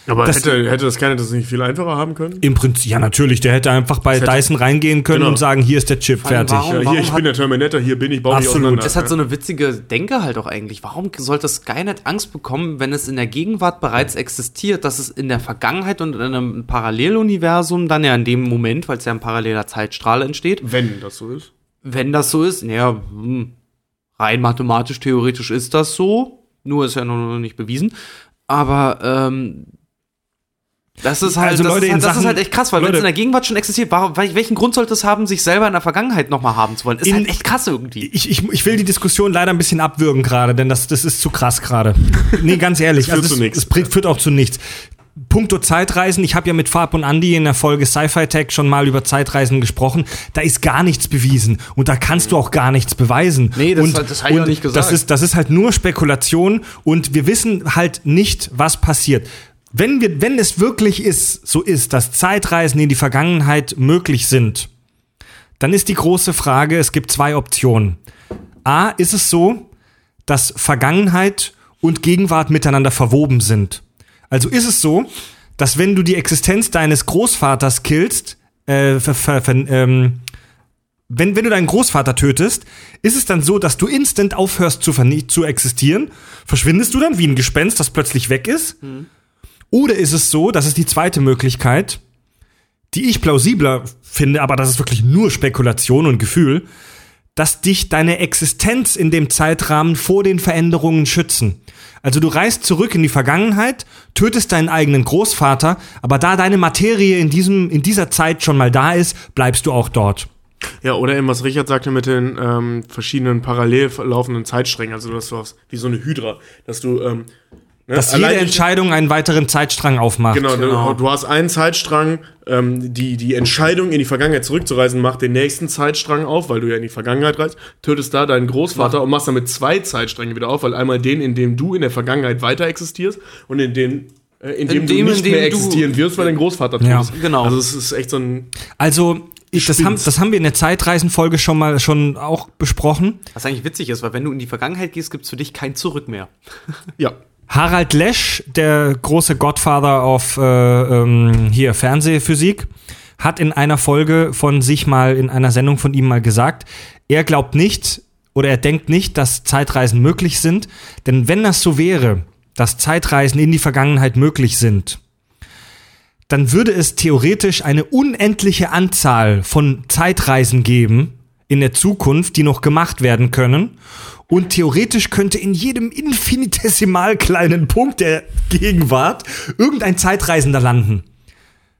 Aber Das- hätte, hätte Skynet das nicht viel einfacher haben können? Im Prinzip, ja natürlich, der hätte einfach bei hätte- Dyson reingehen können Genau. und sagen, hier ist der Chip, allem, fertig. warum- Ja, hier, ich hat- bin der Terminator, hier bin ich, baue mich Absolut. auseinander. Es hat so eine witzige Denke halt auch eigentlich. Warum sollte Skynet Angst bekommen, wenn es in der Gegenwart bereits existiert, dass es in der Vergangenheit und in einem Paralleluniversum dann ja in dem Moment, weil es ja ein paralleler Zeitstrahl entsteht, Wenn das so ist. wenn das so ist, naja, hm, rein mathematisch, theoretisch ist das so, nur ist ja noch nicht bewiesen, aber ähm, das ist halt, Also das, Leute, ist, halt das ist halt echt krass, weil wenn es in der Gegenwart schon existiert, warum, wel- welchen Grund sollte es haben, sich selber in der Vergangenheit nochmal haben zu wollen? Ist In- halt echt krass irgendwie. Ich, ich, ich will die Diskussion leider ein bisschen abwürgen gerade, denn das, das ist zu krass gerade. Nee, ganz ehrlich, führt also zu nichts. es bringt- führt auch zu nichts. Punkto Zeitreisen, ich habe ja mit Fab und Andy in der Folge Sci-Fi Tech schon mal über Zeitreisen gesprochen. Da ist gar nichts bewiesen und da kannst du auch gar nichts beweisen. Nee, das und, hat- das hab ich auch nicht gesagt. Das ist, das ist halt nur Spekulation und wir wissen halt nicht, was passiert. Wenn, wir, wenn es wirklich ist, so ist, dass Zeitreisen in die Vergangenheit möglich sind, dann ist die große Frage, es gibt zwei Optionen. A, ist es so, dass Vergangenheit und Gegenwart miteinander verwoben sind. Also ist es so, dass wenn du die Existenz deines Großvaters killst, äh, ver, ver, ähm, wenn, wenn du deinen Großvater tötest, ist es dann so, dass du instant aufhörst zu, zu existieren? Verschwindest du dann wie ein Gespenst, das plötzlich weg ist? Oder ist es so, das ist die zweite Möglichkeit, die ich plausibler finde, aber das ist wirklich nur Spekulation und Gefühl, dass dich deine Existenz in dem Zeitrahmen vor den Veränderungen schützen. Also du reist zurück in die Vergangenheit, tötest deinen eigenen Großvater, aber da deine Materie in diesem in dieser Zeit schon mal da ist, bleibst du auch dort. Ja, oder eben, was Richard sagte mit den ähm, verschiedenen parallel laufenden Zeitsträngen, also dass du hast, wie so eine Hydra, dass du ähm, ne, Dass jede allein- Entscheidung einen weiteren Zeitstrang aufmacht. Genau, Du, du hast einen Zeitstrang, ähm, die, die Entscheidung, in die Vergangenheit zurückzureisen, macht den nächsten Zeitstrang auf, weil du ja in die Vergangenheit reist, tötest da deinen Großvater und machst damit zwei Zeitstränge wieder auf, weil einmal den, in dem du in der Vergangenheit weiter existierst und in den, äh, in dem In du dem, nicht in dem mehr du- existieren wirst, weil dein Großvater tot Ja. ist. Genau. Also es ist echt so ein. Also, ich, das, haben, das haben wir in der Zeitreisenfolge schon mal schon auch besprochen. Was eigentlich witzig ist, weil wenn du in die Vergangenheit gehst, gibt's für dich kein Zurück mehr. Ja. Harald Lesch, der große Godfather auf äh, ähm, hier Fernsehphysik, hat in einer Folge von sich mal, in einer Sendung von ihm mal gesagt, er glaubt nicht oder er denkt nicht, dass Zeitreisen möglich sind, denn wenn das so wäre, dass Zeitreisen in die Vergangenheit möglich sind, dann würde es theoretisch eine unendliche Anzahl von Zeitreisen geben in der Zukunft, die noch gemacht werden können. Und theoretisch könnte in jedem infinitesimal kleinen Punkt der Gegenwart irgendein Zeitreisender landen.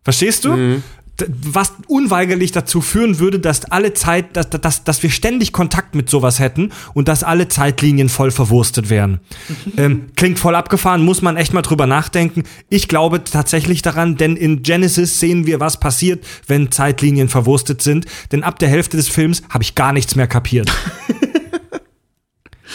Verstehst du? D- Was unweigerlich dazu führen würde, dass alle Zeit, dass, dass, dass wir ständig Kontakt mit sowas hätten und dass alle Zeitlinien voll verwurstet wären. ähm, klingt voll abgefahren, muss man echt mal drüber nachdenken. Ich glaube tatsächlich daran, denn in Genesis sehen wir, was passiert, wenn Zeitlinien verwurstet sind. Denn ab der Hälfte des Films habe ich gar nichts mehr kapiert.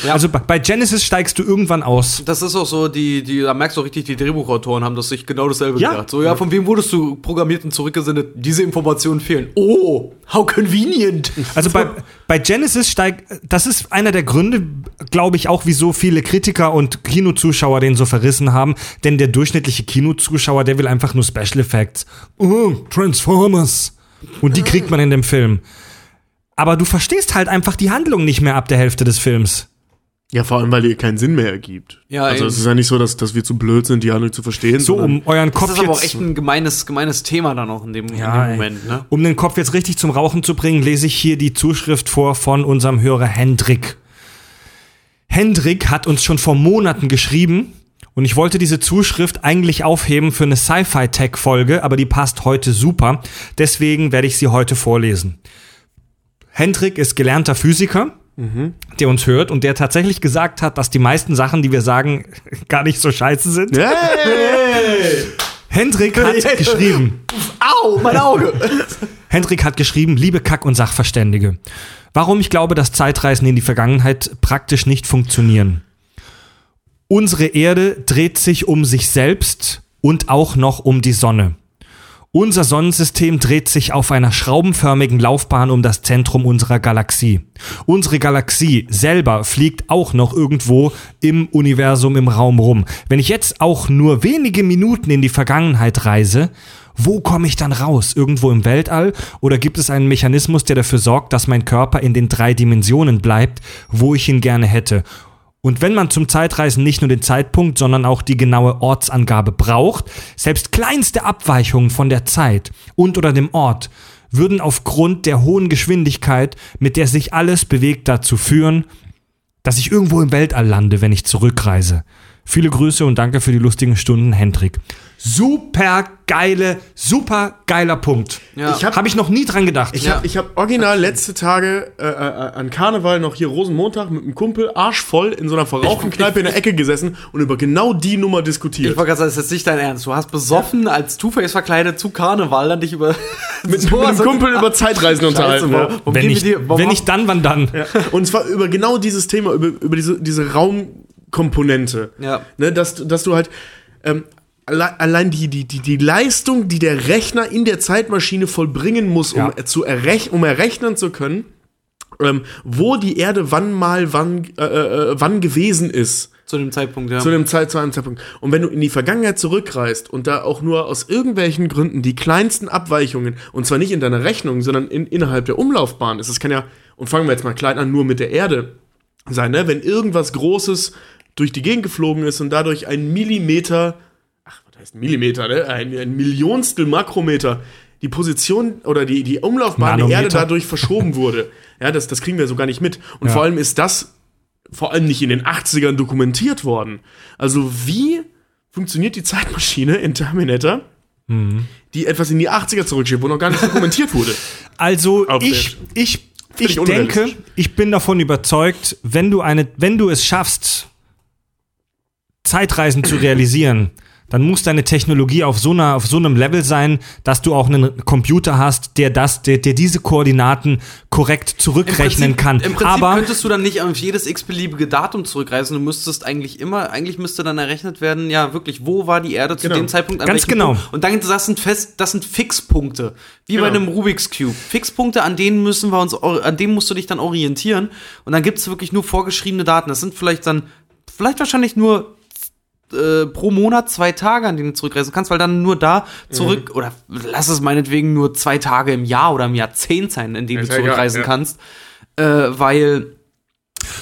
Also bei- bei Genesis steigst du irgendwann aus. Das ist auch so, die, die, da merkst du auch richtig, die Drehbuchautoren haben das sich genau dasselbe Ja. gedacht. So, ja, von wem wurdest du programmiert und zurückgesendet? Diese Informationen fehlen. Oh, how convenient. Also bei, bei Genesis steigt, das ist einer der Gründe, glaube ich, auch, wieso viele Kritiker und Kinozuschauer den so verrissen haben. Denn der durchschnittliche Kinozuschauer, der will einfach nur Special Effects. Oh, Transformers. Und die kriegt man in dem Film. Aber du verstehst halt einfach die Handlung nicht mehr ab der Hälfte des Films. Ja, vor allem, weil ihr keinen Sinn mehr ergibt. Ja, also eben. es ist ja nicht so, dass, dass wir zu blöd sind, die Handlung zu verstehen. So, um euren Das Kopf ist aber auch jetzt, echt ein gemeines, gemeines Thema dann auch in dem, Ja, in dem. Moment, ne? um den Kopf jetzt richtig zum Rauchen zu bringen, lese ich hier die Zuschrift vor von unserem Hörer Hendrik. Hendrik hat uns schon vor Monaten geschrieben und ich wollte diese Zuschrift eigentlich aufheben für eine Sci-Fi-Tech-Folge, aber die passt heute super. Deswegen werde ich sie heute vorlesen. Hendrik ist gelernter Physiker, der uns hört und der tatsächlich gesagt hat, dass die meisten Sachen, die wir sagen, gar nicht so scheiße sind. Hey! Hendrik hat geschrieben. Au, mein Auge! Hendrik hat geschrieben, liebe Kack- und Sachverständige. Warum ich glaube, dass Zeitreisen in die Vergangenheit praktisch nicht funktionieren. Unsere Erde dreht sich um sich selbst und auch noch um die Sonne. Unser Sonnensystem dreht sich auf einer schraubenförmigen Laufbahn um das Zentrum unserer Galaxie. Unsere Galaxie selber fliegt auch noch irgendwo im Universum im Raum rum. Wenn ich jetzt auch nur wenige Minuten in die Vergangenheit reise, wo komme ich dann raus? Irgendwo im Weltall? Oder gibt es einen Mechanismus, der dafür sorgt, dass mein Körper in den drei Dimensionen bleibt, wo ich ihn gerne hätte? Und wenn man zum Zeitreisen nicht nur den Zeitpunkt, sondern auch die genaue Ortsangabe braucht, selbst kleinste Abweichungen von der Zeit und oder dem Ort würden aufgrund der hohen Geschwindigkeit, mit der sich alles bewegt, dazu führen, dass ich irgendwo im Weltall lande, wenn ich zurückreise. Viele Grüße und danke für die lustigen Stunden, Hendrik. Super geile, super geiler Punkt. Ja. Ich habe hab ich noch nie dran gedacht. Ich habe ich hab original letzte Tage äh, äh, an Karneval noch hier Rosenmontag mit einem Kumpel arschvoll in so einer verrauchten Kneipe in der Ecke gesessen und über genau die Nummer diskutiert. Ich wollte gerade sagen, das ist jetzt nicht dein Ernst. Du hast besoffen, als Two-Face verkleidet zu Karneval, dann dich über. mit, mit einem Kumpel über Zeitreisen unterhalten. warum, ja. wenn ich, warum wenn ich dann, wann dann? Und zwar über genau dieses Thema, über, über diese, diese Raumkomponente. Ja. Ne, dass, du- dass du halt ähm, alle- allein die, die, die, die Leistung, die der Rechner in der Zeitmaschine vollbringen muss, um, Ja. äh, zu errech um errechnen zu können, ähm, wo die Erde wann mal wann, äh, äh, wann gewesen ist. zu dem Zeitpunkt, ja. Zu dem Zeit, zu einem Zeitpunkt. Und wenn du in die Vergangenheit zurückreist und da auch nur aus irgendwelchen Gründen die kleinsten Abweichungen, und zwar nicht in deiner Rechnung, sondern in, innerhalb der Umlaufbahn ist, das kann ja, und fangen wir jetzt mal klein an, nur mit der Erde sein, ne? Wenn irgendwas Großes durch die Gegend geflogen ist und dadurch ein Millimeter, ach, was heißt Millimeter, ne? Ein, ein Millionstel Makrometer die Position oder die, die Umlaufbahn der Nanometer. Erde dadurch verschoben wurde. Ja, das, das kriegen wir so gar nicht mit. Und Ja. vor allem ist das vor allem nicht in den 80ern dokumentiert worden. Also wie funktioniert die Zeitmaschine in Terminator, Mhm. die etwas in die 80er zurückschiebt, wo noch gar nicht dokumentiert wurde? Also Auf ich, ich, ich denke, ich bin davon überzeugt, wenn du eine, wenn du es schaffst, Zeitreisen zu realisieren, dann muss deine Technologie auf so, einer, auf so einem Level sein, dass du auch einen Computer hast, der das, der, der diese Koordinaten korrekt zurückrechnen kann. Im Prinzip Aber könntest du dann nicht auf jedes x-beliebige Datum zurückreisen. Du müsstest eigentlich immer, eigentlich müsste dann errechnet werden, ja, wirklich, wo war die Erde zu Genau. dem Zeitpunkt? An Ganz genau. Punkt? Und dann, das sind fest, das sind Fixpunkte. Wie bei Genau. einem Rubik's Cube. Fixpunkte, an denen müssen wir uns, an denen musst du dich dann orientieren. Und dann gibt es wirklich nur vorgeschriebene Daten. Das sind vielleicht dann, vielleicht wahrscheinlich nur äh, pro Monat zwei Tage, an denen du zurückreisen kannst, weil dann nur da Mhm. zurück, oder lass es meinetwegen nur zwei Tage im Jahr oder im Jahrzehnt sein, in denen du ja zurückreisen ja. kannst. Äh, weil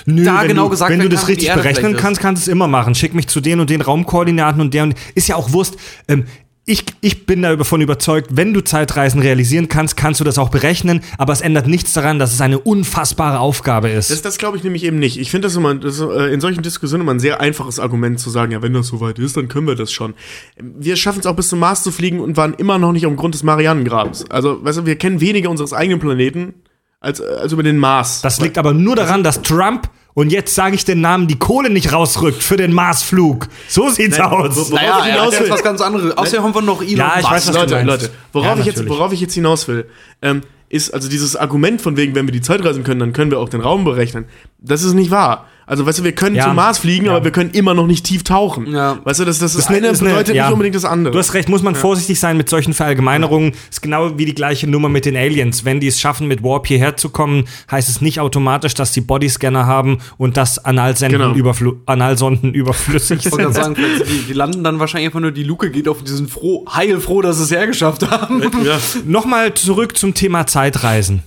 Nö, da wenn genau du, gesagt wenn du das kann, richtig berechnen kannst, kannst du es immer machen. Schick mich zu den und den Raumkoordinaten und der und ist ja auch Wurst. Ähm, ich, ich bin davon überzeugt, wenn du Zeitreisen realisieren kannst, kannst du das auch berechnen, aber es ändert nichts daran, dass es eine unfassbare Aufgabe ist. Das, das glaube ich nämlich eben nicht. Ich finde das immer, das äh, in solchen Diskussionen immer ein sehr einfaches Argument zu sagen, ja, wenn das soweit ist, dann können wir das schon. Wir schaffen es auch bis zum Mars zu fliegen und waren immer noch nicht am Grund des Marianengrabens. Also, weißt du, wir kennen weniger unseres eigenen Planeten als, äh, als über den Mars. Das liegt aber nur daran, dass Trump, und jetzt sage ich den Namen, die Kohle nicht rausrückt für den Marsflug. So sieht's Nein, aus. wo- wo- naja, Worauf ich hinaus jetzt will. was ganz anderes. Außerdem haben wir noch Elon Ja, ich Musk. weiß, was du Leute, meinst. Leute, worauf, Ja, ich jetzt, worauf ich jetzt hinaus will, ähm, ist also dieses Argument von wegen, wenn wir die Zeit reisen können, dann können wir auch den Raum berechnen. Das ist nicht wahr. Also, weißt du, wir können Ja. zum Mars fliegen, Ja. aber wir können immer noch nicht tief tauchen. Ja. Weißt du, das, das, das, ist eine- eine ist eine- bedeutet ja. nicht unbedingt das andere. Du hast recht, muss man vorsichtig sein mit solchen Verallgemeinerungen. Ist genau wie die gleiche Nummer mit den Aliens. Wenn die es schaffen, mit Warp hierher zu kommen, heißt es nicht automatisch, dass sie Bodyscanner haben und dass Analsenden, Genau. überflu Analsonden überflüssig Ich wollte gerade sind. sagen, die, die landen dann wahrscheinlich einfach nur, die Luke geht auf diesen froh, heilfroh, dass sie es hergeschafft haben. ja. Nochmal zurück zum Thema Zeitreisen.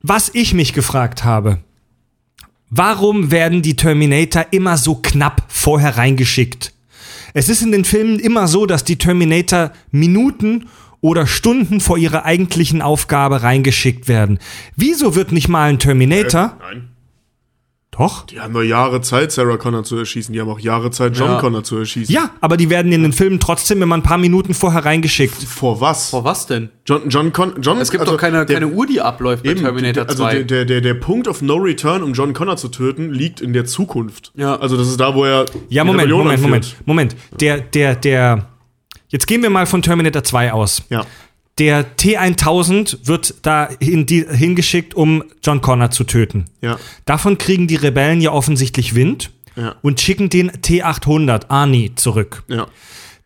Was ich mich gefragt habe, warum werden die Terminator immer so knapp vorher reingeschickt? Es ist in den Filmen immer so, dass die Terminator Minuten oder Stunden vor ihrer eigentlichen Aufgabe reingeschickt werden. Wieso wird nicht mal ein Terminator? Nein. Doch. Die haben nur Jahre Zeit, Sarah Connor zu erschießen. Die haben auch Jahre Zeit, John Ja. Connor zu erschießen. Ja, aber die werden in den Filmen trotzdem immer ein paar Minuten vorher reingeschickt. Vor was? Vor was denn? John, John Con John, Es gibt also doch keine, der- keine Uhr, die abläuft bei Eben, Terminator der, also 2. der, der, der, der Punkt of No Return, um John Connor zu töten, liegt in der Zukunft. Ja. Also das ist da, wo er Ja, die Moment, Rebellion Moment, anführt. Moment, Moment. Der, der, der. Jetzt gehen wir mal von Terminator 2 aus. Ja. Der T1000 wird da die, hingeschickt, um John Connor zu töten. Ja. Davon kriegen die Rebellen ja offensichtlich Wind Ja. und schicken den T800 Arnie zurück. Ja.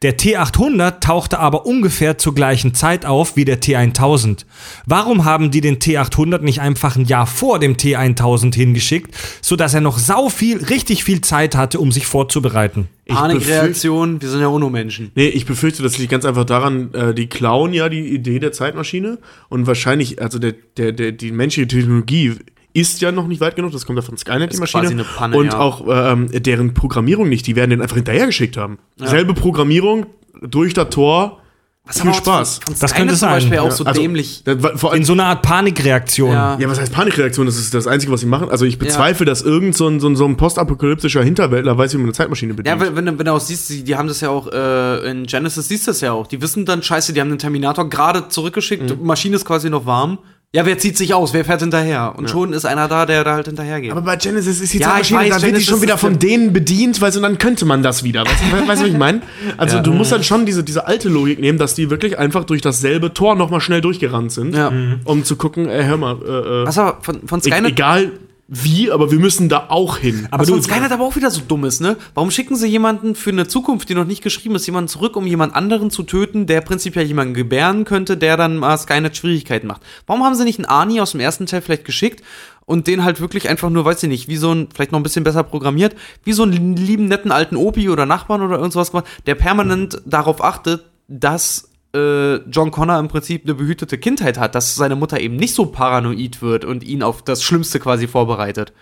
Der T800 tauchte aber ungefähr zur gleichen Zeit auf wie der T1000. Warum haben die den T800 nicht einfach ein Jahr vor dem T1000 hingeschickt, sodass er noch sau viel, richtig viel Zeit hatte, um sich vorzubereiten? Ich Panikreaktion, wir sind ja UNO-Menschen. Nee, ich befürchte, das liegt ganz einfach daran, äh, die klauen ja die Idee der Zeitmaschine und wahrscheinlich, also der, der, der, die menschliche Technologie ist ja noch nicht weit genug, das kommt ja von Skynet, die Maschine. quasi eine Panne, und ja. auch ähm, deren Programmierung nicht, die werden den einfach hinterhergeschickt haben. Selbe Programmierung, durch das Tor, Was viel Spaß. Von Das Skynet könnte zum sein. Beispiel auch Ja, so also, dämlich. das allem In so einer Art Panikreaktion. Ja. Ja, was heißt Panikreaktion? Das ist das Einzige, was sie machen. Also ich bezweifle, dass irgend so ein, so ein, so ein postapokalyptischer Hinterwäldler weiß, wie man eine Zeitmaschine bedient. Ja, wenn, wenn, du- wenn du auch siehst, die, die haben das ja auch äh, in Genesis, siehst du das ja auch. Die wissen dann, scheiße, die haben den Terminator gerade zurückgeschickt, Mhm. Maschine ist quasi noch warm. Ja, wer zieht sich aus? Wer fährt hinterher? Und schon ist einer da, der da halt hinterher geht. aber bei Genesis ist die Ja, ich Zeitmaschine, weiß, da wird die schon wieder von ja- denen bedient, weil so dann könnte man das wieder. Weißt du, weißt was ich meine? Also du musst dann schon diese, diese alte Logik nehmen, dass die wirklich einfach durch dasselbe Tor nochmal schnell durchgerannt sind, Ja. um zu gucken, ey, hör mal, äh, äh, Was aber von, von e Skynet. egal wie, aber wir müssen da auch hin. Aber Was du, Skynet aber auch wieder so dumm ist, ne? Warum schicken sie jemanden für eine Zukunft, die noch nicht geschrieben ist, jemanden zurück, um jemand anderen zu töten, der prinzipiell jemanden gebären könnte, der dann mal Skynet Schwierigkeiten macht? Warum haben sie nicht einen Arnie aus dem ersten Teil vielleicht geschickt und den halt wirklich einfach nur, weiß ich nicht, wie so ein, vielleicht noch ein bisschen besser programmiert, wie so einen lieben, netten alten Opi oder Nachbarn oder irgendwas gemacht, der permanent darauf achtet, dass äh, John Connor im Prinzip eine behütete Kindheit hat, dass seine Mutter eben nicht so paranoid wird und ihn auf das Schlimmste quasi vorbereitet.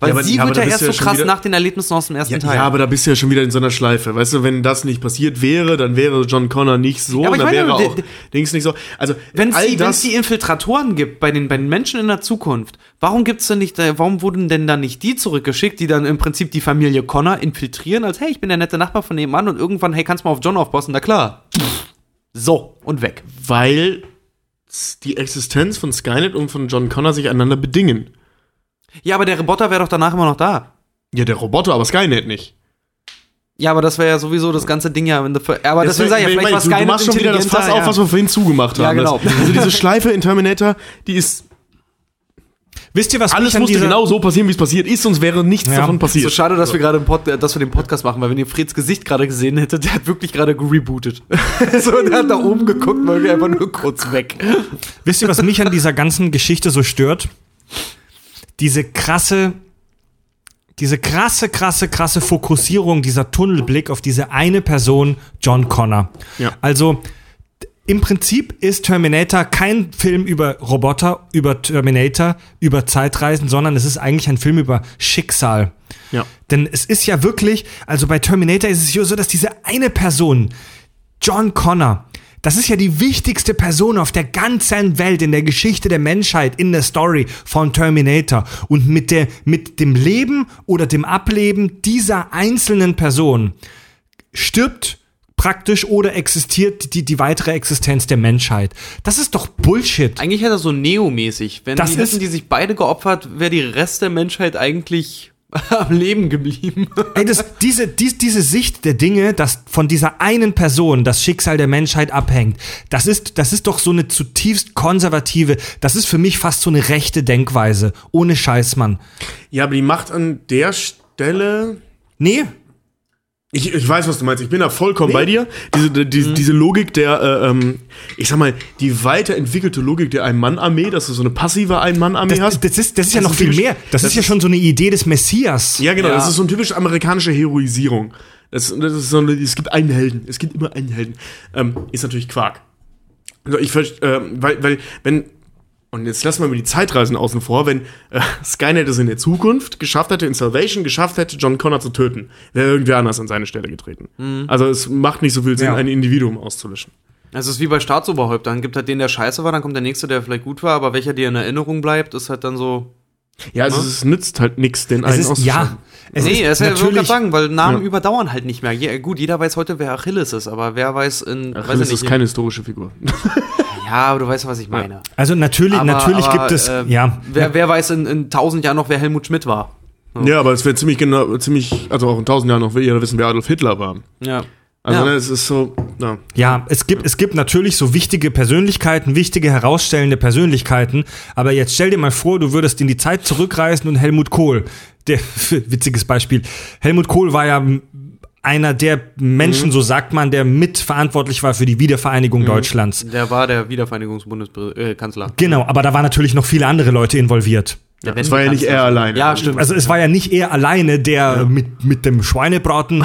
Weil Ja, sie ja, wird ja erst so krass wieder- nach den Erlebnissen aus dem ersten Ja, Teil. ja, aber da bist du ja schon wieder in so einer Schleife. Weißt du, wenn das nicht passiert wäre, dann wäre John Connor nicht so, Ja, aber ich dann meine, wäre auch Dings nicht so. Also wenn es die Infiltratoren gibt bei den, bei den Menschen in der Zukunft, warum gibt's denn nicht, äh, warum wurden denn dann nicht die zurückgeschickt, die dann im Prinzip die Familie Connor infiltrieren, als hey, ich bin der nette Nachbar von nebenan und irgendwann, hey, kannst du mal auf John aufpassen? Na klar. So, und weg. weil die Existenz von Skynet und von John Connor sich einander bedingen. Ja, aber der Roboter wäre doch danach immer noch da. Ja, der Roboter, aber Skynet nicht. Ja, aber das wäre ja sowieso das ganze Ding ja. in der Ver- Aber deswegen Deswegen- sag ich ja, ich vielleicht war du, du Skynet machst schon wieder das Fass auf, was wir vorhin zugemacht Ja, haben. genau. Das, also diese Schleife in Terminator, die ist Wisst ihr, was alles mich an musste dieser, genau so passieren, wie es passiert ist, sonst wäre nichts Ja. davon So passiert. schade, dass wir gerade im Pod dass wir den Podcast machen, weil wenn ihr Freds Gesicht gerade gesehen hättet, der hat wirklich gerade gerebootet. so, der hat da oben geguckt, weil wir einfach nur kurz weg. Wisst ihr, was mich an dieser ganzen Geschichte so stört? Diese krasse, diese krasse, krasse, krasse Fokussierung, dieser Tunnelblick auf diese eine Person, John Connor. Ja. Also, im Prinzip ist Terminator kein Film über Roboter, über Terminator, über Zeitreisen, sondern es ist eigentlich ein Film über Schicksal. Ja. Denn es ist ja wirklich, also bei Terminator ist es ja so, dass diese eine Person, John Connor, das ist ja die wichtigste Person auf der ganzen Welt in der Geschichte der Menschheit, in der Story von Terminator. Und mit, der, mit dem Leben oder dem Ableben dieser einzelnen Person stirbt praktisch oder existiert die, die weitere Existenz der Menschheit. Das ist doch Bullshit. Eigentlich hätte er so Neo-mäßig. Wenn Das die hätten ist- die sich beide geopfert, wäre die Rest der Menschheit eigentlich am Leben geblieben. Ey, das, diese, dies, diese Sicht der Dinge, dass von dieser einen Person das Schicksal der Menschheit abhängt, das ist, das ist doch so eine zutiefst konservative, das ist für mich fast so eine rechte Denkweise. Ohne Scheiß, Mann. Ja, aber die macht an der Stelle. Nee, Ich, ich weiß, was du meinst. Ich bin da vollkommen bei dir. Diese, die, diese Logik der, äh, ähm, ich sag mal, die weiterentwickelte Logik der Ein-Mann-Armee, dass du so eine passive Ein-Mann-Armee das, hast. das, ist, das ist ja noch ist viel mehr. Das, das ist ja schon so eine Idee des Messias. Ja, genau. Ja. Das ist so eine typisch amerikanische Heroisierung. Das, das ist so eine, es gibt einen Helden. Es gibt immer einen Helden. Ähm, ist natürlich Quark. Also ich ähm, weil, weil, wenn, und jetzt lassen wir mal die Zeitreisen außen vor, wenn äh, Skynet es in der Zukunft geschafft hätte, in Salvation geschafft hätte, John Connor zu töten, wäre irgendwer anders an seine Stelle getreten. Also es macht nicht so viel Sinn, Ja. ein Individuum auszulöschen. Also es ist wie bei Staatsoberhäuptern. Gibt halt den, der scheiße war, dann kommt der nächste, der vielleicht gut war, aber welcher dir in Erinnerung bleibt, ist halt dann so. Ja, also es nützt halt nichts, den es einen ist, ja. Es nee, ist das ist ja wirklich natürlich, sagen, weil Namen Ja. überdauern halt nicht mehr. Je, gut, jeder weiß heute, wer Achilles ist, aber wer weiß in. Ach, weiß ich ist nicht, keine historische Figur. Ja, aber du weißt, was ich meine. also natürlich, Aber, natürlich aber, gibt es, äh, ja. Wer, wer weiß in, in tausend Jahren noch, wer Helmut Schmidt war? ja, aber es wäre ziemlich genau, ziemlich, also auch in tausend Jahren noch jeder wissen, wer Adolf Hitler war. Ja. Also Ja. ne, es ist so, ja. Ja, es gibt, es gibt natürlich so wichtige Persönlichkeiten, wichtige herausstellende Persönlichkeiten, aber jetzt stell dir mal vor, du würdest in die Zeit zurückreisen und Helmut Kohl, der, witziges Beispiel, Helmut Kohl war ja einer der Menschen, so sagt man, der mitverantwortlich war für die Wiedervereinigung Deutschlands. Der war der Wiedervereinigungsbundeskanzler. Genau, aber da waren natürlich noch viele andere Leute involviert. Der Das war ja nicht er alleine. Ja, stimmt. Also es war ja nicht er alleine, der mit, mit dem Schweinebraten äh,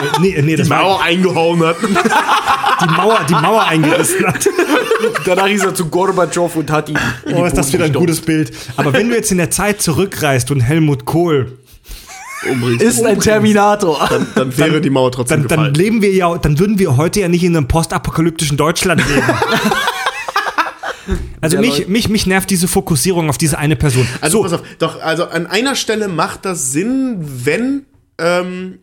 nee, nee, das war Mauer eingehauen hat. die Mauer, die Mauer eingerissen hat. Danach ist er zu Gorbatschow und hat ihn. in die Oh, ist das wieder ein gutes Bild. Aber wenn du jetzt in der Zeit zurückreist und Helmut Kohl, Umbringst. Ist ein Terminator. dann wäre die Mauer trotzdem dann, dann gefallen. leben wir ja, dann würden wir heute ja nicht in einem postapokalyptischen Deutschland leben. Also Ja, mich, mich, mich nervt diese Fokussierung auf diese eine Person. Also pass auf, doch, also an einer Stelle macht das Sinn, wenn, ähm,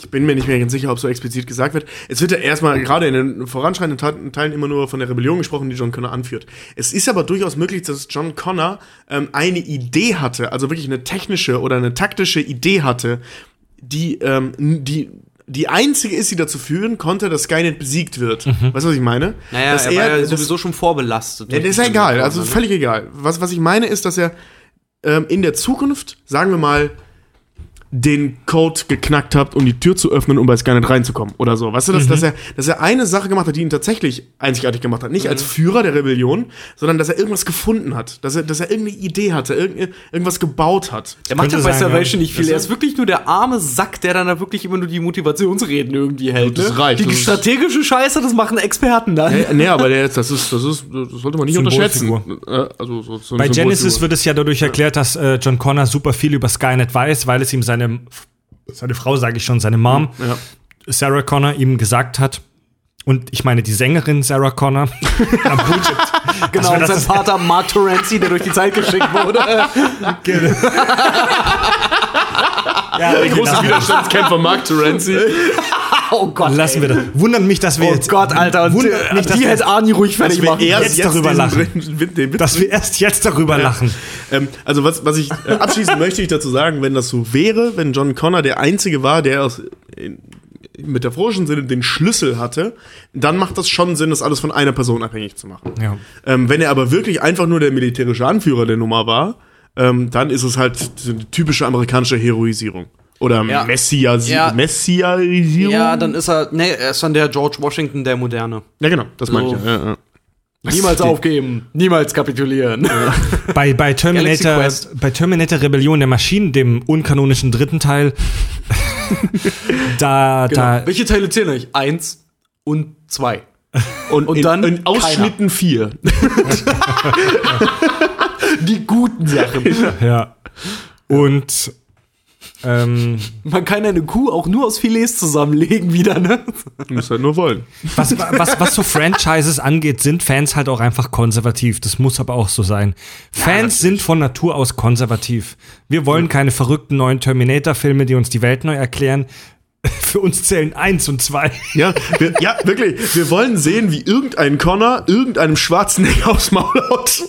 ich bin mir nicht mehr ganz sicher, ob so explizit gesagt wird. Es wird ja erstmal gerade in den voranschreitenden Te- Teilen immer nur von der Rebellion gesprochen, die John Connor anführt. Es ist aber durchaus möglich, dass John Connor ähm, eine Idee hatte, also wirklich eine technische oder eine taktische Idee hatte, die, ähm, die, die einzige ist, die dazu führen konnte, dass Skynet besiegt wird. Weißt du, was ich meine? Naja, dass er war ja sowieso schon vorbelastet. ja, das ist ja egal, also völlig egal. Was, was ich meine ist, dass er ähm, in der Zukunft, sagen wir mal, den Code geknackt hat, um die Tür zu öffnen, um bei Skynet reinzukommen oder so. Weißt du, dass, dass, er, dass er eine Sache gemacht hat, die ihn tatsächlich einzigartig gemacht hat. Nicht als Führer der Rebellion, sondern dass er irgendwas gefunden hat. Dass er, dass er irgendeine Idee hatte, irgend, irgendwas gebaut hat. Er macht ja bei Salvation ja. nicht viel. Er ist wirklich nur der arme Sack, der dann da wirklich immer nur die Motivationsreden irgendwie hält. Das ne? reicht, Die das strategische Scheiße, das machen Experten dann. Äh, nee, aber der, das, ist, das, ist, das sollte man nicht unterschätzen. Äh, also, so, so Bei Genesis wird es ja dadurch erklärt, dass äh, John Connor super viel über Skynet weiß, weil es ihm seine, seine Frau, sage ich schon, seine Mom, Ja. Sarah Connor, ihm gesagt hat. Und ich meine die Sängerin Sarah Connor. Genau, Also und sein Vater Mark Terenzi, der durch die Zeit geschickt wurde. Ja, Der große Widerstandskämpfer Mark Terenzi. Oh Gott. Lassen wir das. Wundert mich, dass wir Oh jetzt. Gott, Alter. Und Wundert mich, dass die wir- hätte Arnie ruhig fertig Dass wir machen. erst jetzt darüber lachen. Dass wir erst jetzt darüber lachen. Ähm, also was, was ich äh, abschließend möchte ich dazu sagen, wenn das so wäre, wenn John Connor der Einzige war, der aus in, im metaphorischen Sinne den Schlüssel hatte, dann macht das schon Sinn, das alles von einer Person abhängig zu machen. Ja. Ähm, wenn er aber wirklich einfach nur der militärische Anführer der Nummer war, ähm, dann ist es halt so eine typische amerikanische Heroisierung. Oder Ja. Messiasi Ja. Messiarisierung. Ja, dann ist er, nee, er ist dann der George Washington der Moderne. Ja, genau, das meine ich. So. Ja, ja, ja. Niemals aufgeben, niemals kapitulieren. Bei, bei, Terminator, bei Terminator Rebellion der Maschinen, dem unkanonischen dritten Teil, da, da, Genau. Welche Teile zählen euch? Eins und zwei. Und, Und in, dann in Ausschnitten vier. Die guten Sachen. ja. Und, ähm, Man kann eine Kuh auch nur aus Filets zusammenlegen wieder, ne? Du musst halt nur wollen. was, was, was so Franchises angeht, sind Fans halt auch einfach konservativ. Das muss aber auch so sein. Fans sind von Natur aus konservativ. Wir wollen keine verrückten neuen Terminator-Filme, die uns die Welt neu erklären. Für uns zählen eins und zwei. Ja, wir, ja, wirklich. Wir wollen sehen, wie irgendein Connor irgendeinem Schwarzenegger aufs Maul haut.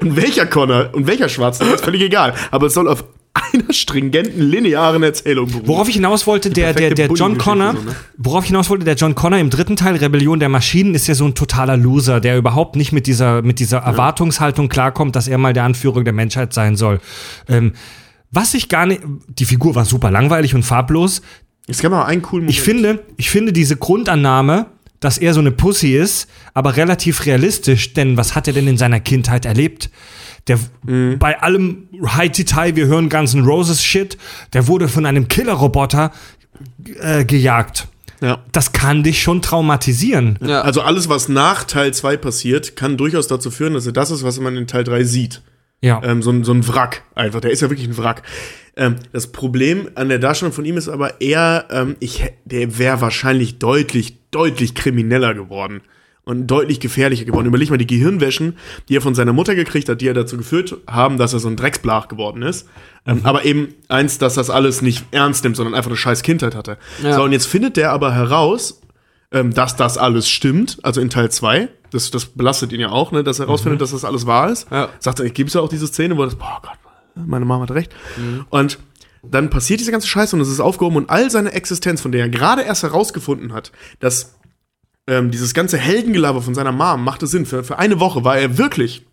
Und welcher Connor und welcher Schwarzenegger ist völlig egal. Aber es soll auf einer stringenten, linearen Erzählung beruhen. Worauf ich hinaus wollte, der, der, der John Connor, so, ne? worauf ich hinaus wollte, der John Connor im dritten Teil Rebellion der Maschinen ist ja so ein totaler Loser, der überhaupt nicht mit dieser, mit dieser Erwartungshaltung klarkommt, dass er mal der Anführer der Menschheit sein soll. Ähm, was ich gar nicht, die Figur war super langweilig und farblos. Es gab aber einen coolen Moment. Ich finde, ich finde diese Grundannahme, dass er so eine Pussy ist, aber relativ realistisch, denn was hat er denn in seiner Kindheit erlebt? Der bei allem High Detail, wir hören ganzen Roses Shit, der wurde von einem Killerroboter äh, gejagt. ja. Das kann dich schon traumatisieren. Ja. Also alles, was nach Teil 2 passiert, kann durchaus dazu führen, dass er das ist, was man in Teil 3 sieht. Ja. Ähm, so, ein, so ein Wrack einfach. Der ist ja wirklich ein Wrack. Ähm, das Problem an der Darstellung von ihm ist aber eher, ähm, ich, der wäre wahrscheinlich deutlich, deutlich krimineller geworden. Und deutlich gefährlicher geworden. Überleg mal die Gehirnwäschen, die er von seiner Mutter gekriegt hat, die er dazu geführt haben, dass er so ein Drecksblach geworden ist. Ähm, aber eben eins, dass das alles nicht ernst nimmt, sondern einfach eine scheiß Kindheit hatte. Ja. So, und jetzt findet der aber heraus, ähm, dass das alles stimmt, also in Teil 2. Das, das belastet ihn ja auch, ne, dass er herausfindet, dass das alles wahr ist. Ja. Sagt er, gibt es ja auch diese Szene, wo das, boah Gott, meine Mama hat recht. Und dann passiert diese ganze Scheiße und es ist aufgehoben und all seine Existenz, von der er gerade erst herausgefunden hat, dass ähm, dieses ganze Heldengelaber von seiner Mom machte Sinn. Für, für eine Woche war er wirklich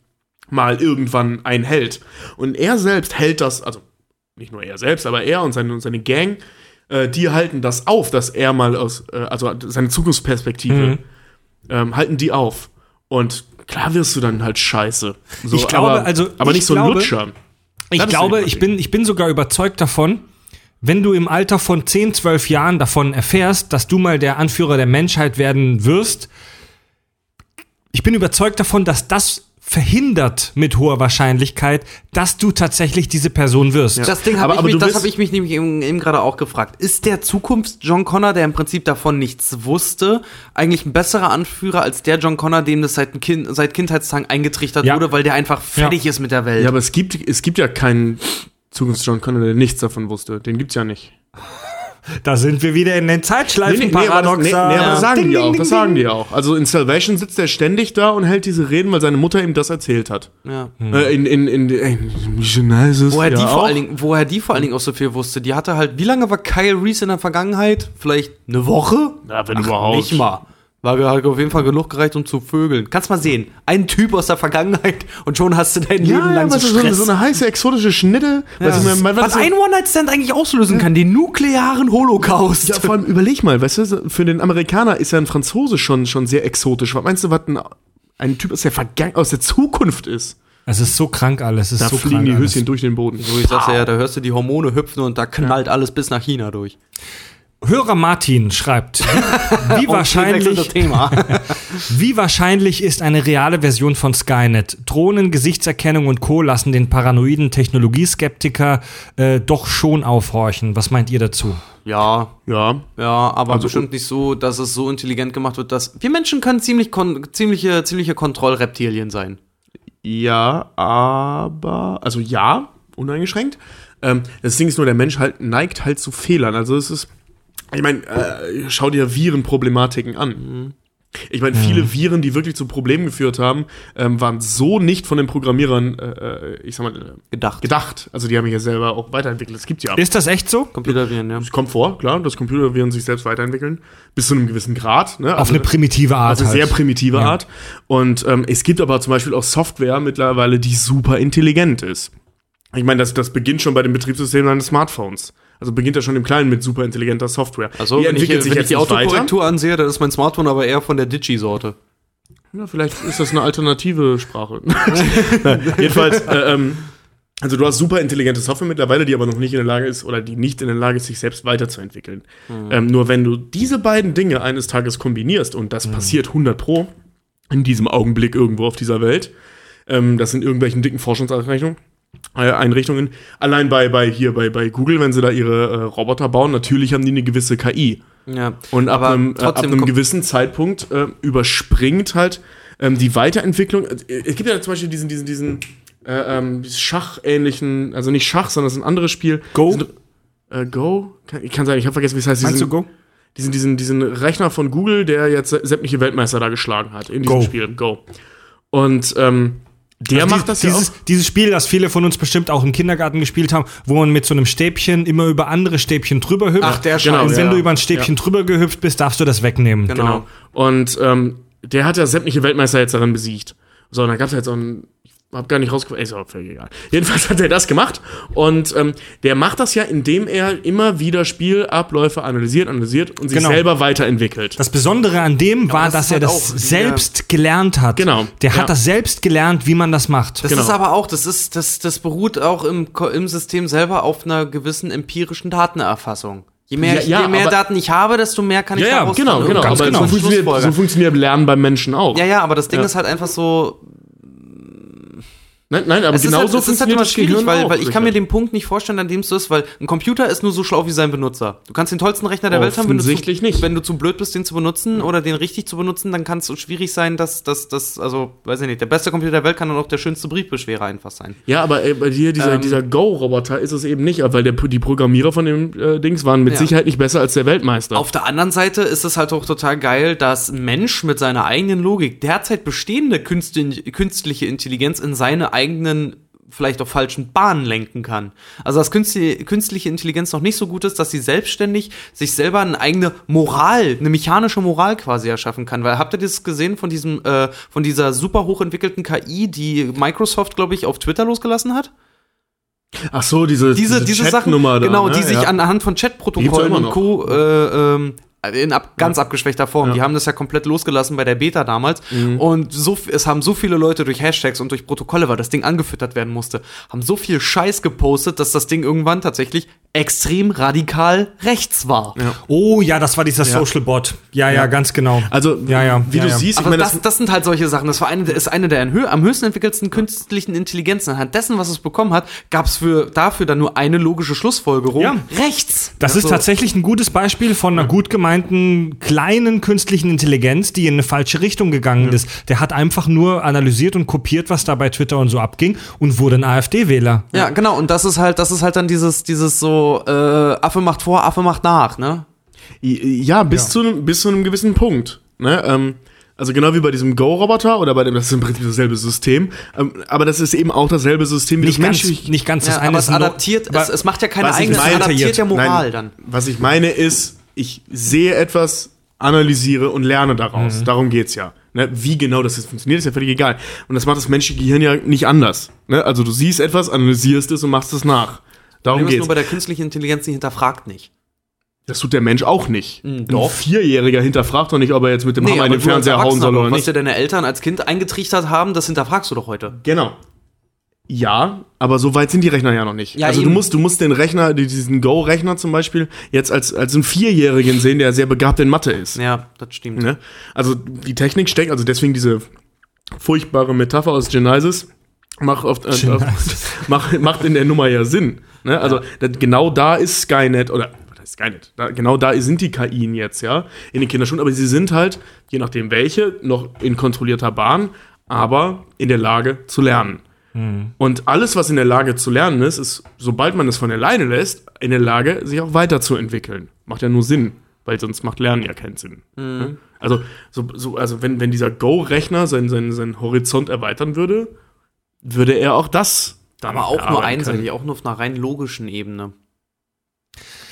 mal irgendwann ein Held. Und er selbst hält das, also nicht nur er selbst, aber er und seine, und seine Gang, äh, die halten das auf, dass er mal aus, äh, also seine Zukunftsperspektive, ähm, halten die auf. Und klar wirst du dann halt scheiße. So, Ich glaube, aber, also, aber ich nicht so ein glaube- Lutscher. Ich Das glaube, ich bin, ich bin sogar überzeugt davon, wenn du im Alter von 10, 12 Jahren davon erfährst, dass du mal der Anführer der Menschheit werden wirst, ich bin überzeugt davon, dass das verhindert mit hoher Wahrscheinlichkeit, dass du tatsächlich diese Person wirst. Das Ding habe ich, aber mich- das hab ich mich nämlich eben, eben gerade auch gefragt. Ist der Zukunfts-John Connor, der im Prinzip davon nichts wusste, eigentlich ein besserer Anführer als der John Connor, dem das seit, kind, seit Kindheitstagen eingetrichtert Ja. wurde, weil der einfach fertig ist mit der Welt? Ja, aber es gibt, es gibt ja keinen Zukunfts-John Connor, der nichts davon wusste. Den gibt's ja nicht. Da sind wir wieder in den aber das, Zeitschleifenparadoxer. nee, nee, aber das sagen Ding, die ding, auch. ding, Das ding. sagen die auch. Also in Salvation sitzt er ständig da und hält diese Reden, weil seine Mutter ihm das erzählt hat. ja. Äh, in, in, in, in, in Woher, ja die vor allen Dingen, woher die vor allen Dingen auch so viel wusste. Die hatte halt, wie lange war Kyle Reese in der Vergangenheit? Vielleicht eine Woche? Ja, wenn überhaupt. Nicht mal. War halt auf jeden Fall genug gereicht, um zu vögeln. Kannst mal sehen. Ein Typ aus der Vergangenheit und schon hast du dein Ja, Leben ja lang so weißt du, so, eine, so eine heiße, exotische Schnitte. Du, man, man, Was so, ein One-Night-Stand eigentlich auslösen kann, den nuklearen Holocaust. ja, vor allem überleg mal, weißt du, für den Amerikaner ist ja ein Franzose schon, schon sehr exotisch. Was meinst du, was ein, ein Typ aus der, Vergangen aus der Zukunft ist? Es ist so krank alles. Es ist Da so fliegen krank die alles. Höschen durch den Boden. So, ich sag's ja, da hörst du die Hormone hüpfen und da knallt alles bis nach China durch. Hörer Martin schreibt, wie das wahrscheinlich, Thema. wie wahrscheinlich ist eine reale Version von Skynet? Drohnen, Gesichtserkennung und Co. lassen den paranoiden Technologieskeptiker äh, doch schon aufhorchen. Was meint ihr dazu? ja, Ja, ja, aber Also- bestimmt nicht so, dass es so intelligent gemacht wird, dass wir Menschen können ziemlich kon ziemliche, ziemliche Kontrollreptilien sein. ja, aber, also ja, uneingeschränkt. Ähm, das Ding ist nur, der Mensch halt neigt halt zu Fehlern. Also es ist, ich meine, äh, schau dir Virenproblematiken an. Ich meine, viele Viren, die wirklich zu Problemen geführt haben, ähm, waren so nicht von den Programmierern, äh, äh, ich sag mal, äh, Gedacht. gedacht. Also die haben sich ja selber auch weiterentwickelt. Das gibt's ja. Ist das echt so? Computerviren, ja. Es kommt vor, klar, dass Computerviren sich selbst weiterentwickeln, bis zu einem gewissen Grad. Ne? Auf eine primitive Art. also sehr halt. primitive Art. Und ähm, es gibt aber zum Beispiel auch Software mittlerweile, die super intelligent ist. Ich meine, das, das beginnt schon bei dem Betriebssystem deines Smartphones. Also beginnt ja schon im Kleinen mit super intelligenter Software. Also, wenn ich, wenn ich die nicht weiter. Autokorrektur ansehe, dann ist mein Smartphone aber eher von der Digi-Sorte. Ja, vielleicht ist das eine alternative Sprache. Jedenfalls, äh, ähm, also du hast super intelligente Software mittlerweile, die aber noch nicht in der Lage ist oder die nicht in der Lage ist, sich selbst weiterzuentwickeln. Ähm, nur wenn du diese beiden Dinge eines Tages kombinierst und das passiert 100 pro in diesem Augenblick irgendwo auf dieser Welt, ähm, das sind irgendwelchen dicken Forschungseinrichtungen. Äh, Einrichtungen. Allein bei, bei hier bei, bei Google, wenn sie da ihre äh, Roboter bauen, natürlich haben die eine gewisse KI. Ja. Und ab Aber einem, äh, ab einem gewissen Zeitpunkt äh, überspringt halt ähm, die Weiterentwicklung. Äh, Es gibt ja zum Beispiel diesen, diesen, diesen äh, ähm, schachähnlichen, also nicht Schach, sondern es ist ein anderes Spiel. Go? Äh, Go? Kann, ich kann sagen, ich habe vergessen, wie es heißt. Meinst du Diesen- Go? Diesen, diesen, diesen Rechner von Google, der jetzt sämtliche Weltmeister da geschlagen hat in diesem Go. Spiel. Go. Und ähm, der Also macht das ja dieses, auch. dieses Spiel, das viele von uns bestimmt auch im Kindergarten gespielt haben, wo man mit so einem Stäbchen immer über andere Stäbchen drüber hüpft. Ach, der Genau, Und wenn ja. du über ein Stäbchen drüber gehüpft bist, darfst du das wegnehmen. Genau. Genau. Und ähm, der hat ja sämtliche Weltmeister jetzt daran besiegt. So, und dann gab es jetzt so ein. Ich hab gar nicht rausgefunden, ist auch völlig egal. Jedenfalls hat er das gemacht und ähm, der macht das ja, indem er immer wieder Spielabläufe analysiert, analysiert und sich Genau. selber weiterentwickelt. Das Besondere an dem war, das dass er halt das selbst gelernt hat. Genau, Der ja. hat das selbst gelernt, wie man das macht. Das Genau. ist aber auch, das ist, das, das beruht auch im, im System selber auf einer gewissen empirischen Datenerfassung. Je mehr, Ja, ja, je mehr aber- Daten ich habe, desto mehr kann ich ja, ja, daraus genau, genau. ganz Aber genau. So, funktioniert, so funktioniert Lernen beim Menschen auch. Ja, ja, aber das Ding Ja. ist halt einfach so, Nein, nein, aber es genau halt, so es ist halt funktioniert immer schwierig, weil, weil ich kann mir den Punkt nicht vorstellen, an dem es ist, weil ein Computer ist nur so schlau wie sein Benutzer. Du kannst den tollsten Rechner der Welt haben, wenn du, zu, nicht. wenn du zu blöd bist, den zu benutzen oder den richtig zu benutzen, dann kann es so schwierig sein, dass das, das, also, weiß ich nicht, der beste Computer der Welt kann dann auch der schönste Briefbeschwerer einfach sein. Ja, aber äh, bei dir, dieser, Ähm. dieser Go-Roboter ist es eben nicht, weil der, die Programmierer von dem äh, Dings waren mit Ja. Sicherheit nicht besser als der Weltmeister. Auf der anderen Seite ist es halt auch total geil, dass ein Mensch mit seiner eigenen Logik derzeit bestehende künstli- künstliche Intelligenz in seine eigenen vielleicht auf falschen Bahnen lenken kann. Also dass künstli- künstliche Intelligenz noch nicht so gut ist, dass sie selbstständig sich selber eine eigene Moral, eine mechanische Moral quasi erschaffen kann. Weil habt ihr das gesehen von diesem, äh, von dieser super hochentwickelten KI, die Microsoft, glaube ich, auf Twitter losgelassen hat? Ach so, diese, diese, diese Sachen, Chatnummer da, genau, ne? die sich ja. anhand von Chatprotokollen und. Co. Äh, ähm, in ab, ganz abgeschwächter Form. Ja. Mhm. Die haben das ja komplett losgelassen bei der Beta damals. Und so, es haben so viele Leute durch Hashtags und durch Protokolle, weil das Ding angefüttert werden musste, haben so viel Scheiß gepostet, dass das Ding irgendwann tatsächlich extrem radikal rechts war. Oh ja, das war dieser Social Bot. Ja, ja, ganz genau. Also, ja, ja, wie ja, du ja. siehst, ich Aber meine, das, das, sind halt solche Sachen. Das war eine, ist eine der am höchsten entwickelsten künstlichen Intelligenzen. Anhand dessen, was es bekommen hat, gab es für, dafür dann nur eine logische Schlussfolgerung. Ja. Rechts. Das Also- ist tatsächlich ein gutes Beispiel von einer gut gemeinten kleinen künstlichen Intelligenz, die in eine falsche Richtung gegangen ist. Der hat einfach nur analysiert und kopiert, was da bei Twitter und so abging und wurde ein AfD-Wähler. Ja, genau. Und das ist halt, das ist halt dann dieses, dieses so, äh, Affe macht vor, Affe macht nach, ne? ja, bis, Zu einem, bis zu einem gewissen Punkt. Ne? Ähm, also genau wie bei diesem Go-Roboter oder bei dem, das ist im Prinzip dasselbe System, ähm, aber das ist eben auch dasselbe System wie Nicht das ganz, nicht ganz. Das Ja, eine aber es ein No- adaptiert, es, es macht ja keine eigene, es adaptiert ja Moral Nein, dann. Was ich meine ist, ich sehe etwas, analysiere und lerne daraus. Mhm. Darum geht's ja. Ne? Wie genau das jetzt funktioniert, ist ja völlig egal. Und das macht das menschliche Gehirn ja nicht anders. Ne? Also du siehst etwas, analysierst es und machst es nach. Darum Problem ist geht's. nur bei der künstlichen Intelligenz, die hinterfragt nicht. Das tut der Mensch auch nicht. Ein doch. Vierjähriger hinterfragt doch nicht, ob er jetzt mit dem Hammer in den Fernseher hauen soll oder Was nicht. dir deine Eltern als Kind eingetrichtert haben, das hinterfragst du doch heute. Genau. Ja, aber so weit sind die Rechner ja noch nicht. Ja, also du eben. musst, du musst den Rechner, diesen Go-Rechner zum Beispiel, jetzt als, als einen Vierjährigen sehen, der sehr begabt in Mathe ist. Ja, das stimmt. Ne? Also die Technik steckt, also deswegen diese furchtbare Metapher aus Genesis macht, oft, äh, auf, macht, macht in der Nummer ja Sinn. Ne? Also das, genau da ist Skynet oder Skynet? Da, genau da sind die KIen jetzt, ja, in den Kinderschuhen, aber sie sind halt, je nachdem welche, noch in kontrollierter Bahn, aber in der Lage zu lernen. Und alles, was in der Lage zu lernen ist, ist, sobald man es von alleine lässt, in der Lage, sich auch weiterzuentwickeln. Macht ja nur Sinn, weil sonst macht Lernen ja keinen Sinn. Ne? Also, so, so, also wenn, wenn dieser Go-Rechner seinen, seinen, seinen Horizont erweitern würde, würde er auch das dann Aber auch nur einseitig, auch nur auf einer rein logischen Ebene.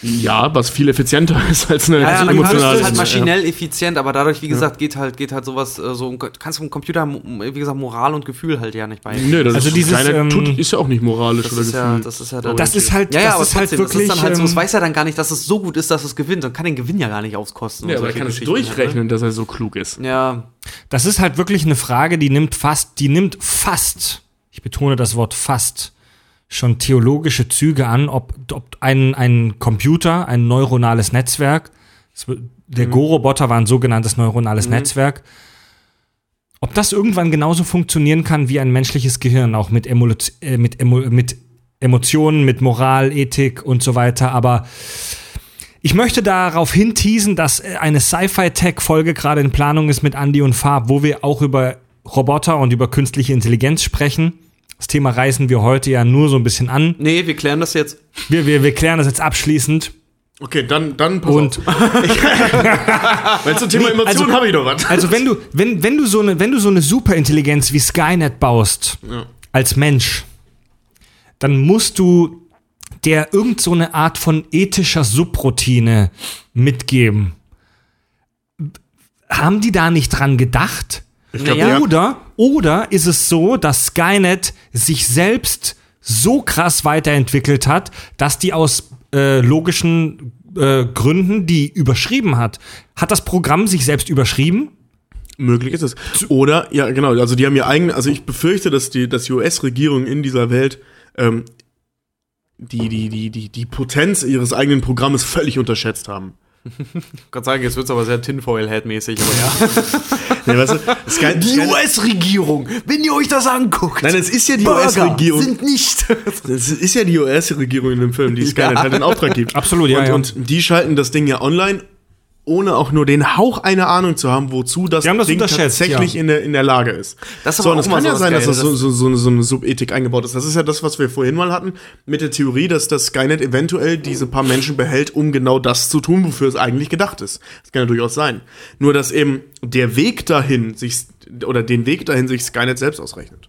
Ja, was viel effizienter ist als eine Ja, ja, dann emotionale ist halt maschinell effizient, aber dadurch, wie gesagt, geht halt, geht halt sowas, äh, so, du kannst vom Computer, wie gesagt, Moral und Gefühl halt ja nicht bei. Ja. Nö, das Also ist, dieses, keine, ähm, tut, ist ja auch nicht moralisch das oder ist ja, das ist ja dann, Das ist halt, ja, ja, das aber ist halt trotzdem, wirklich. das ist dann halt so, es ähm, weiß ja dann gar nicht, dass es so gut ist, dass es gewinnt und kann den Gewinn ja gar nicht auskosten. ja, aber er kann es halt, durchrechnen, dass er so klug ist. Ne? Ja, Das ist halt wirklich eine Frage, die nimmt fast, die nimmt fast, ich betone das Wort fast, schon theologische Züge an, ob, ob ein, ein Computer, ein neuronales Netzwerk, der Go-Roboter war ein sogenanntes neuronales Netzwerk, ob das irgendwann genauso funktionieren kann wie ein menschliches Gehirn, auch mit, Emolo äh, mit, Emo mit Emotionen, mit Moral, Ethik und so weiter, aber ich möchte darauf hinteasen, dass äh, eine Sci-Fi-Tech-Folge gerade in Planung ist mit Andy und Farb, wo wir auch über Roboter und über künstliche Intelligenz sprechen. Das Thema reißen wir heute ja nur so ein bisschen an. nee, wir klären das jetzt. Wir, wir, wir klären das jetzt abschließend. Okay, dann, dann pass Und auf. Weil zum Thema Nee, Emotionen also- habe ich noch was. also wenn du, wenn, wenn du so eine, wenn du so eine Superintelligenz wie Skynet baust, als Mensch, dann musst du der irgend so eine Art von ethischer Subroutine mitgeben. Haben die da nicht dran gedacht? Ich glaub, Naja. ja. Oder, oder ist es so, dass Skynet sich selbst so krass weiterentwickelt hat, dass die aus äh, logischen äh, Gründen die überschrieben hat? Hat das Programm sich selbst überschrieben? Möglich ist es. Oder, ja, genau, also die haben ihr eigene, also ich befürchte, dass die, dass die US-Regierung in dieser Welt ähm, die, die, die, die, die Potenz ihres eigenen Programmes völlig unterschätzt haben. Ich kann sagen, jetzt wird es aber sehr Tinfoil-Head-mäßig, aber ja. Nee, weißt du, Sky, Die US-Regierung, wenn ihr euch das anguckt. Nein, es ist ja die US-Regierung. sind nicht. Das ist ja die US-Regierung in dem Film, die Skynet halt in Auftrag gibt. Absolut, ja, Und, ja. und die schalten das Ding ja online, ohne auch nur den Hauch einer Ahnung zu haben, wozu das das Ding tatsächlich ja. in, der, in der Lage ist. Das so, und es kann ja sein, dass das so, so, so, eine- so eine Subethik eingebaut ist. Das ist ja das, was wir vorhin mal hatten, mit der Theorie, dass das Skynet eventuell diese paar Menschen behält, um genau das zu tun, wofür es eigentlich gedacht ist. Das kann ja durchaus sein. Nur, dass eben der Weg dahin sich, oder den Weg dahin sich Skynet selbst ausrechnet.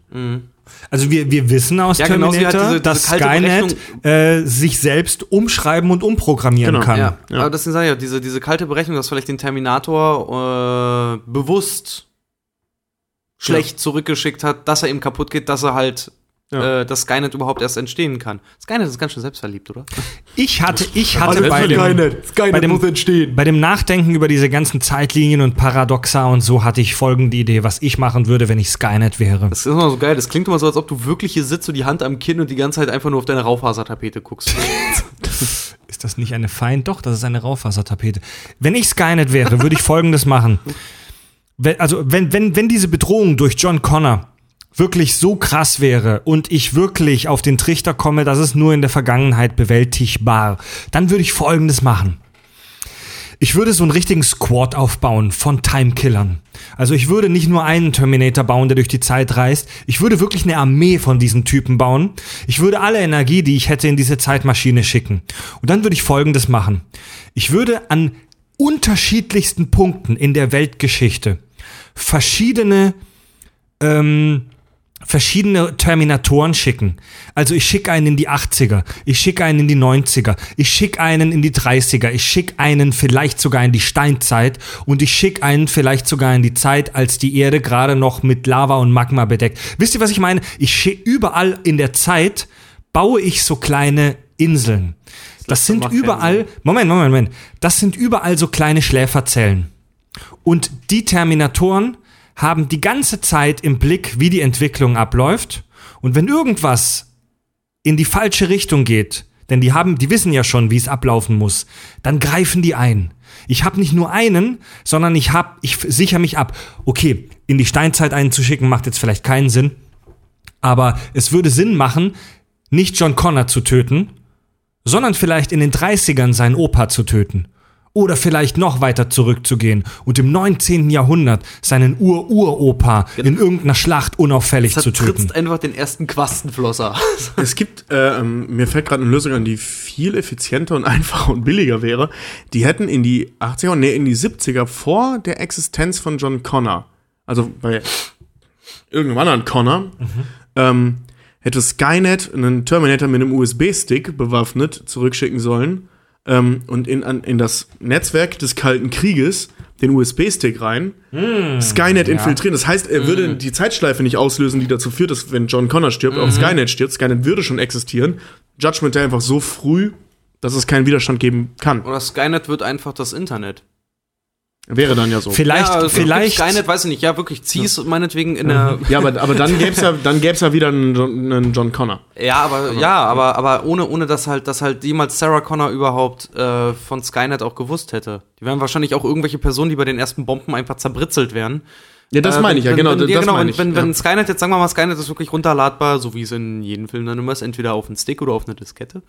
Also wir, wir wissen aus Ja, halt Terminator, diese- diese dass Skynet äh, sich selbst umschreiben und umprogrammieren Genau, kann. Ja, Ja. aber deswegen sage ich ja, diese, diese kalte Berechnung, dass vielleicht den Terminator äh, bewusst schlecht zurückgeschickt hat, dass er ihm kaputt geht, dass er halt, Ja. äh, dass Skynet überhaupt erst entstehen kann. Skynet ist ganz schön selbstverliebt, oder? Ich hatte, ich hatte bei dem, Skynet bei dem, muss entstehen. bei dem Nachdenken über diese ganzen Zeitlinien und Paradoxa und so hatte ich folgende Idee, was ich machen würde, wenn ich Skynet wäre. Das ist immer so geil. Das klingt immer so, als ob du wirklich hier sitzt, so die Hand am Kinn und die ganze Zeit einfach nur auf deine Raufasertapete guckst. Ist das nicht eine Feind? Doch, das ist eine Raufasertapete. Wenn ich Skynet wäre, würde ich folgendes machen. Wenn, also, wenn, wenn, wenn diese Bedrohung durch John Connor wirklich so krass wäre und ich wirklich auf den Trichter komme, dass es nur in der Vergangenheit bewältigbar, dann würde ich folgendes machen. Ich würde so einen richtigen Squad aufbauen von Timekillern. Also ich würde nicht nur einen Terminator bauen, der durch die Zeit reist. Ich würde wirklich eine Armee von diesen Typen bauen. Ich würde alle Energie, die ich hätte, in diese Zeitmaschine schicken. Und dann würde ich Folgendes machen. Ich würde an unterschiedlichsten Punkten in der Weltgeschichte verschiedene ähm, verschiedene Terminatoren schicken. Also ich schicke einen in die 80er, ich schicke einen in die 90er, ich schicke einen in die 30er, ich schicke einen vielleicht sogar in die Steinzeit und ich schicke einen vielleicht sogar in die Zeit, als die Erde gerade noch mit Lava und Magma bedeckt. Wisst ihr, was ich meine? Ich schicke überall in der Zeit baue ich so kleine Inseln. Das sind macht keinen überall, Moment, Moment, Moment, das sind überall so kleine Schläferzellen. Und die Terminatoren haben die ganze Zeit im Blick, wie die Entwicklung abläuft. Und wenn irgendwas in die falsche Richtung geht, denn die haben, die wissen ja schon, wie es ablaufen muss, dann greifen die ein. Ich habe nicht nur einen, sondern ich hab, ich sichere mich ab. Okay, in die Steinzeit einen zu schicken macht jetzt vielleicht keinen Sinn, aber es würde Sinn machen, nicht John Connor zu töten, sondern vielleicht in den 30ern seinen Opa zu töten. Oder vielleicht noch weiter zurückzugehen und im 19. Jahrhundert seinen Ur-Uropa in irgendeiner Schlacht unauffällig zu töten. Einfach den ersten Quastenflosser. Es gibt, äh, ähm, mir fällt gerade eine Lösung an, die viel effizienter und einfacher und billiger wäre. Die hätten in die 80er, nee, in die 70er vor der Existenz von John Connor, also bei irgendeinem anderen Connor, ähm, hätte Skynet einen Terminator mit einem USB-Stick bewaffnet zurückschicken sollen ähm, und in, an, in das Netzwerk des Kalten Krieges den USB-Stick rein, Skynet infiltrieren. Das heißt, er würde die Zeitschleife nicht auslösen, die dazu führt, dass wenn John Connor stirbt, auch Skynet stirbt. Skynet würde schon existieren. Judgment Day einfach so früh, dass es keinen Widerstand geben kann. Oder Skynet wird einfach das Internet. Wäre dann ja so. Vielleicht, ja, also vielleicht. Skynet, weiß ich nicht, ja, wirklich, zieh's meinetwegen in der. Ja, aber, aber dann gäbe es ja, dann gäb's ja wieder einen John, einen John Connor. Ja, aber ja, aber, aber ohne, ohne dass halt, dass halt jemals Sarah Connor überhaupt äh, von Skynet auch gewusst hätte. Die wären wahrscheinlich auch irgendwelche Personen, die bei den ersten Bomben einfach zerbritzelt wären. Ja, das Äh, meine ich ja, wenn- genau. Wenn, das ja, genau, meine wenn, ich. wenn, ja. wenn Skynet jetzt, sagen wir mal, Skynet ist wirklich runterladbar, so wie es in jedem Film dann immer ist, entweder auf einen Stick oder auf eine Diskette.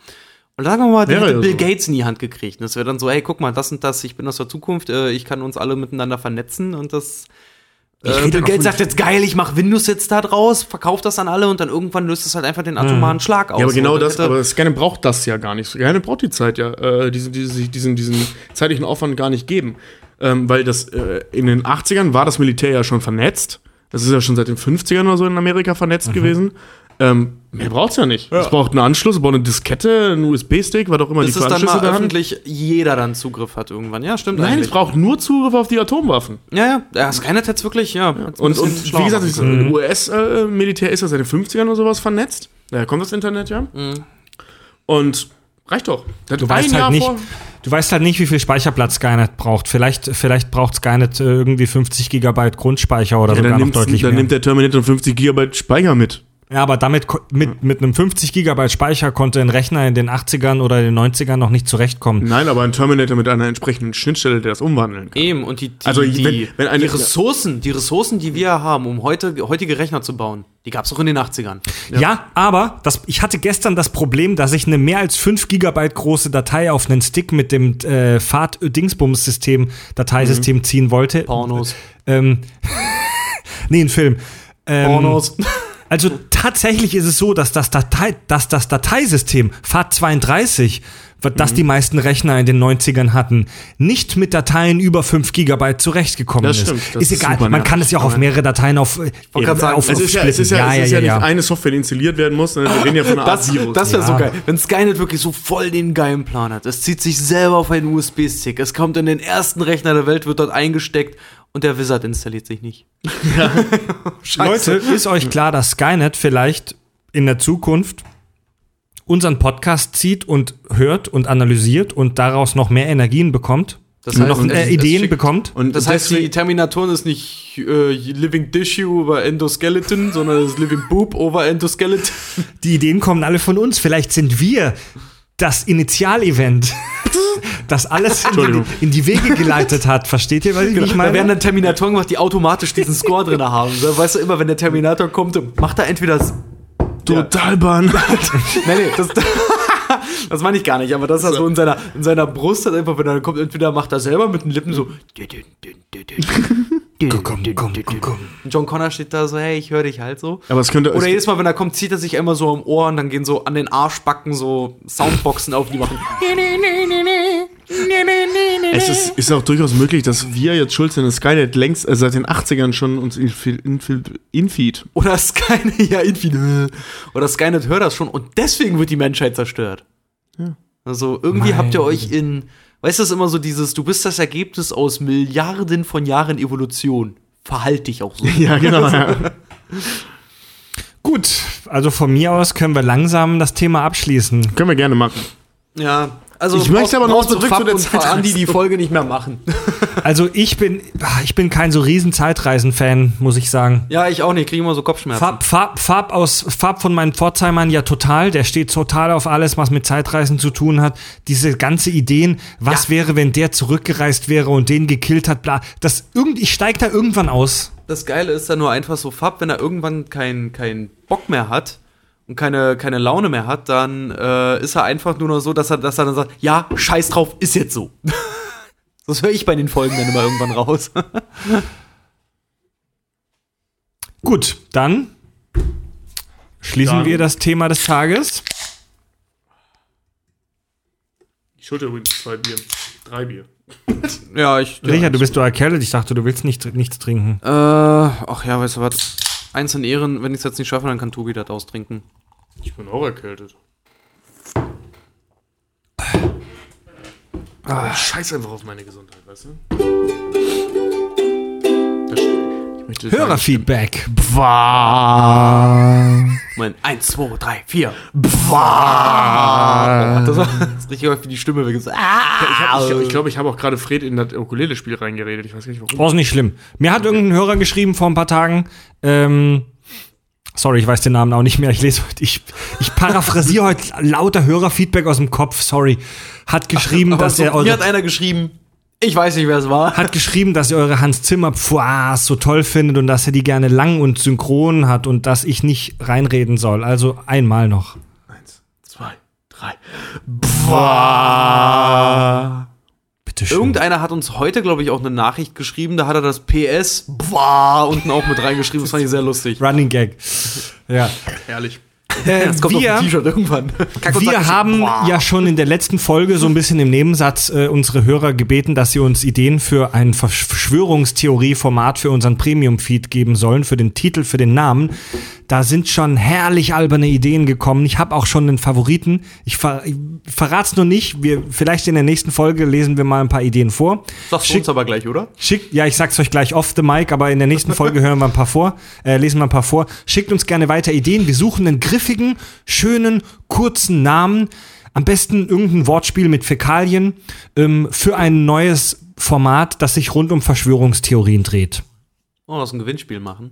Und sagen wir mal, ja Bill so. Gates in die Hand gekriegt. Das wäre dann so, hey, guck mal, das und das, ich bin aus der Zukunft, äh, ich kann uns alle miteinander vernetzen und das. Äh, Bill Gates sagt jetzt geil, ich mach Windows jetzt da draus, verkauft das an alle und dann irgendwann löst es halt einfach den atomaren Schlag aus. Ja, aber genau das, aber Skynet braucht das ja gar nicht. Skynet braucht die Zeit ja, äh, diesen, diesen, diesen, diesen zeitlichen Aufwand gar nicht geben. Ähm, weil das äh, in den 80ern war das Militär ja schon vernetzt. Das ist ja schon seit den 50ern oder so in Amerika Mhm. vernetzt gewesen. Ähm, mehr braucht's ja nicht. Es braucht einen Anschluss, es braucht eine Diskette, einen USB-Stick, was auch immer Bis die es für dann Anschlüsse mal da öffentlich jeder dann Zugriff hat irgendwann. Ja, stimmt Nein, es eigentlich. braucht nur Zugriff auf die Atomwaffen. Ja, ja, ja, Skynet hätte wirklich, ja. hat's Und, und wie gesagt, das können. US-Militär ist ja seit den 50ern oder sowas vernetzt. Daher kommt das Internet ja. Und reicht doch. Du weißt halt nicht, du weißt halt nicht, wie viel Speicherplatz Skynet braucht. Vielleicht, vielleicht braucht Skynet äh, irgendwie 50 Gigabyte Grundspeicher oder Ja, sogar dann, noch nimmt, deutlich dann mehr. nimmt der Terminator 50 Gigabyte Speicher mit. Ja, aber damit mit, mit einem 50 Gigabyte Speicher konnte ein Rechner in den 80ern oder den 90ern noch nicht zurechtkommen. Nein, aber ein Terminator mit einer entsprechenden Schnittstelle, der das umwandeln kann. Eben, und die, die, Also, die, wenn- wenn eine- die Ressourcen, die Ressourcen, die wir haben, um heute, heutige Rechner zu bauen, die gab es auch in den 80ern. Ja, aber das, ich hatte gestern das Problem, dass ich eine mehr als 5 Gigabyte große Datei auf einen Stick mit dem äh, Fahrt-Dingsbums-System, Dateisystem ziehen wollte. Pornos. Ähm, nee, ein Film. Ähm, Pornos. Also tatsächlich ist es so, dass das, Datei, dass das Dateisystem FAT32, das Mhm. die meisten Rechner in den 90ern hatten, nicht mit Dateien über 5 Gigabyte zurechtgekommen Das ist. stimmt, das ist ist egal, super man kann nervig. es ja auch auf mehrere Dateien auf, äh, grad sagen, auf, Es ist ja, es ist ja, es ist ja, nicht eine Software, die installiert werden muss, sondern wir reden ja von einer Art Das, Virus. das wäre Ja. so geil. Wenn Skynet wirklich so voll den geilen Plan hat. Es zieht sich selber auf einen USB-Stick. Es kommt in den ersten Rechner der Welt, wird dort eingesteckt und der Wizard installiert sich nicht. Leute, ist euch klar, dass Skynet vielleicht in der Zukunft unseren Podcast zieht und hört und analysiert und daraus noch mehr Energien bekommt? Das heißt, noch äh, Ideen schickt- bekommt? Und Das heißt, die Terminatoren ist nicht äh, Living Tissue über Endoskeleton, sondern es ist Living Boob over Endoskeleton. Die Ideen kommen alle von uns. Vielleicht sind wir das Initialevent, das alles in die, in die Wege geleitet hat. Versteht ihr, was ich Da werden meine? dann Terminatoren gemacht, die automatisch diesen Score drin haben. Weißt du, immer wenn der Terminator kommt, macht er entweder das. total bahn. Nee, nee, das. Das meine ich gar nicht, aber das ist so in seiner, in seiner Brust hat einfach, wenn er kommt, entweder macht er selber mit den Lippen so. komm, komm, komm, John Connor steht da so, hey, ich höre dich halt so. Aber es könnte. Oder es, jedes Mal, wenn er kommt, zieht er sich einmal so am Ohr und dann gehen so an den Arschbacken so Soundboxen auf, die machen. es ist, ist auch durchaus möglich, dass wir jetzt schuld sind, dass Skynet längst äh, seit den 80ern schon uns infil, infil, infeed. Oder Skynet, ja, Infinite. Oder Skynet hört das schon und deswegen wird die Menschheit zerstört. Also irgendwie Mein habt ihr euch in, weißt du, das ist immer so dieses, du bist das Ergebnis aus Milliarden von Jahren Evolution. Verhalt dich auch so. Ja, genau. ja. Gut, also von mir aus können wir langsam das Thema abschließen. Können wir gerne machen. Ja, also Ich möchte aber noch zurück zu Fab der und Zeitreise. Andi die Folge nicht mehr machen. Also ich bin, ich bin kein so riesen Zeitreisen-Fan, muss ich sagen. ja, ich auch nicht, kriege immer so Kopfschmerzen. Farb, Farb, Farb, aus, Farb von meinen Pforzheimern ja total. Der steht total auf alles, was mit Zeitreisen zu tun hat. Diese ganze Ideen, was Ja. wäre, wenn der zurückgereist wäre und den gekillt hat, bla. Das irgendwie, ich steig da irgendwann aus. Das Geile ist dann nur einfach so, Fab, wenn er irgendwann keinen kein Bock mehr hat und keine, keine Laune mehr hat, dann äh, ist er einfach nur noch so, dass er, dass er dann sagt, ja, scheiß drauf, ist jetzt so. Das höre ich bei den Folgen dann immer irgendwann raus. Gut, dann schließen Dann- wir das Thema des Tages. Ich schulde übrigens zwei Bier. Drei Bier. ja, ich. Richard, du bist doch erkältet. Ich dachte, du willst nicht, nichts trinken. Äh, ach ja, weißt du was? Eins in Ehren, wenn ich es jetzt nicht schaffe, dann kann Tobi das austrinken. Ich bin auch erkältet. Ah. Scheiß einfach auf meine Gesundheit, weißt du? Hörerfeedback. Mein 1, 2, 3, 4. Das war richtig häufig die Stimme weg. Ich glaube, ich, glaub, ich habe auch gerade Fred in das Ukulele-Spiel reingeredet. Ich weiß gar nicht warum. Oh, ist nicht schlimm. Mir hat irgendein Hörer geschrieben vor ein paar Tagen. Ähm, sorry, ich weiß den Namen auch nicht mehr. Ich lese heute, ich, ich paraphrasiere heute lauter Hörerfeedback aus dem Kopf. Sorry. Hat geschrieben, aber dass so, er mir hat einer geschrieben, ich weiß nicht, wer es war. hat geschrieben, dass er eure Hans Zimmer Pfoas so toll findet und dass er die gerne lang und synchron hat und dass ich nicht reinreden soll. Also einmal noch. Eins, zwei, drei. Bitte schön. Irgendeiner hat uns heute, glaube ich, auch eine Nachricht geschrieben. Da hat er das PS boah, unten auch mit reingeschrieben. Das fand ich sehr lustig. Running Gag. Ja. Herrlich. Äh, Das kommt wir, auf T-Shirt irgendwann. Wir haben boah. ja schon in der letzten Folge so ein bisschen im Nebensatz äh, unsere Hörer gebeten, dass sie uns Ideen für ein Versch- Verschwörungstheorie-Format für unseren Premium-Feed geben sollen, für den Titel, für den Namen. Da sind schon herrlich alberne Ideen gekommen. Ich habe auch schon einen Favoriten. Ich, ver ich verrat's nur nicht. Wir, vielleicht in der nächsten Folge lesen wir mal ein paar Ideen vor. Sagst du Schick- uns aber gleich, oder? Schickt, ja, ich sag's euch gleich off the mic, aber in der nächsten Folge hören wir ein paar vor, äh, lesen wir ein paar vor. Schickt uns gerne weiter Ideen. Wir suchen einen griffigen, schönen, kurzen Namen. Am besten irgendein Wortspiel mit Fäkalien ähm, für ein neues Format, das sich rund um Verschwörungstheorien dreht. Oh, lass ein Gewinnspiel machen.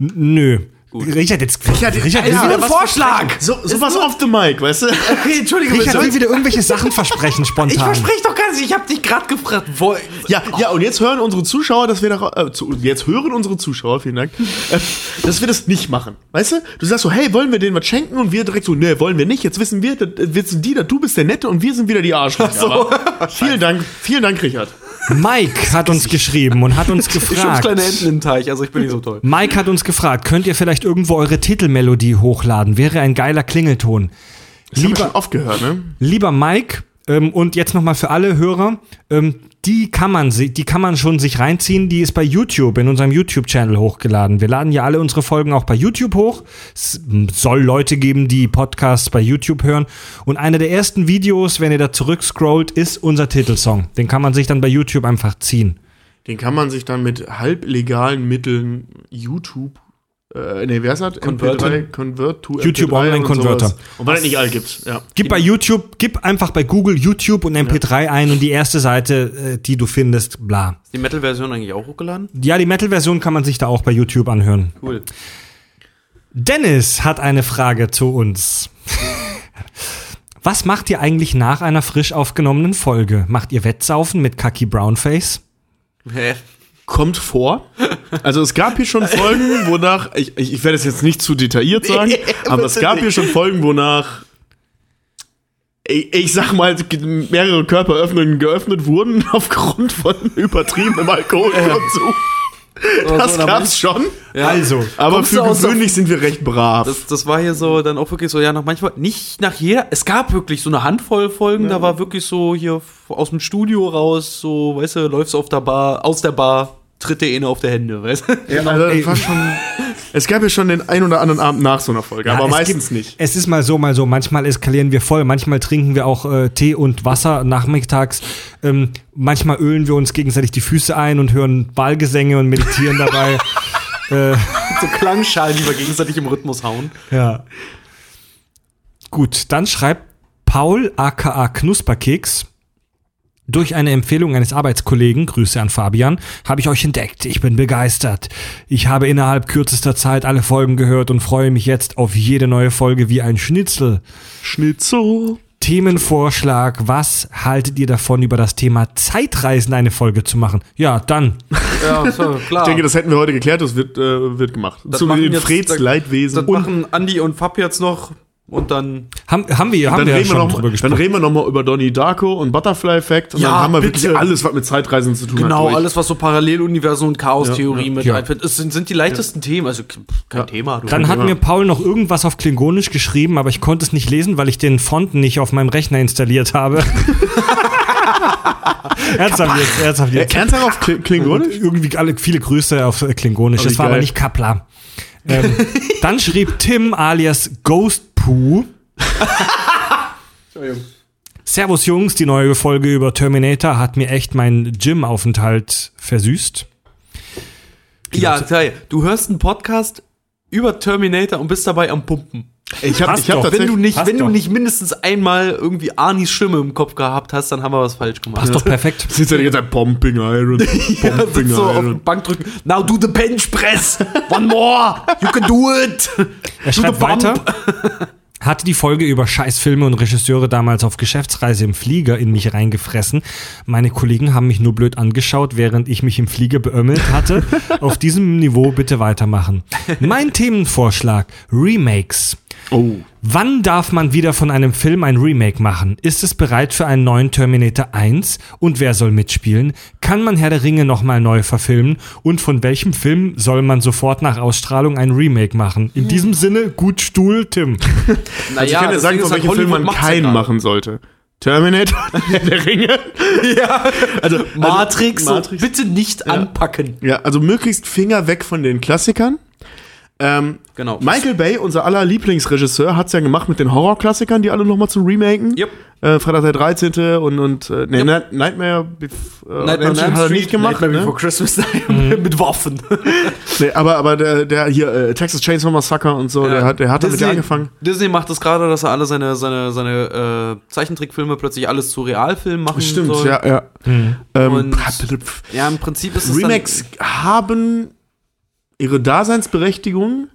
N nö. Richard, jetzt. Richard, Richard, will, Ja, wieder, ein Vorschlag! So, sowas off the mic, weißt du? Okay, Entschuldigung, Richard will wieder irgendwelche Sachen versprechen, Ich spontan. verspreche doch gar nicht, ich habe dich gerade gefragt. Wo, Ja, ja, und jetzt hören unsere Zuschauer, dass wir da, äh, zu, jetzt hören unsere Zuschauer, vielen Dank, äh, dass wir das nicht machen. Weißt du? Du sagst so, hey, wollen wir denen was schenken? Und wir direkt so, nee, wollen wir nicht. Jetzt wissen wir, das, äh, wissen die, dass du bist der Nette und wir sind wieder die Arschlöcher. Aber vielen Dank, vielen Dank, Richard. Mike hat uns geschrieben und hat uns ich gefragt. kleine Enten im Teich, also ich bin nicht so toll. Mike hat uns gefragt, könnt ihr vielleicht irgendwo eure Titelmelodie hochladen? Wäre ein geiler Klingelton. Das haben wir Lieber, schon oft gehört, ne? lieber Mike, ähm, und jetzt nochmal für alle Hörer, ähm, die kann man die kann man schon sich reinziehen, die ist bei YouTube, in unserem YouTube-Channel hochgeladen. Wir laden ja alle unsere Folgen auch bei YouTube hoch. Es soll Leute geben, die Podcasts bei YouTube hören. Und eine der ersten Videos, wenn ihr da zurückscrollt, ist unser Titelsong. Den kann man sich dann bei YouTube einfach ziehen. Den kann man sich dann mit halblegalen Mitteln YouTube, äh, nee, wer ist das? Converter. MP3, Convert to YouTube MP3 Online und Converter. sowas. Und weil es nicht all gibt, ja. Gib bei YouTube, gib einfach bei Google YouTube und MP3 ein und die erste Seite, äh, die du findest, bla. Ist die Metal-Version eigentlich auch hochgeladen? Ja, die Metal-Version kann man sich da auch bei YouTube anhören. Cool. Dennis hat eine Frage zu uns. Was macht ihr eigentlich nach einer frisch aufgenommenen Folge? Macht ihr Wettsaufen mit Kaki Brownface? Hä? Kommt vor. Also es gab hier schon Folgen, wonach, ich, ich, werde es jetzt nicht zu detailliert sagen, aber es gab hier schon Folgen, wonach ich, ich sag mal, mehrere Körperöffnungen geöffnet wurden aufgrund von übertriebenem Alkoholkonsum. Das so, gab's schon. Ja. Also, Aber für der- gewöhnlich sind wir recht brav. Das, das war hier so dann auch wirklich so, ja, nach manchmal, nicht nach jeder, es gab wirklich so eine Handvoll Folgen, da war wirklich so hier aus dem Studio raus, so, weißt du, läufst auf der Bar, aus der Bar, tritt dir eine auf der Hände, weißt du? ja, also das war schon, es gab ja schon den ein oder anderen Abend nach so einer Folge, Ja, aber meistens gibt- nicht. Es ist mal so, mal so. Manchmal eskalieren wir voll, manchmal trinken wir auch äh, Tee und Wasser nachmittags. Ähm, manchmal ölen wir uns gegenseitig die Füße ein und hören Ballgesänge und meditieren dabei. äh, So Klangschalen, die wir gegenseitig im Rhythmus hauen. ja. Gut, dann schreibt Paul aka Knusperkeks. Durch eine Empfehlung eines Arbeitskollegen, Grüße an Fabian, habe ich euch entdeckt. Ich bin begeistert. Ich habe innerhalb kürzester Zeit alle Folgen gehört und freue mich jetzt auf jede neue Folge wie ein Schnitzel. Schnitzel. Themenvorschlag. Was haltet ihr davon, über das Thema Zeitreisen eine Folge zu machen? Ja, dann. Ja, so, klar. Ich denke, das hätten wir heute geklärt, das wird, äh, wird gemacht. Das Zu den jetzt- Freds Leidwesen. Das machen Andi und Fab jetzt noch und dann. Haben, haben wir, haben Dann wir ja reden, wir schon noch, drüber mal- dann gesprochen. reden wir nochmal über Donnie Darko und Butterfly Effect und Ja, dann haben wir bitte. wirklich alles, was mit Zeitreisen zu tun hat. Genau, alles, was so Paralleluniversum und Chaostheorie mit Ja. einfällt, es sind, sind die leichtesten Themen. Also kein Thema. Du. Dann hat Ja. mir Paul noch irgendwas auf Klingonisch geschrieben, aber ich konnte es nicht lesen, weil ich den Font nicht auf meinem Rechner installiert habe. ernsthaft jetzt, ernsthaft jetzt. Ernsthaft auf Kling- Klingonisch? Irgendwie alle, viele Grüße auf äh, Klingonisch. Aber Das wie war aber geil. nicht Kapla. Ähm, dann schrieb Tim alias Ghost Poo. Servus Jungs, die neue Folge über Terminator hat mir echt meinen Gym-Aufenthalt versüßt. ja, Kai, du hörst einen Podcast über Terminator und bist dabei am Pumpen. Ich Passt ich hab doch. Wenn du nicht, wenn du doch. nicht mindestens einmal irgendwie Arnis Stimme im Kopf gehabt hast, dann haben wir was falsch gemacht. Passt doch perfekt. Ja die ganze Zeit Pumping Iron. Ja, Pumping sitzt so auf Iron. Bank drücken. Now do the bench press. One more. You can do it. Er schreibt weiter. Hatte die Folge über Scheißfilme und Regisseure damals auf Geschäftsreise im Flieger in mich reingefressen. Meine Kollegen haben mich nur blöd angeschaut, während ich mich im Flieger beömmelt hatte. auf diesem Niveau bitte weitermachen. Mein Themenvorschlag: Remakes. Oh. Wann darf man wieder von einem Film ein Remake machen? Ist es bereit für einen neuen Terminator 1? Und wer soll mitspielen? Kann man Herr der Ringe nochmal neu verfilmen? Und von welchem Film soll man sofort nach Ausstrahlung ein Remake machen? In diesem Sinne, gut Stuhl, Tim. Naja, ich kann dir sagen, von welchem Film man keinen machen sollte. Terminator, Herr der Ringe. Ja. Also, Matrix, also, so Matrix. bitte nicht anpacken. Ja, also möglichst Finger weg von den Klassikern. Ähm, Genau. Michael Bay, unser aller Lieblingsregisseur, hat es ja gemacht mit den Horrorklassikern, die alle nochmal zu remaken. Yep. Äh, Freitag der 13. und, und äh, nee, Yep. Night- Nightmare, bef- äh, Nightmare on hat er Street, nicht gemacht. Nightmare Ne? Before Christmas mit Waffen. Nee, aber aber der, der hier, äh, Texas Chainsaw Massacre und so, der hat, der hat damit ja angefangen. Disney macht das gerade, dass er alle seine, seine, seine äh, Zeichentrickfilme plötzlich alles zu Realfilmen machen Stimmt, soll. ja, ja. Ähm, Und- Ja, im Prinzip ist es Remakes haben ihre Daseinsberechtigung.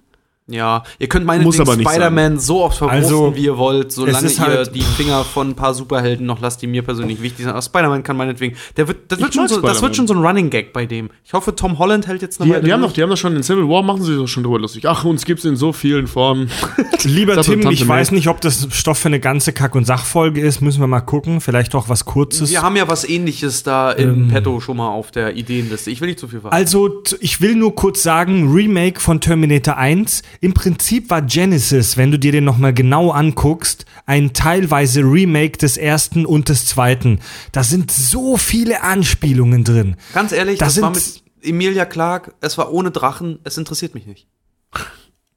Ja, ihr könnt nicht Spider-Man so oft verwursten, Also, wie ihr wollt, solange ist ihr halt- die Finger von ein paar Superhelden noch lasst, die mir persönlich wichtig sind. Aber Spider-Man kann meinetwegen, der wird, das, wird schon so, das wird schon so ein Running Gag bei dem. Ich hoffe, Tom Holland hält jetzt eine Die, die haben doch, die haben doch schon in Civil War, machen sie doch schon drüber lustig. Ach, uns gibt's in so vielen Formen. Lieber Tim, Tante ich weiß nicht, ob das Stoff für eine ganze Kack- und Sachfolge ist. Müssen wir mal gucken. Vielleicht auch was Kurzes. Wir haben ja was ähnliches da im Petto schon mal auf der Ideenliste. Ich will nicht zu viel verraten. Also, ich will nur kurz sagen, Remake von Terminator 1. Im Prinzip war Genesis, wenn du dir den nochmal genau anguckst, ein teilweise Remake des ersten und des zweiten. Da sind so viele Anspielungen drin. Ganz ehrlich, Das das, war sind- mit Emilia Clark, es war ohne Drachen, es interessiert mich nicht.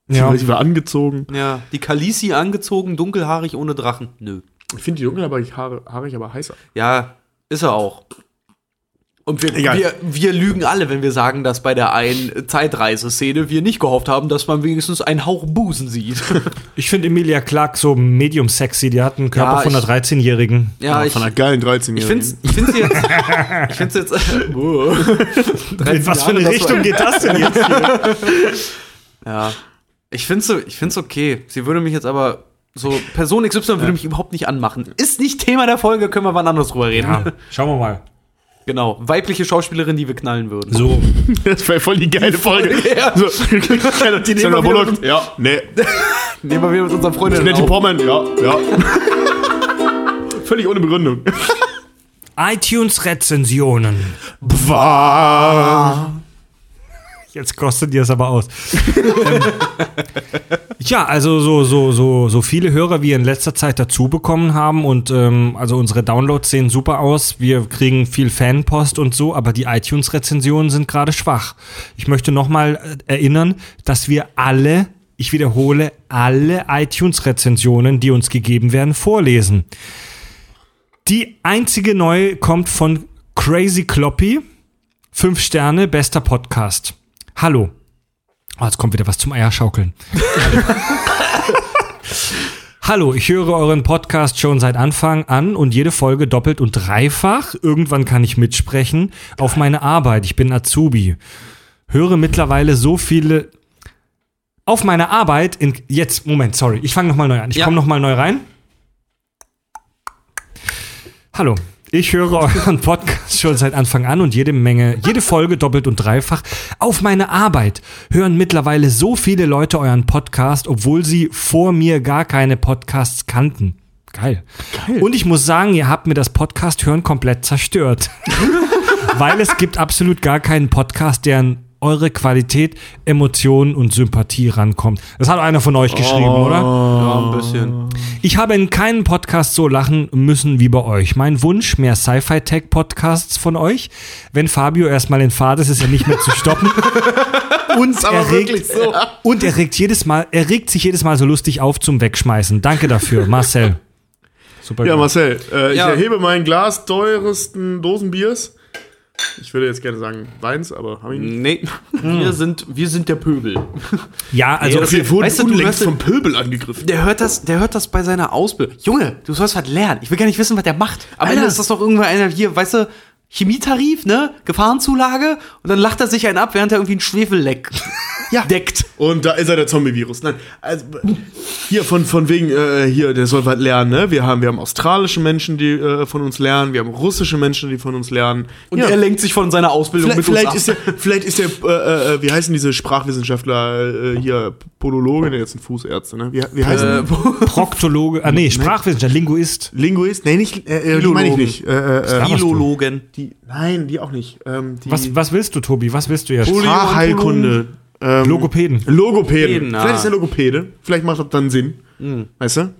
Ja. Sie war angezogen. Ja, die Kalisi angezogen, dunkelhaarig, ohne Drachen. Nö. Ich finde die dunkelhaarig haarig aber heißer. Ja, ist er auch. Und wir, wir, wir lügen alle, wenn wir sagen, dass bei der einen Zeitreiseszene wir nicht gehofft haben, dass man wenigstens einen Hauch Busen sieht. Ich finde Emilia Clark so medium sexy. Die hat einen Körper Ja, von einer ich- 13-Jährigen. ja, ich, Von einer geilen 13 ich finde ich find's jetzt. Ich find's jetzt. In was für eine Richtung geht das denn jetzt? Ja. Ich find's so, ich find's okay. Sie würde mich jetzt aber. So, Person XY würde mich überhaupt nicht anmachen. Ist nicht Thema der Folge, können wir wann anders drüber reden. Ja, schauen wir mal. Genau. Weibliche Schauspielerin, die wir knallen würden. So. Das wäre voll die geile Folge. Ja. So, die nehmen wir wieder- Ja, nee. Nehmen wir wieder mit unseren Freundinnen Nettie. Portman, ja, ja. Völlig ohne Begründung. iTunes-Rezensionen. War. Jetzt kostet dir es aber aus. ähm, ja, also so, so, so, so viele Hörer wir in letzter Zeit dazu bekommen haben und ähm, also unsere Downloads sehen super aus. Wir kriegen viel Fanpost und so, aber die iTunes-Rezensionen sind gerade schwach. Ich möchte nochmal erinnern, dass wir alle, ich wiederhole, alle iTunes-Rezensionen, die uns gegeben werden, vorlesen. Die einzige neue kommt von Crazy Kloppy. Fünf Sterne, bester Podcast. Hallo. Oh, jetzt kommt wieder was zum Eierschaukeln. Hallo, ich höre euren Podcast schon seit Anfang an und jede Folge doppelt und dreifach. Irgendwann kann ich mitsprechen. Auf meine Arbeit. Ich bin Azubi. Höre mittlerweile so viele. Auf meine Arbeit in. Jetzt, Moment, sorry. Ich fange nochmal neu an. Ich Ja. komme nochmal neu rein. Hallo. Ich höre euren Podcast schon seit Anfang an und jede Menge, jede Folge doppelt und dreifach. Auf meine Arbeit hören mittlerweile so viele Leute euren Podcast, obwohl sie vor mir gar keine Podcasts kannten. Geil. Und ich muss sagen, ihr habt mir das Podcast hören komplett zerstört. Weil es gibt absolut gar keinen Podcast, der an eure Qualität, Emotionen und Sympathie rankommt. Das hat einer von euch geschrieben, oder? Ein bisschen. Ich habe in keinem Podcast so lachen müssen wie bei euch. Mein Wunsch, mehr Sci-Fi-Tech-Podcasts von euch. Wenn Fabio erstmal in Fahrt ist, ist er nicht mehr zu stoppen. Und aber er, wirklich regt, so. und er regt jedes Mal, er regt sich jedes Mal so lustig auf zum Wegschmeißen. Danke dafür, Marcel. Super. Ja, gut. Marcel, äh, ich Ja. erhebe mein Glas teuresten Dosenbiers. Ich würde jetzt gerne sagen Weins, aber habe ich nicht. Nee, wir sind, wir sind der Pöbel. ja, also das- Wir wurden weißt du, du vom Pöbel angegriffen. Der hört das, der hört das bei seiner Ausbildung. Junge, du sollst was lernen. Ich will gar nicht wissen, was der macht. Am Alter. Ende ist das doch irgendwann einer hier, weißt du, Chemietarif, ne? Gefahrenzulage und dann lacht er sich einen ab, während er irgendwie ein Schwefelleck Ja. deckt. Und da ist er der Zombie-Virus. Nein, also hier von, von wegen, äh, hier, der soll was lernen, ne? Wir haben, wir haben australische Menschen, die äh, von uns lernen, wir haben russische Menschen, die von uns lernen. Und ja, er lenkt sich von seiner Ausbildung vielleicht, mit vielleicht uns ist ab. der, vielleicht ist der, äh, äh, wie heißen diese Sprachwissenschaftler äh, hier, Podologe, ne, jetzt ein Fußärzte, ne? Wie, wie heißen Äh, die? Proktologe, ah nee, Sprachwissenschaftler, Linguist. Linguist? Nee, nicht, äh, die meine ich nicht. Äh, Philologen. die, nein, die auch nicht. Ähm, die Was, was willst du, Tobi? Was willst du jetzt? Sprachheilkunde. Ähm, Logopäden. Logopäden. Logopäden, Vielleicht ah. ist er Logopäde. Vielleicht macht das dann Sinn. Weißt du?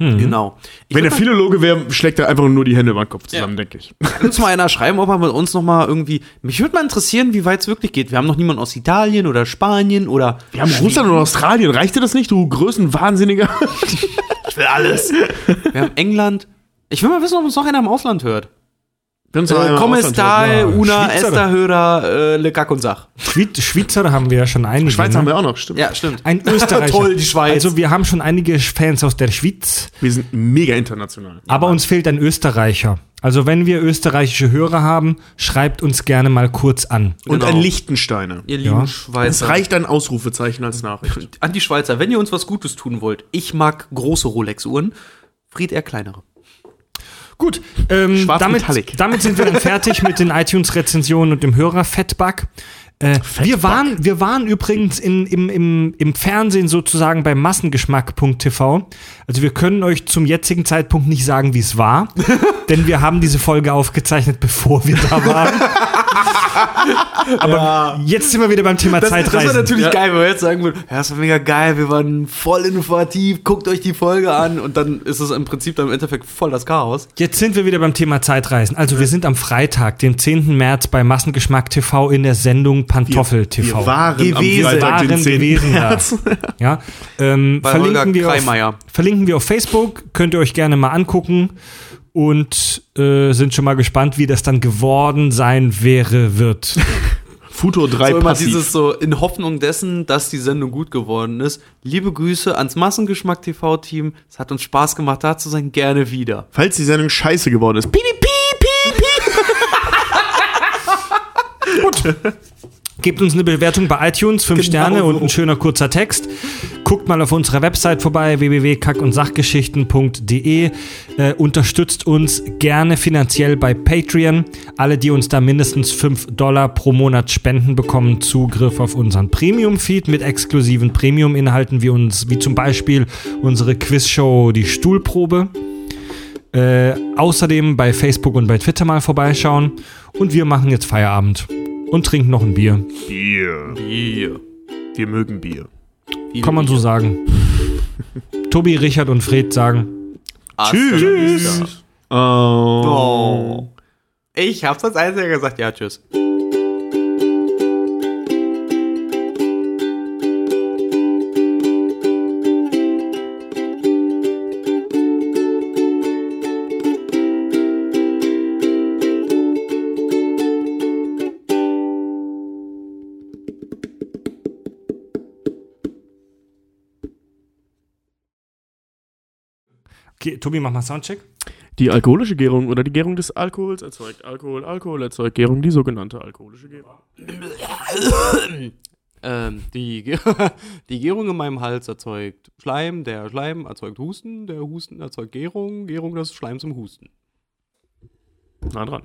Genau. Ich Wenn er Philologe wäre, schlägt er einfach nur die Hände über den Kopf zusammen, Ja. denke ich. Kann uns mal einer schreiben, ob er mit uns noch mal irgendwie. Mich würde mal interessieren, wie weit es wirklich geht. Wir haben noch niemanden aus Italien oder Spanien oder. Wir haben Russland und Australien. Reicht dir das nicht, du Größenwahnsinniger? Ich will alles. Wir haben England. Ich will mal wissen, ob uns noch einer im Ausland hört. Wenn uns noch einer Äh, Ausland stai, hört. una, hörer, äh, le Kack und Sach. Schweiz, Schweizer haben wir ja schon einige. Schweiz ne? haben wir auch noch, stimmt. Ja, stimmt. Ein Österreicher. Toll, die Schweiz. Also wir haben schon einige Fans aus der Schweiz, Wir sind mega international. aber uns fehlt ein Österreicher. Also wenn wir österreichische Hörer haben, schreibt uns gerne mal kurz an. Und Genau. ein Lichtensteiner. Ihr lieben Ja. Es Schweizer. reicht ein Ausrufezeichen als Nachricht. An die Schweizer, wenn ihr uns was Gutes tun wollt. Ich mag große Rolex-Uhren. Fried eher kleinere. Gut, ähm, damit, damit sind wir dann fertig mit den iTunes-Rezensionen und dem Hörer-Feedback. Äh, wir, waren, wir waren übrigens in, im, im, im Fernsehen sozusagen bei massengeschmack.tv. Also wir können euch zum jetzigen Zeitpunkt nicht sagen, wie es war, denn wir haben diese Folge aufgezeichnet, bevor wir da waren. Aber jetzt sind wir wieder beim Thema Das, das Zeitreisen. wäre natürlich geil, wenn wir jetzt sagen würden, ja, das war mega geil, wir waren voll informativ, guckt euch die Folge an und dann ist es im Prinzip dann im Endeffekt voll das Chaos. Jetzt sind wir wieder beim Thema Zeitreisen. Also wir sind am Freitag, den 10. März bei Massengeschmack TV in der Sendung Pantoffel TV. Wir waren Gewesen. am Freitag, den waren 10. gewesen. März. Ja, ähm, Bei verlinken, Holger wir auf, verlinken wir auf Facebook, könnt ihr euch gerne mal angucken und äh, sind schon mal gespannt, wie das dann geworden sein wäre, wird. Futur 3 So immer passiv. dieses so in Hoffnung dessen, dass die Sendung gut geworden ist. Liebe Grüße ans Massengeschmack TV-Team. Es hat uns Spaß gemacht, da zu sein. Gerne wieder. Falls die Sendung scheiße geworden ist. Piep, piep, piep, piep. Gebt uns eine Bewertung bei iTunes, fünf Genau Sterne und ein schöner kurzer Text. Guckt mal auf unserer Website vorbei, www.kackundsachgeschichten.de. Äh, unterstützt uns gerne finanziell bei Patreon. Alle, die uns da mindestens 5 Dollar pro Monat spenden, bekommen Zugriff auf unseren Premium-Feed mit exklusiven Premium-Inhalten, wie uns, wie zum Beispiel unsere Quizshow Die Stuhlprobe. Äh, außerdem bei Facebook und bei Twitter mal vorbeischauen. Und wir machen jetzt Feierabend und trinken noch ein Bier. Bier. Bier. Wir mögen Bier. Kann man so sagen. Tobi, Richard und Fred sagen. Tschüss. Oh. Oh. Ich hab's als einziger gesagt. Ja, tschüss. Okay, Tobi, mach mal Soundcheck. Die alkoholische Gärung oder die Gärung des Alkohols erzeugt Alkohol, Alkohol erzeugt Gärung, die sogenannte alkoholische Gärung. Ähm, die, die Gärung in meinem Hals erzeugt Schleim, der Schleim erzeugt Husten, der Husten erzeugt Gärung, Gärung des Schleims im Husten. Nah dran.